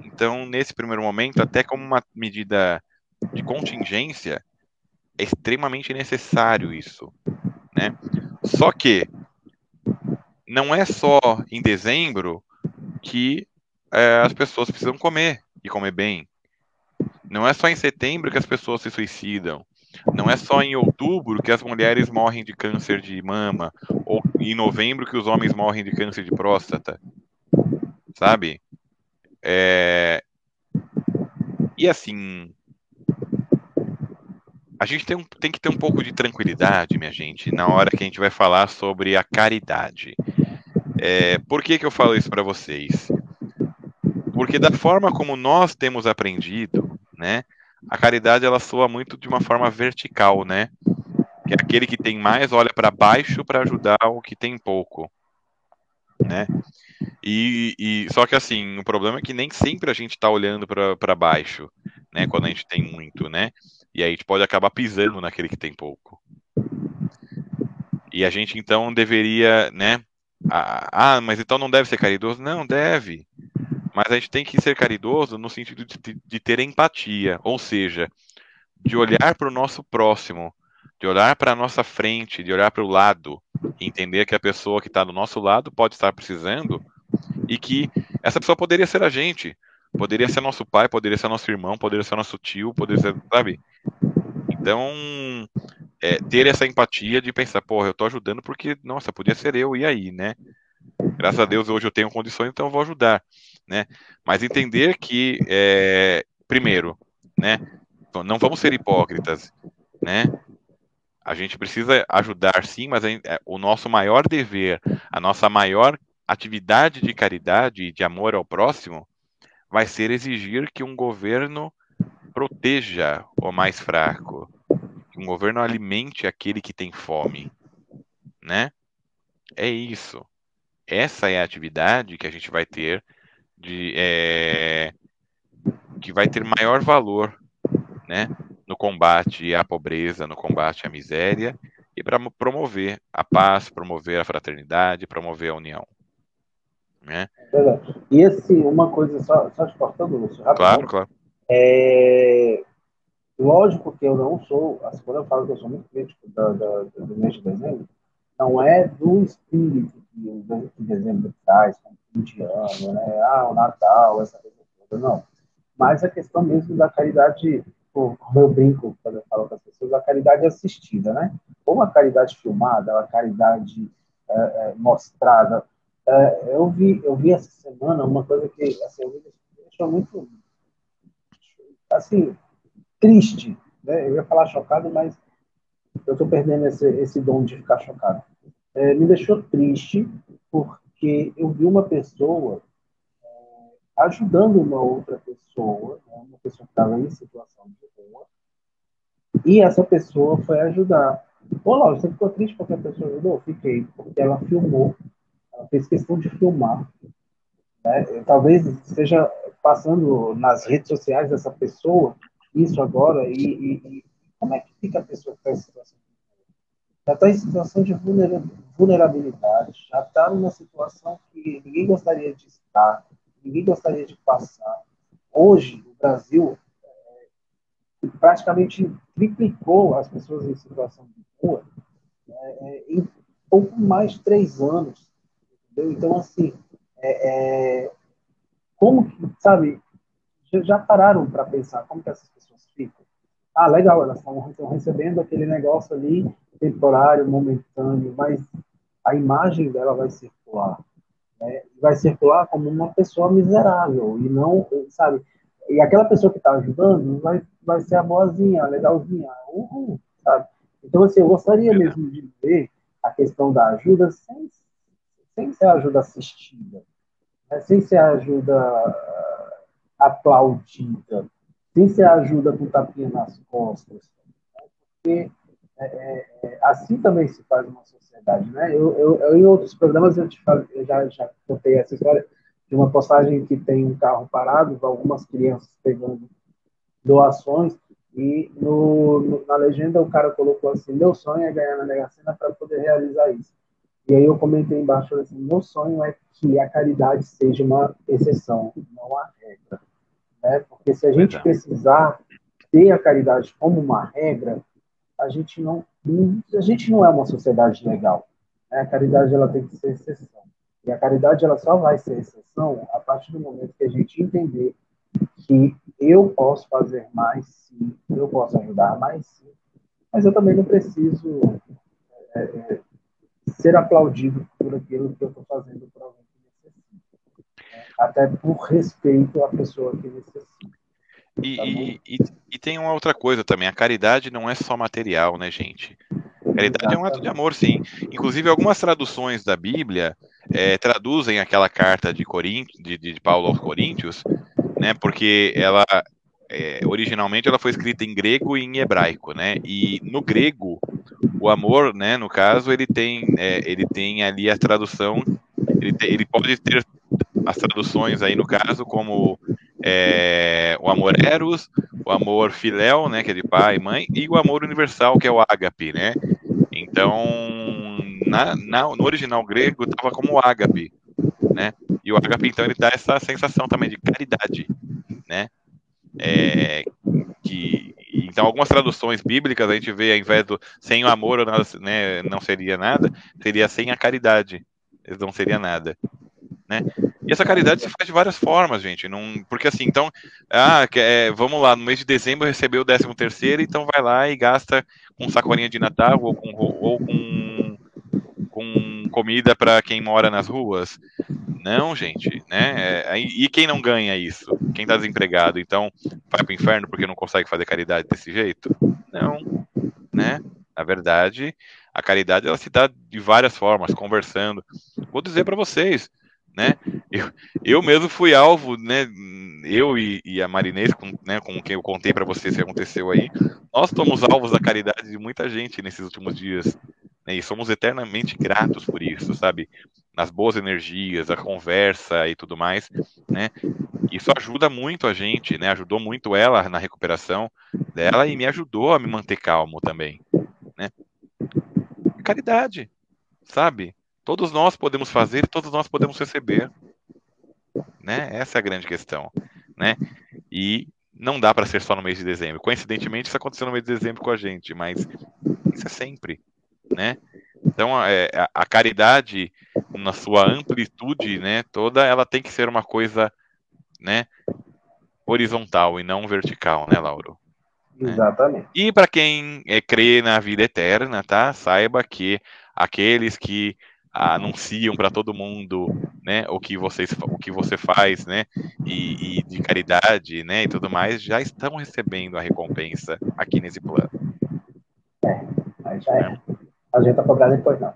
Speaker 1: Então, nesse primeiro momento, até como uma medida de contingência, é extremamente necessário isso, né? Só que não é só em dezembro que é, as pessoas precisam comer e comer bem. Não é só em setembro que as pessoas se suicidam. Não é só em outubro que as mulheres morrem de câncer de mama ou em novembro que os homens morrem de câncer de próstata, sabe? É... E assim, a gente tem, tem que ter um pouco de tranquilidade, minha gente, na hora que a gente vai falar sobre a caridade. É, por que, que eu falo isso para vocês? Porque da forma como nós temos aprendido, né, a caridade ela soa muito de uma forma vertical, né? Que é aquele que tem mais olha para baixo para ajudar o que tem pouco, né? E, e, só que assim, o problema é que nem sempre a gente está olhando para baixo, né? Quando a gente tem muito, né? E aí a gente pode acabar pisando naquele que tem pouco. E a gente então deveria, né? Ah, mas então não deve ser caridoso? Não, deve. Mas a gente tem que ser caridoso no sentido de, de ter empatia, ou seja, de olhar para o nosso próximo, de olhar para a nossa frente, de olhar para o lado, entender que a pessoa que está do nosso lado pode estar precisando e que essa pessoa poderia ser a gente, Poderia ser nosso pai, poderia ser nosso irmão, poderia ser nosso tio, poderia ser, sabe? Então, é, ter essa empatia de pensar, porra, eu tô ajudando porque, nossa, podia ser eu, e aí, né? Graças a Deus hoje eu tenho condições, então eu vou ajudar, né? Mas entender que, é, primeiro, né? Não vamos ser hipócritas, né? A gente precisa ajudar sim, mas é, o nosso maior dever, a nossa maior atividade de caridade e de amor ao próximo vai ser exigir que um governo proteja o mais fraco, que um governo alimente aquele que tem fome, né? É isso. Essa é a atividade que a gente vai ter de é, que vai ter maior valor, né? No combate à pobreza, no combate à miséria e para promover a paz, promover a fraternidade, promover a união. Né?
Speaker 2: E assim, uma coisa, só, só te cortando, Lúcio,
Speaker 1: Claro, claro.
Speaker 2: É... Lógico que eu não sou, assim, quando eu falo que eu sou muito crítico da, da, do mês de dezembro, não é do espírito que o dezembro traz, como indiano, né? Ah, o Natal, essa coisa toda, não. Mas a questão mesmo da caridade, como eu brinco quando eu falo com as pessoas, a caridade assistida, né? Ou a caridade filmada, a caridade é, é, mostrada. É, eu, vi, eu vi essa semana uma coisa que assim, me deixou muito assim, triste. Né? Eu ia falar chocado, mas eu estou perdendo esse, esse dom de ficar chocado. É, me deixou triste porque eu vi uma pessoa é, ajudando uma outra pessoa, né? uma pessoa que estava em situação de rua, e essa pessoa foi ajudar. Ô, Laura, você ficou triste porque a pessoa ajudou? Fiquei, porque ela filmou, ela fez questão de filmar. Né? Talvez esteja passando nas redes sociais dessa pessoa isso agora, e, e, e como é que fica a pessoa que está em situação já está em situação de vulnerabilidade, já está numa situação que ninguém gostaria de estar, ninguém gostaria de passar. Hoje, o Brasil é, praticamente triplicou as pessoas em situação de rua é, em pouco mais de três anos. Entendeu? Então, assim, é, é como que, sabe, já pararam para pensar como que essas pessoas? Ah, legal, elas estão recebendo aquele negócio ali temporário, momentâneo, mas a imagem dela vai circular. Né? Vai circular como uma pessoa miserável e não, sabe? E aquela pessoa que está ajudando vai, vai ser a boazinha, a legalzinha, uhul, sabe? Então, assim, eu gostaria mesmo de ver a questão da ajuda sem, sem ser ajuda assistida, né? sem ser ajuda aplaudida, sem ser ajuda com tapinha nas costas, né? porque é, é, é, assim também se faz uma sociedade, né? Eu, eu, eu em outros programas eu, te falo, eu já, já contei essa história de uma postagem que tem um carro parado, algumas crianças pegando doações e no, no, na legenda o cara colocou assim: meu sonho é ganhar na Mega Sena para poder realizar isso. E aí eu comentei embaixo assim: meu sonho é que a caridade seja uma exceção, não a regra, né? Porque se a gente precisar ter a caridade como uma regra, a gente não, a gente não é uma sociedade legal. Né? A caridade ela tem que ser exceção. E a caridade ela só vai ser exceção a partir do momento que a gente entender que eu posso fazer mais sim, eu posso ajudar mais sim, mas eu também não preciso é, é, ser aplaudido por aquilo que eu estou fazendo para alguém que necessita. Até por respeito à pessoa que necessita.
Speaker 1: E, tá e, e, e, tem uma outra coisa também, a caridade não é só material, né, gente? A caridade é um ato de amor, sim. Inclusive, algumas traduções da Bíblia é, traduzem aquela carta de, de, de, Paulo aos Coríntios, né? Porque ela é, originalmente ela foi escrita em grego e em hebraico, né? E no grego, o amor, né? No caso, ele tem, é, ele tem ali a tradução, ele, te, ele pode ter as traduções aí no caso como é, o amor eros, o amor filéu, né, que é de pai e mãe, e o amor universal, que é o ágape, né? Então, na, na, no original grego estava como ágape, né? E o ágape, então, ele dá essa sensação também de caridade, né? É, que, então, algumas traduções bíblicas a gente vê, ao invés do sem o amor né, não seria nada, seria sem a caridade, não seria nada. Né? E essa caridade se faz de várias formas, gente. Não, porque assim, então, ah, é, vamos lá, no mês de dezembro recebeu o 13 terceiro, então vai lá e gasta com sacolinha de Natal ou com, ou com, com comida para quem mora nas ruas. Não, gente, né? É, e quem não ganha isso? Quem está desempregado, então vai para o inferno porque não consegue fazer caridade desse jeito? Não, né? Na verdade, a caridade ela se dá de várias formas, conversando. Vou dizer para vocês, né? Eu, eu mesmo fui alvo, né? Eu e, e a Marinês, com, né, com quem eu contei para vocês que aconteceu aí, nós somos alvos da caridade de muita gente nesses últimos dias. Né, e somos eternamente gratos por isso, sabe? Nas boas energias, a conversa e tudo mais, né? Isso ajuda muito a gente, né? Ajudou muito ela na recuperação dela e me ajudou a me manter calmo também, né? Caridade, sabe? Todos nós podemos fazer, todos nós podemos receber, né? Essa é a grande questão, né? E não dá para ser só no mês de dezembro. Coincidentemente, isso aconteceu no mês de dezembro com a gente, mas isso é sempre, né? Então, é, a, a caridade, na sua amplitude, né, toda, ela tem que ser uma coisa, né, horizontal e não vertical, né, Lauro?
Speaker 2: Né? Exatamente.
Speaker 1: E para quem é, crê na vida eterna, tá? Saiba que aqueles que anunciam para todo mundo, né, o que vocês, o que você faz, né, e, e, de caridade, né, e tudo mais, já estão recebendo a recompensa aqui nesse plano.
Speaker 2: É, aí já é. é. A gente tá cobrar depois não.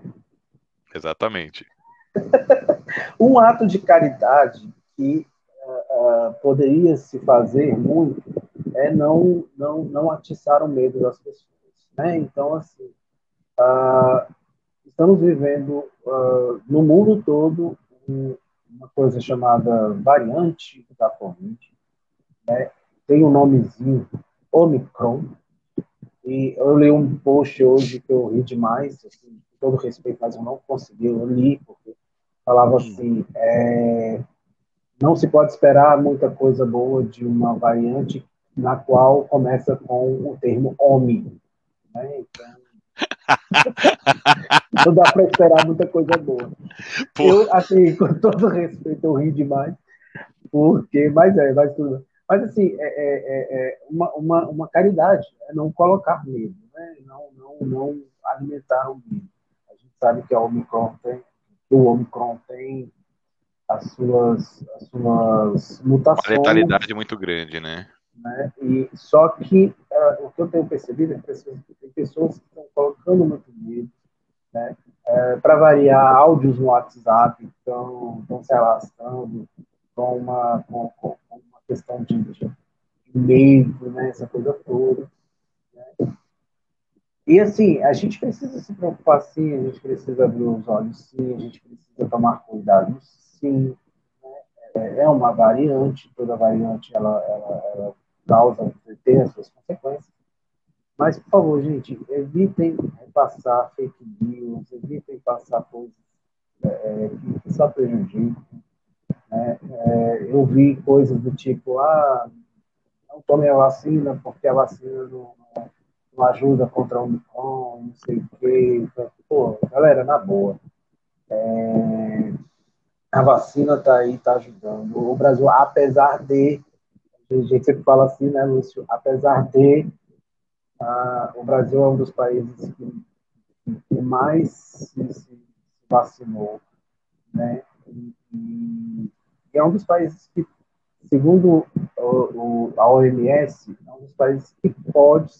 Speaker 1: Exatamente.
Speaker 2: um ato de caridade que uh, uh, poderia se fazer muito é não não não atiçar o medo das pessoas, né? Então assim, uh, estamos vivendo uh, no mundo todo um, uma coisa chamada variante da Covid, né? tem um nomezinho Omicron, e eu li um post hoje que eu ri demais, assim, com todo respeito, mas eu não consegui, eu li, porque falava assim, é, não se pode esperar muita coisa boa de uma variante na qual começa com o termo OMI. Né? Então, não dá para esperar muita coisa boa. Eu, assim, com todo respeito, eu ri demais, porque, mas é, mas tudo. Mas, assim, é, é, é, é uma, uma, uma caridade, é não colocar medo, né? não, não, não alimentar o medo. A gente sabe que a Omicron tem, o Omicron tem as suas, as suas mutações.
Speaker 1: Uma letalidade muito grande, né?
Speaker 2: Né? E, só que uh, o que eu tenho percebido é que pessoas, tem pessoas que estão colocando muito medo, né? Uh, é, Para variar, áudios no WhatsApp estão, estão se alastrando com uma, com, com uma questão de, de medo, né? essa coisa toda. Né? E assim, a gente precisa se preocupar sim, a gente precisa abrir os olhos sim, a gente precisa tomar cuidado sim. É, é uma variante, toda variante ela, ela, ela causa, tem as suas consequências. Mas, por favor, gente, evitem passar fake news, evitem passar coisas é, que só prejudicam. Né? É, eu vi coisas do tipo, ah, não tome a vacina porque a vacina não, não ajuda contra o Omicron, não sei o quê. Então, pô, galera, na boa. É, a vacina está aí, está ajudando. O Brasil, apesar de a gente sempre fala assim, né, Lúcio? Apesar de uh, o Brasil é um dos países que, que mais se, se, vacinou, né? E, e, é um dos países que, segundo o, o, a OMS, é um dos países que pode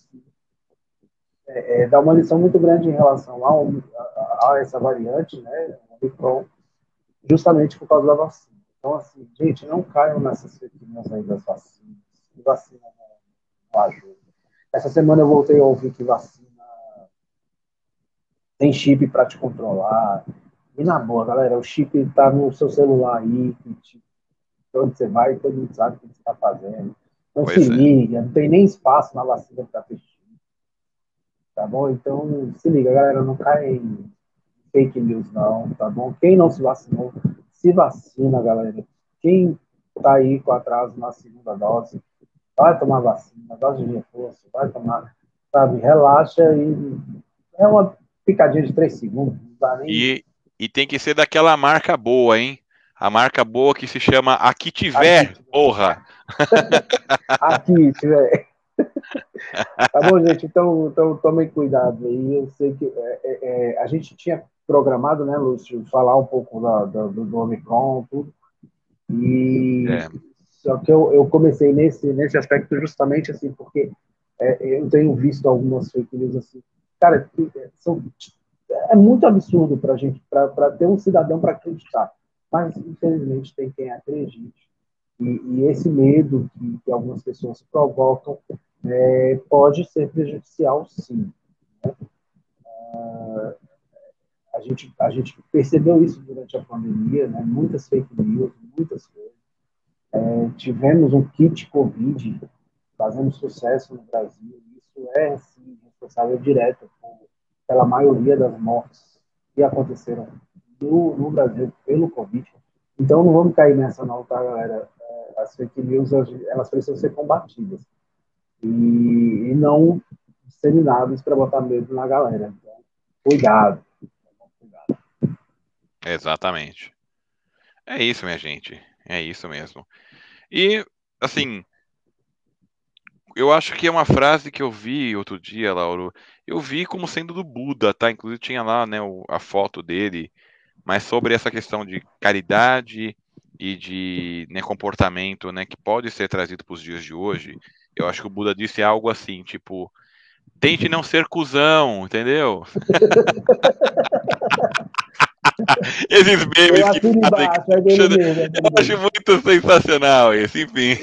Speaker 2: é, é, dar uma lição muito grande em relação a, a, a essa variante, né, Omicron, justamente por causa da vacina. Então, assim, gente, não caiam nessas fake aí das vacinas. Vacina não, não ajuda. Essa semana eu voltei a ouvir que vacina tem chip para te controlar. E na boa, galera, o chip está no seu celular aí, que te, onde você vai, todo mundo sabe o que você está fazendo. Não pois se é. liga, não tem nem espaço na vacina para ter chip. Tá bom? Então, se liga, galera, não cai em fake news, não, tá bom? Quem não se vacinou, se vacina, galera. Quem está aí com atraso na segunda dose, vai tomar vacina, dose de reforço, vai tomar, sabe? Relaxa e é uma picadinha de três segundos.
Speaker 1: Nem... E, e tem que ser daquela marca boa, hein? A marca boa que se chama Aqui Tiver, Aqui porra!
Speaker 2: Aqui Tiver. tá bom, gente? Então, então tomem cuidado aí. Eu sei que é, é, é, a gente tinha programado, né, Lúcio, falar um pouco da, da, do, do Omicron, tudo. E é. só que eu, eu comecei nesse, nesse aspecto justamente assim, porque é, eu tenho visto algumas fake news assim, cara, que são, é muito absurdo para gente, para ter um cidadão para acreditar. Mas, infelizmente, tem quem acredite. E, e esse medo que, que, algumas pessoas provocam é, pode ser prejudicial, sim. Né? A gente, a gente percebeu isso durante a pandemia, né? muitas fake news, muitas coisas. É, tivemos um kit Covid fazendo sucesso no Brasil. Isso é, sim, responsável direto por, pela maioria das mortes que aconteceram no, no Brasil pelo Covid. Então, não vamos cair nessa não, tá, galera? é, as fake news elas precisam ser combatidas e, e não disseminadas para botar medo na galera. Então, cuidado.
Speaker 1: Exatamente. É isso, minha gente. É isso mesmo. E, assim, eu acho que é uma frase que eu vi outro dia, Lauro. Eu vi como sendo do Buda, tá? Inclusive tinha lá, né, a foto dele, mas sobre essa questão de caridade e de né, comportamento, né, que pode ser trazido para os dias de hoje. Eu acho que o Buda disse algo assim, tipo, tente não ser cuzão, entendeu? Esses memes que fazem. Embaixo, eu acho muito sensacional esse, enfim.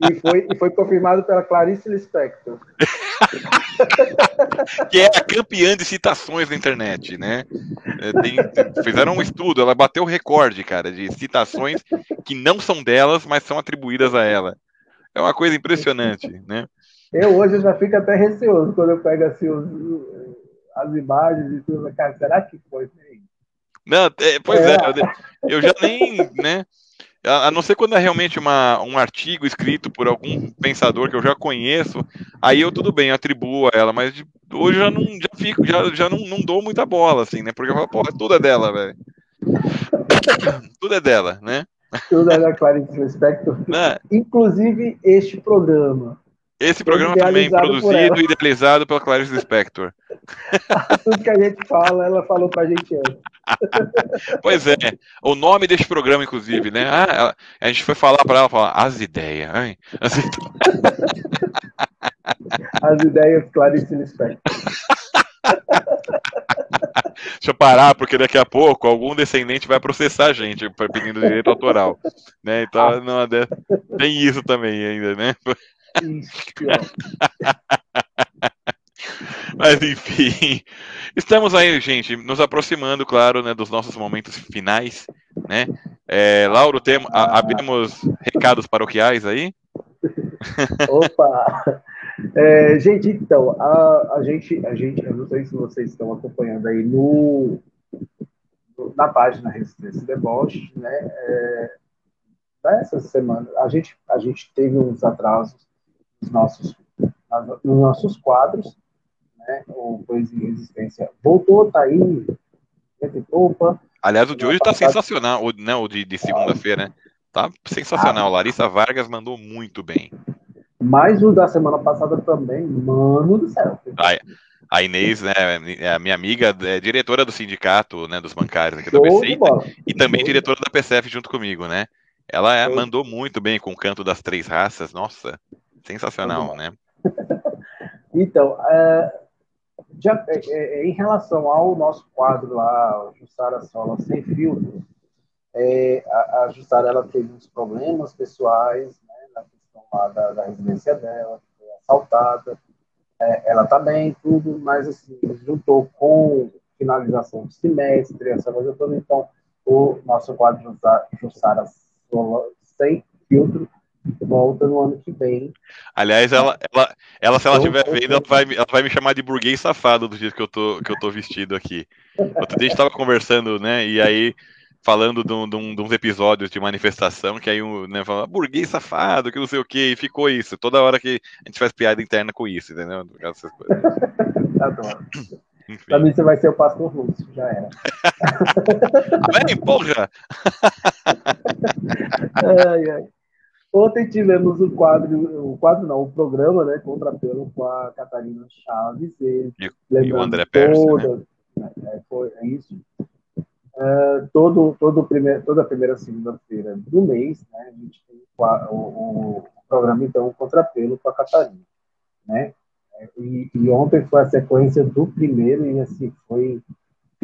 Speaker 2: E foi, e foi confirmado pela Clarice Lispector.
Speaker 1: que é a campeã de citações na internet, né? É, tem, fizeram um estudo, ela bateu o recorde, cara, de citações que não são delas, mas são atribuídas a ela. É uma coisa impressionante, né?
Speaker 2: Eu hoje já fico até receoso quando eu pego assim os, as imagens e tudo, cara, será que foi?
Speaker 1: Não, é, pois é, é eu já nem, né? A não ser quando é realmente uma, um artigo escrito por algum pensador que eu já conheço, aí eu tudo bem, atribuo a ela, mas hoje já não já fico, já, já não, não dou muita bola, assim, né? Porque eu falo, porra, tudo é dela, velho. tudo é dela, né?
Speaker 2: Tudo é da Clarice Lispector. Né? Inclusive este programa.
Speaker 1: Esse programa também produzido e idealizado pela Clarice Lispector.
Speaker 2: Tudo que a gente fala, ela falou pra gente antes.
Speaker 1: pois é, o nome desse programa, inclusive, né? Ah, a gente foi falar para ela, falar as ideias, hein? As,
Speaker 2: as ideias Clarice Lispector.
Speaker 1: Deixa eu parar, porque daqui a pouco algum descendente vai processar a gente pedindo direito autoral. Né? Então, ah. não, tem isso também ainda, né? Mas enfim, estamos aí, gente, nos aproximando, claro, né, dos nossos momentos finais, né? É, Lauro, tem, a, abrimos recados paroquiais aí?
Speaker 2: Opa! É, gente, então, a, a, gente, a gente, eu não sei se vocês estão acompanhando aí no, no na página Resistência Deboche, né? É, nessa semana, a gente, a gente teve uns atrasos nos nossos, nos nossos quadros, né? O Poesia e Resistência voltou, tá aí,
Speaker 1: opa. Aliás, o de hoje tá sensacional, o, né, o de, de segunda-feira, né? Tá sensacional. Ah, Larissa Vargas mandou muito bem.
Speaker 2: Mas o da semana passada também, mano do céu.
Speaker 1: A, a Inês, né, é a minha amiga, é diretora do sindicato, né, dos bancários aqui da BC, e, também diretora da PCF junto comigo, né? Ela é, mandou muito bem com o canto das três raças, nossa, sensacional, né?
Speaker 2: então, é, já, é, é, em relação ao nosso quadro lá, Jussara Sola Sem Filtro, é, a, a Jussara ela teve uns problemas pessoais, lá da, da residência dela, foi assaltada. É, ela está bem, tudo, mas assim, juntou com finalização do semestre, essa coisa toda, então o nosso quadro Jussara Sola sem filtro volta no ano que vem.
Speaker 1: Aliás, ela, ela, ela se ela estiver vendo, ela vai, ela vai me chamar de burguês safado do jeito que eu tô, que eu tô vestido aqui. Outro dia a gente estava conversando, né? E aí falando de, um, de, um, de, uns episódios de manifestação, que aí um, né, fala, burguês safado, que não sei o que, e ficou isso. Toda hora que a gente faz piada interna com isso, entendeu? Essas coisas.
Speaker 2: Adoro. Enfim. Pra mim você vai ser o pastor russo, já era.
Speaker 1: Vem, porra!
Speaker 2: ai, ai. Ontem tivemos o quadro, o quadro não, o programa, né, Contrapelo com a Catarina Chaves. E,
Speaker 1: e o André Pérez,
Speaker 2: né? É, foi, é isso uh, todo, todo primeiro, toda a primeira segunda-feira do mês, né, a gente tem o, o, o programa, então, o Contrapelo com a Catarina, né? E, e, ontem foi a sequência do primeiro e, assim, foi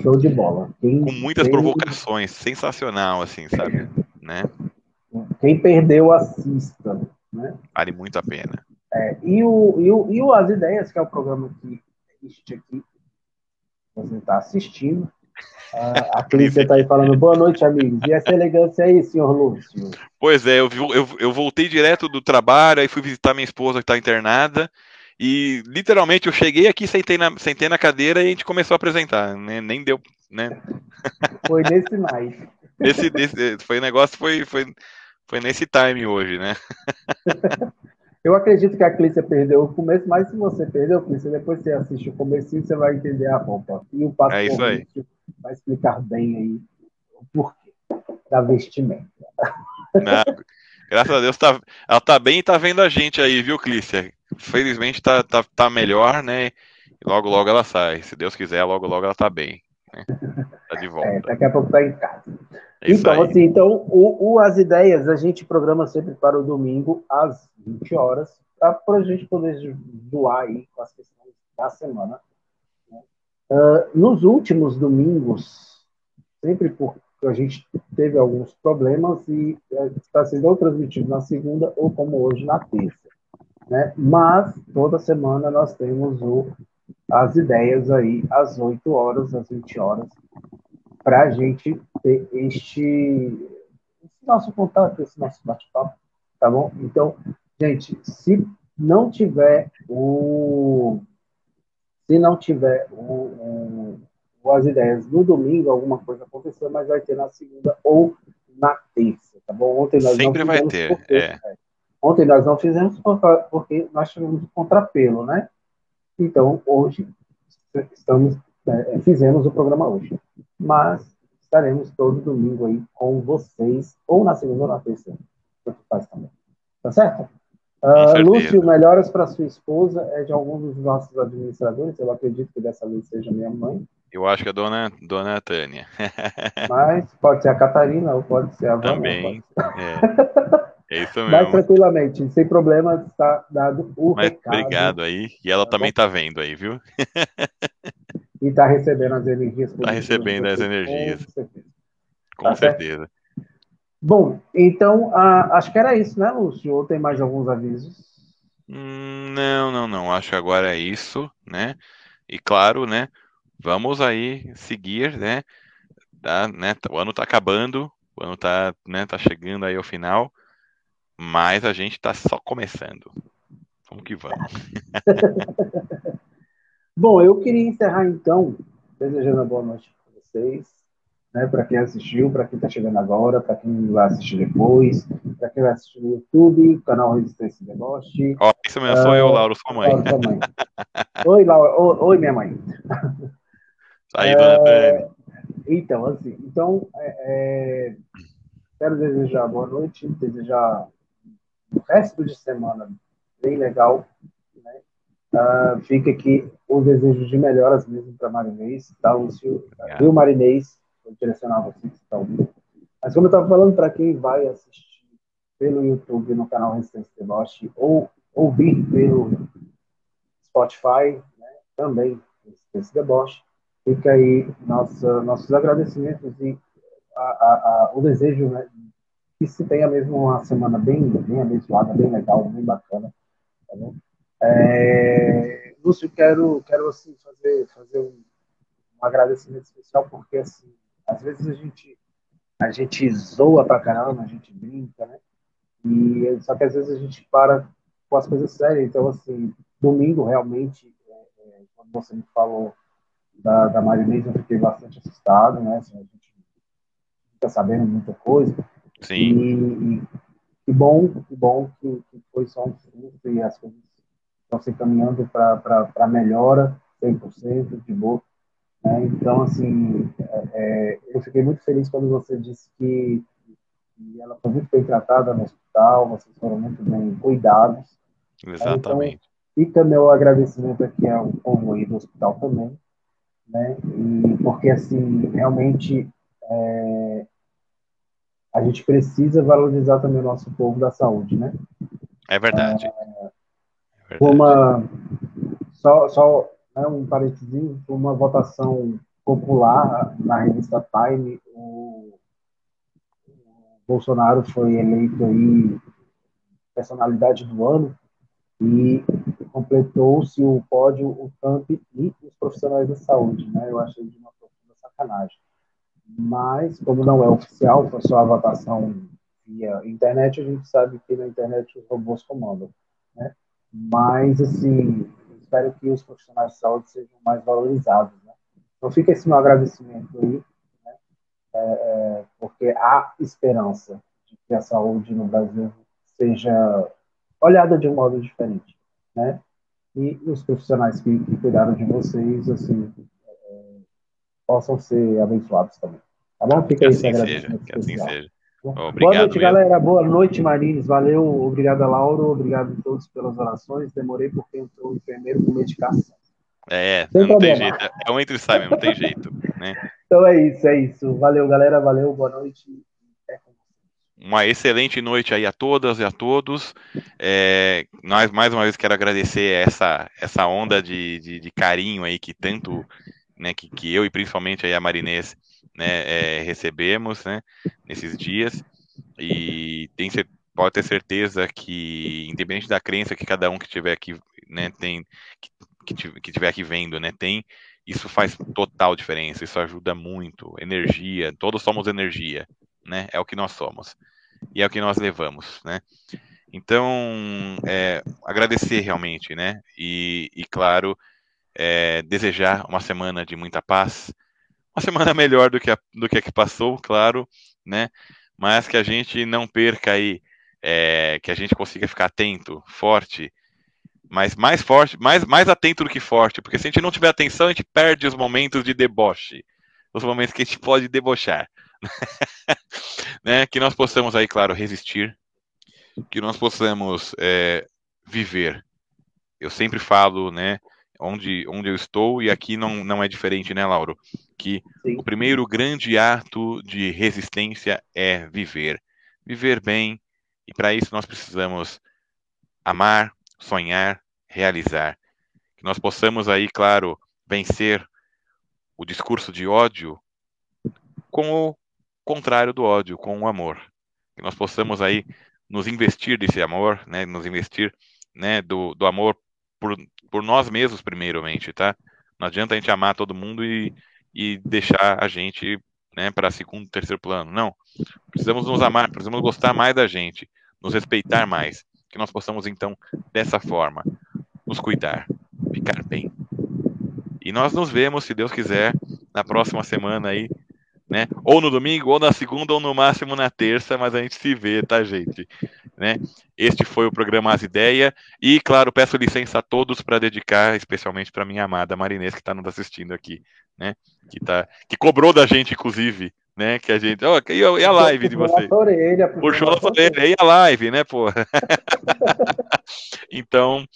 Speaker 2: show de bola.
Speaker 1: Quem com muitas provocações, sensacional, assim, sabe? né?
Speaker 2: Quem perdeu, assista, né?
Speaker 1: Vale muito a pena.
Speaker 2: É, e, o, e, o, e o As Ideias, que é o programa que este aqui você está assistindo, a, a Clícia está aí falando boa noite, amigos. E essa elegância aí, senhor Lúcio?
Speaker 1: Pois é, eu, eu, eu voltei direto do trabalho, aí fui visitar minha esposa que está internada. E literalmente eu cheguei aqui, sentei na, sentei na cadeira e a gente começou a apresentar. Né? Nem deu, né?
Speaker 2: Foi nesse mais.
Speaker 1: Esse, esse, foi o negócio, foi, foi, foi nesse time hoje, né?
Speaker 2: Eu acredito que a Clícia perdeu o começo, mas se você perdeu, Clícia, depois você assiste o começo você vai entender a roupa. E o
Speaker 1: Pato é isso aí.
Speaker 2: vai explicar bem aí o porquê da vestimenta.
Speaker 1: Não, graças a Deus, tá, ela tá bem e tá vendo a gente aí, viu, Clícia? Felizmente tá, tá, tá melhor, né? E logo, logo ela sai. Se Deus quiser, logo, logo ela tá bem. Né? Tá de volta. É,
Speaker 2: daqui a pouco tá em casa. É então, assim, então, o, o, As Ideias a gente programa sempre para o domingo, às 20 horas, para a gente poder doar aí com as questões da semana. Né? Uh, nos últimos domingos, sempre porque a gente teve alguns problemas e é, está sendo ou transmitido na segunda ou como hoje na terça. Né? Mas toda semana nós temos o, as ideias aí às 8 horas, às 20 horas, para a gente ter este esse nosso contato, esse nosso bate-papo, tá bom? Então, gente, se não tiver o se não tiver o, o, as ideias no domingo, alguma coisa aconteceu, mas vai ter na segunda ou na terça, tá bom?
Speaker 1: Ontem nós Sempre não vai ter, porque, é.
Speaker 2: É. Ontem nós não fizemos porque nós tivemos um contrapelo, né? Então, hoje, estamos, é, fizemos o programa hoje mas estaremos todo domingo aí com vocês, ou na segunda ou na terça, tanto faz também. Tá certo? Uh, Lúcio, melhoras para sua esposa é de algum dos nossos administradores, eu acredito que dessa vez seja minha mãe.
Speaker 1: Eu acho que é a dona, dona Tânia.
Speaker 2: Mas pode ser a Catarina ou pode ser a
Speaker 1: Vânia. Também. É. é. isso mesmo.
Speaker 2: Mas tranquilamente, sem problemas, está dado o Mas, recado.
Speaker 1: Obrigado aí. E ela tá também está vendo aí, viu?
Speaker 2: e está recebendo as energias.
Speaker 1: Está recebendo as energias. Com certeza. Com tá certeza.
Speaker 2: Bom, então, acho que era isso, né, Lúcio? Ou tem mais alguns avisos?
Speaker 1: Hum, não, não, não. Acho que agora é isso, né? E claro, né? Vamos aí seguir, né? Tá, né o ano está acabando, o ano está né, tá chegando aí ao final, mas a gente está só começando. Vamos que vamos.
Speaker 2: Bom, eu queria encerrar então, desejando uma boa noite para vocês, né, para quem assistiu, para quem está chegando agora, para quem vai assistir depois, para quem vai assistir no YouTube, canal Resistência Deboche.
Speaker 1: Ó, isso mesmo, sou uh, eu, Lauro, sua mãe. Lauro, sua mãe.
Speaker 2: oi, Laura, oi, oi, minha mãe.
Speaker 1: Aí, dona é,
Speaker 2: Então, assim, então, é, é, quero desejar boa noite, desejar o resto de semana bem legal, Uh, fica aqui o desejo de melhoras mesmo para Marinês, tá, Lúcio? Viu, Marinês? Vou direcionar você que está ouvindo. Mas como eu estava falando, para quem vai assistir pelo YouTube no canal Resistência Deboche ou ouvir pelo Spotify, né, também Resistência Deboche, fica aí nossa, nossos agradecimentos e a, a, a, o desejo né, que se tenha mesmo uma semana bem, bem abençoada, bem legal, bem bacana. Tá bom? É, Lúcio, quero, quero assim, fazer, fazer um, um agradecimento especial, porque assim, às vezes a gente, a gente zoa pra caramba, a gente brinca, né? E, só que às vezes a gente para com as coisas sérias. Então, assim, domingo realmente, é, é, quando você me falou da, da Marinês, eu fiquei bastante assustado, né? Assim, a gente fica sabendo muita coisa.
Speaker 1: Sim.
Speaker 2: E, e que bom, que bom que, que foi só um susto e as coisas estão se encaminhando para melhora 100% de boa. Né? Então, assim, é, é, eu fiquei muito feliz quando você disse que, que, ela foi muito bem tratada no hospital, vocês foram muito bem cuidados.
Speaker 1: Exatamente. Então,
Speaker 2: fica meu agradecimento aqui ao povo aí do hospital também, né? E porque, assim, realmente é, a gente precisa valorizar também o nosso povo da saúde, né?
Speaker 1: É verdade. É,
Speaker 2: uma só, só né, um parênteses, uma votação popular na revista Time, o, o Bolsonaro foi eleito aí personalidade do ano e completou-se o pódio o Trump e os profissionais da saúde, né? Eu achei de uma profunda sacanagem. Mas, como não é oficial, foi só a votação via internet, a gente sabe que na internet os robôs comandam, né? Mas, assim, espero que os profissionais de saúde sejam mais valorizados. Né? Então, fica esse meu agradecimento aí, né? é, é, porque há esperança. de que a saúde no Brasil seja olhada de um modo diferente, né? E os profissionais que, que cuidaram de vocês, assim, é, possam ser abençoados também. Tá bom?
Speaker 1: Fica que assim seja, que assim seja.
Speaker 2: Obrigado Boa noite, mesmo. galera. Boa noite, Marines. Valeu. Obrigado, Lauro. Obrigado a todos pelas orações. Demorei porque entrou o enfermeiro com medicação.
Speaker 1: É, Sem não problema. tem jeito. É um entre sai mesmo, não tem jeito. Né?
Speaker 2: Então é isso, é isso. Valeu, galera. Valeu. Boa noite.
Speaker 1: Uma excelente noite aí a todas e a todos. É, nós, mais uma vez, quero agradecer essa, essa onda de, de, de carinho aí que tanto, né, que, que eu e principalmente aí a Marinês né, é, recebemos né, nesses dias. E tem, pode ter certeza que, independente da crença que cada um que tiver aqui, né, tem, que, que tiver aqui vendo, né, tem, isso faz total diferença, isso ajuda muito. Energia, todos somos energia, né? É o que nós somos. E é o que nós levamos, né? Então, é, agradecer realmente, né? E, e claro, é, desejar uma semana de muita paz, uma semana melhor do que a, do que, a que passou, claro, né? Mas que a gente não perca aí, é, que a gente consiga ficar atento, forte, mas mais forte, mais, mais atento do que forte, porque se a gente não tiver atenção, a gente perde os momentos de deboche, os momentos que a gente pode debochar. né? Que nós possamos aí, claro, resistir, que nós possamos é, viver. Eu sempre falo, né? Onde, onde eu estou, e aqui não, não é diferente, né, Lauro? Que Sim. o primeiro grande ato de resistência é viver. Viver bem, e para isso nós precisamos amar, sonhar, realizar. Que nós possamos aí, claro, vencer o discurso de ódio com o contrário do ódio, com o amor. Que nós possamos aí nos investir desse amor, né, nos investir né, do, do amor por, por nós mesmos, primeiramente, tá? Não adianta a gente amar todo mundo e, e deixar a gente né, para segundo, terceiro plano. Não. Precisamos nos amar, precisamos gostar mais da gente, nos respeitar mais. Que nós possamos, então, dessa forma, nos cuidar, ficar bem. E nós nos vemos, se Deus quiser, na próxima semana aí, né? Ou no domingo, ou na segunda, ou no máximo na terça, mas a gente se vê, tá, gente? Né? Este foi o programa As Ideias. E, claro, peço licença a todos para dedicar, especialmente para minha amada Marinês, que está nos assistindo aqui, né? Que, tá, que cobrou da gente, inclusive, né? Que a gente. Oh, e, a, live de vocês? Puxou a orelha. E a live, né, pô? então,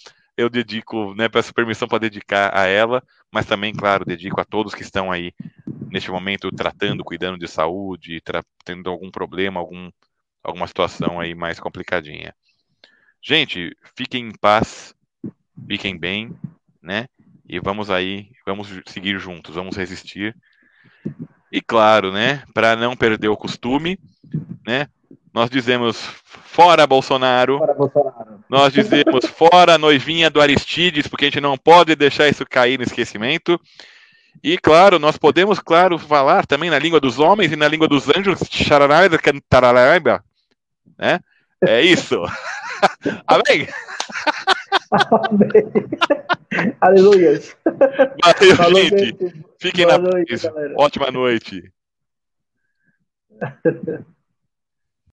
Speaker 1: eu dedico, né? Peço permissão para dedicar a ela, mas também, claro, dedico a todos que estão aí neste momento tratando, cuidando de saúde, tendo algum problema, algum alguma situação aí mais complicadinha. Gente, fiquem em paz, fiquem bem, né? E vamos aí, vamos seguir juntos, vamos resistir. E claro, né, para não perder o costume, né? Nós dizemos fora Bolsonaro. Fora Bolsonaro. Nós dizemos fora noivinha do Aristides, porque a gente não pode deixar isso cair no esquecimento. E claro, nós podemos, claro, falar também na língua dos homens e na língua dos anjos, né? É isso. Amém?
Speaker 2: Amém. Aleluia.
Speaker 1: Valeu, Falou, gente. Fiquem Boa na noite, paz. Ótima noite.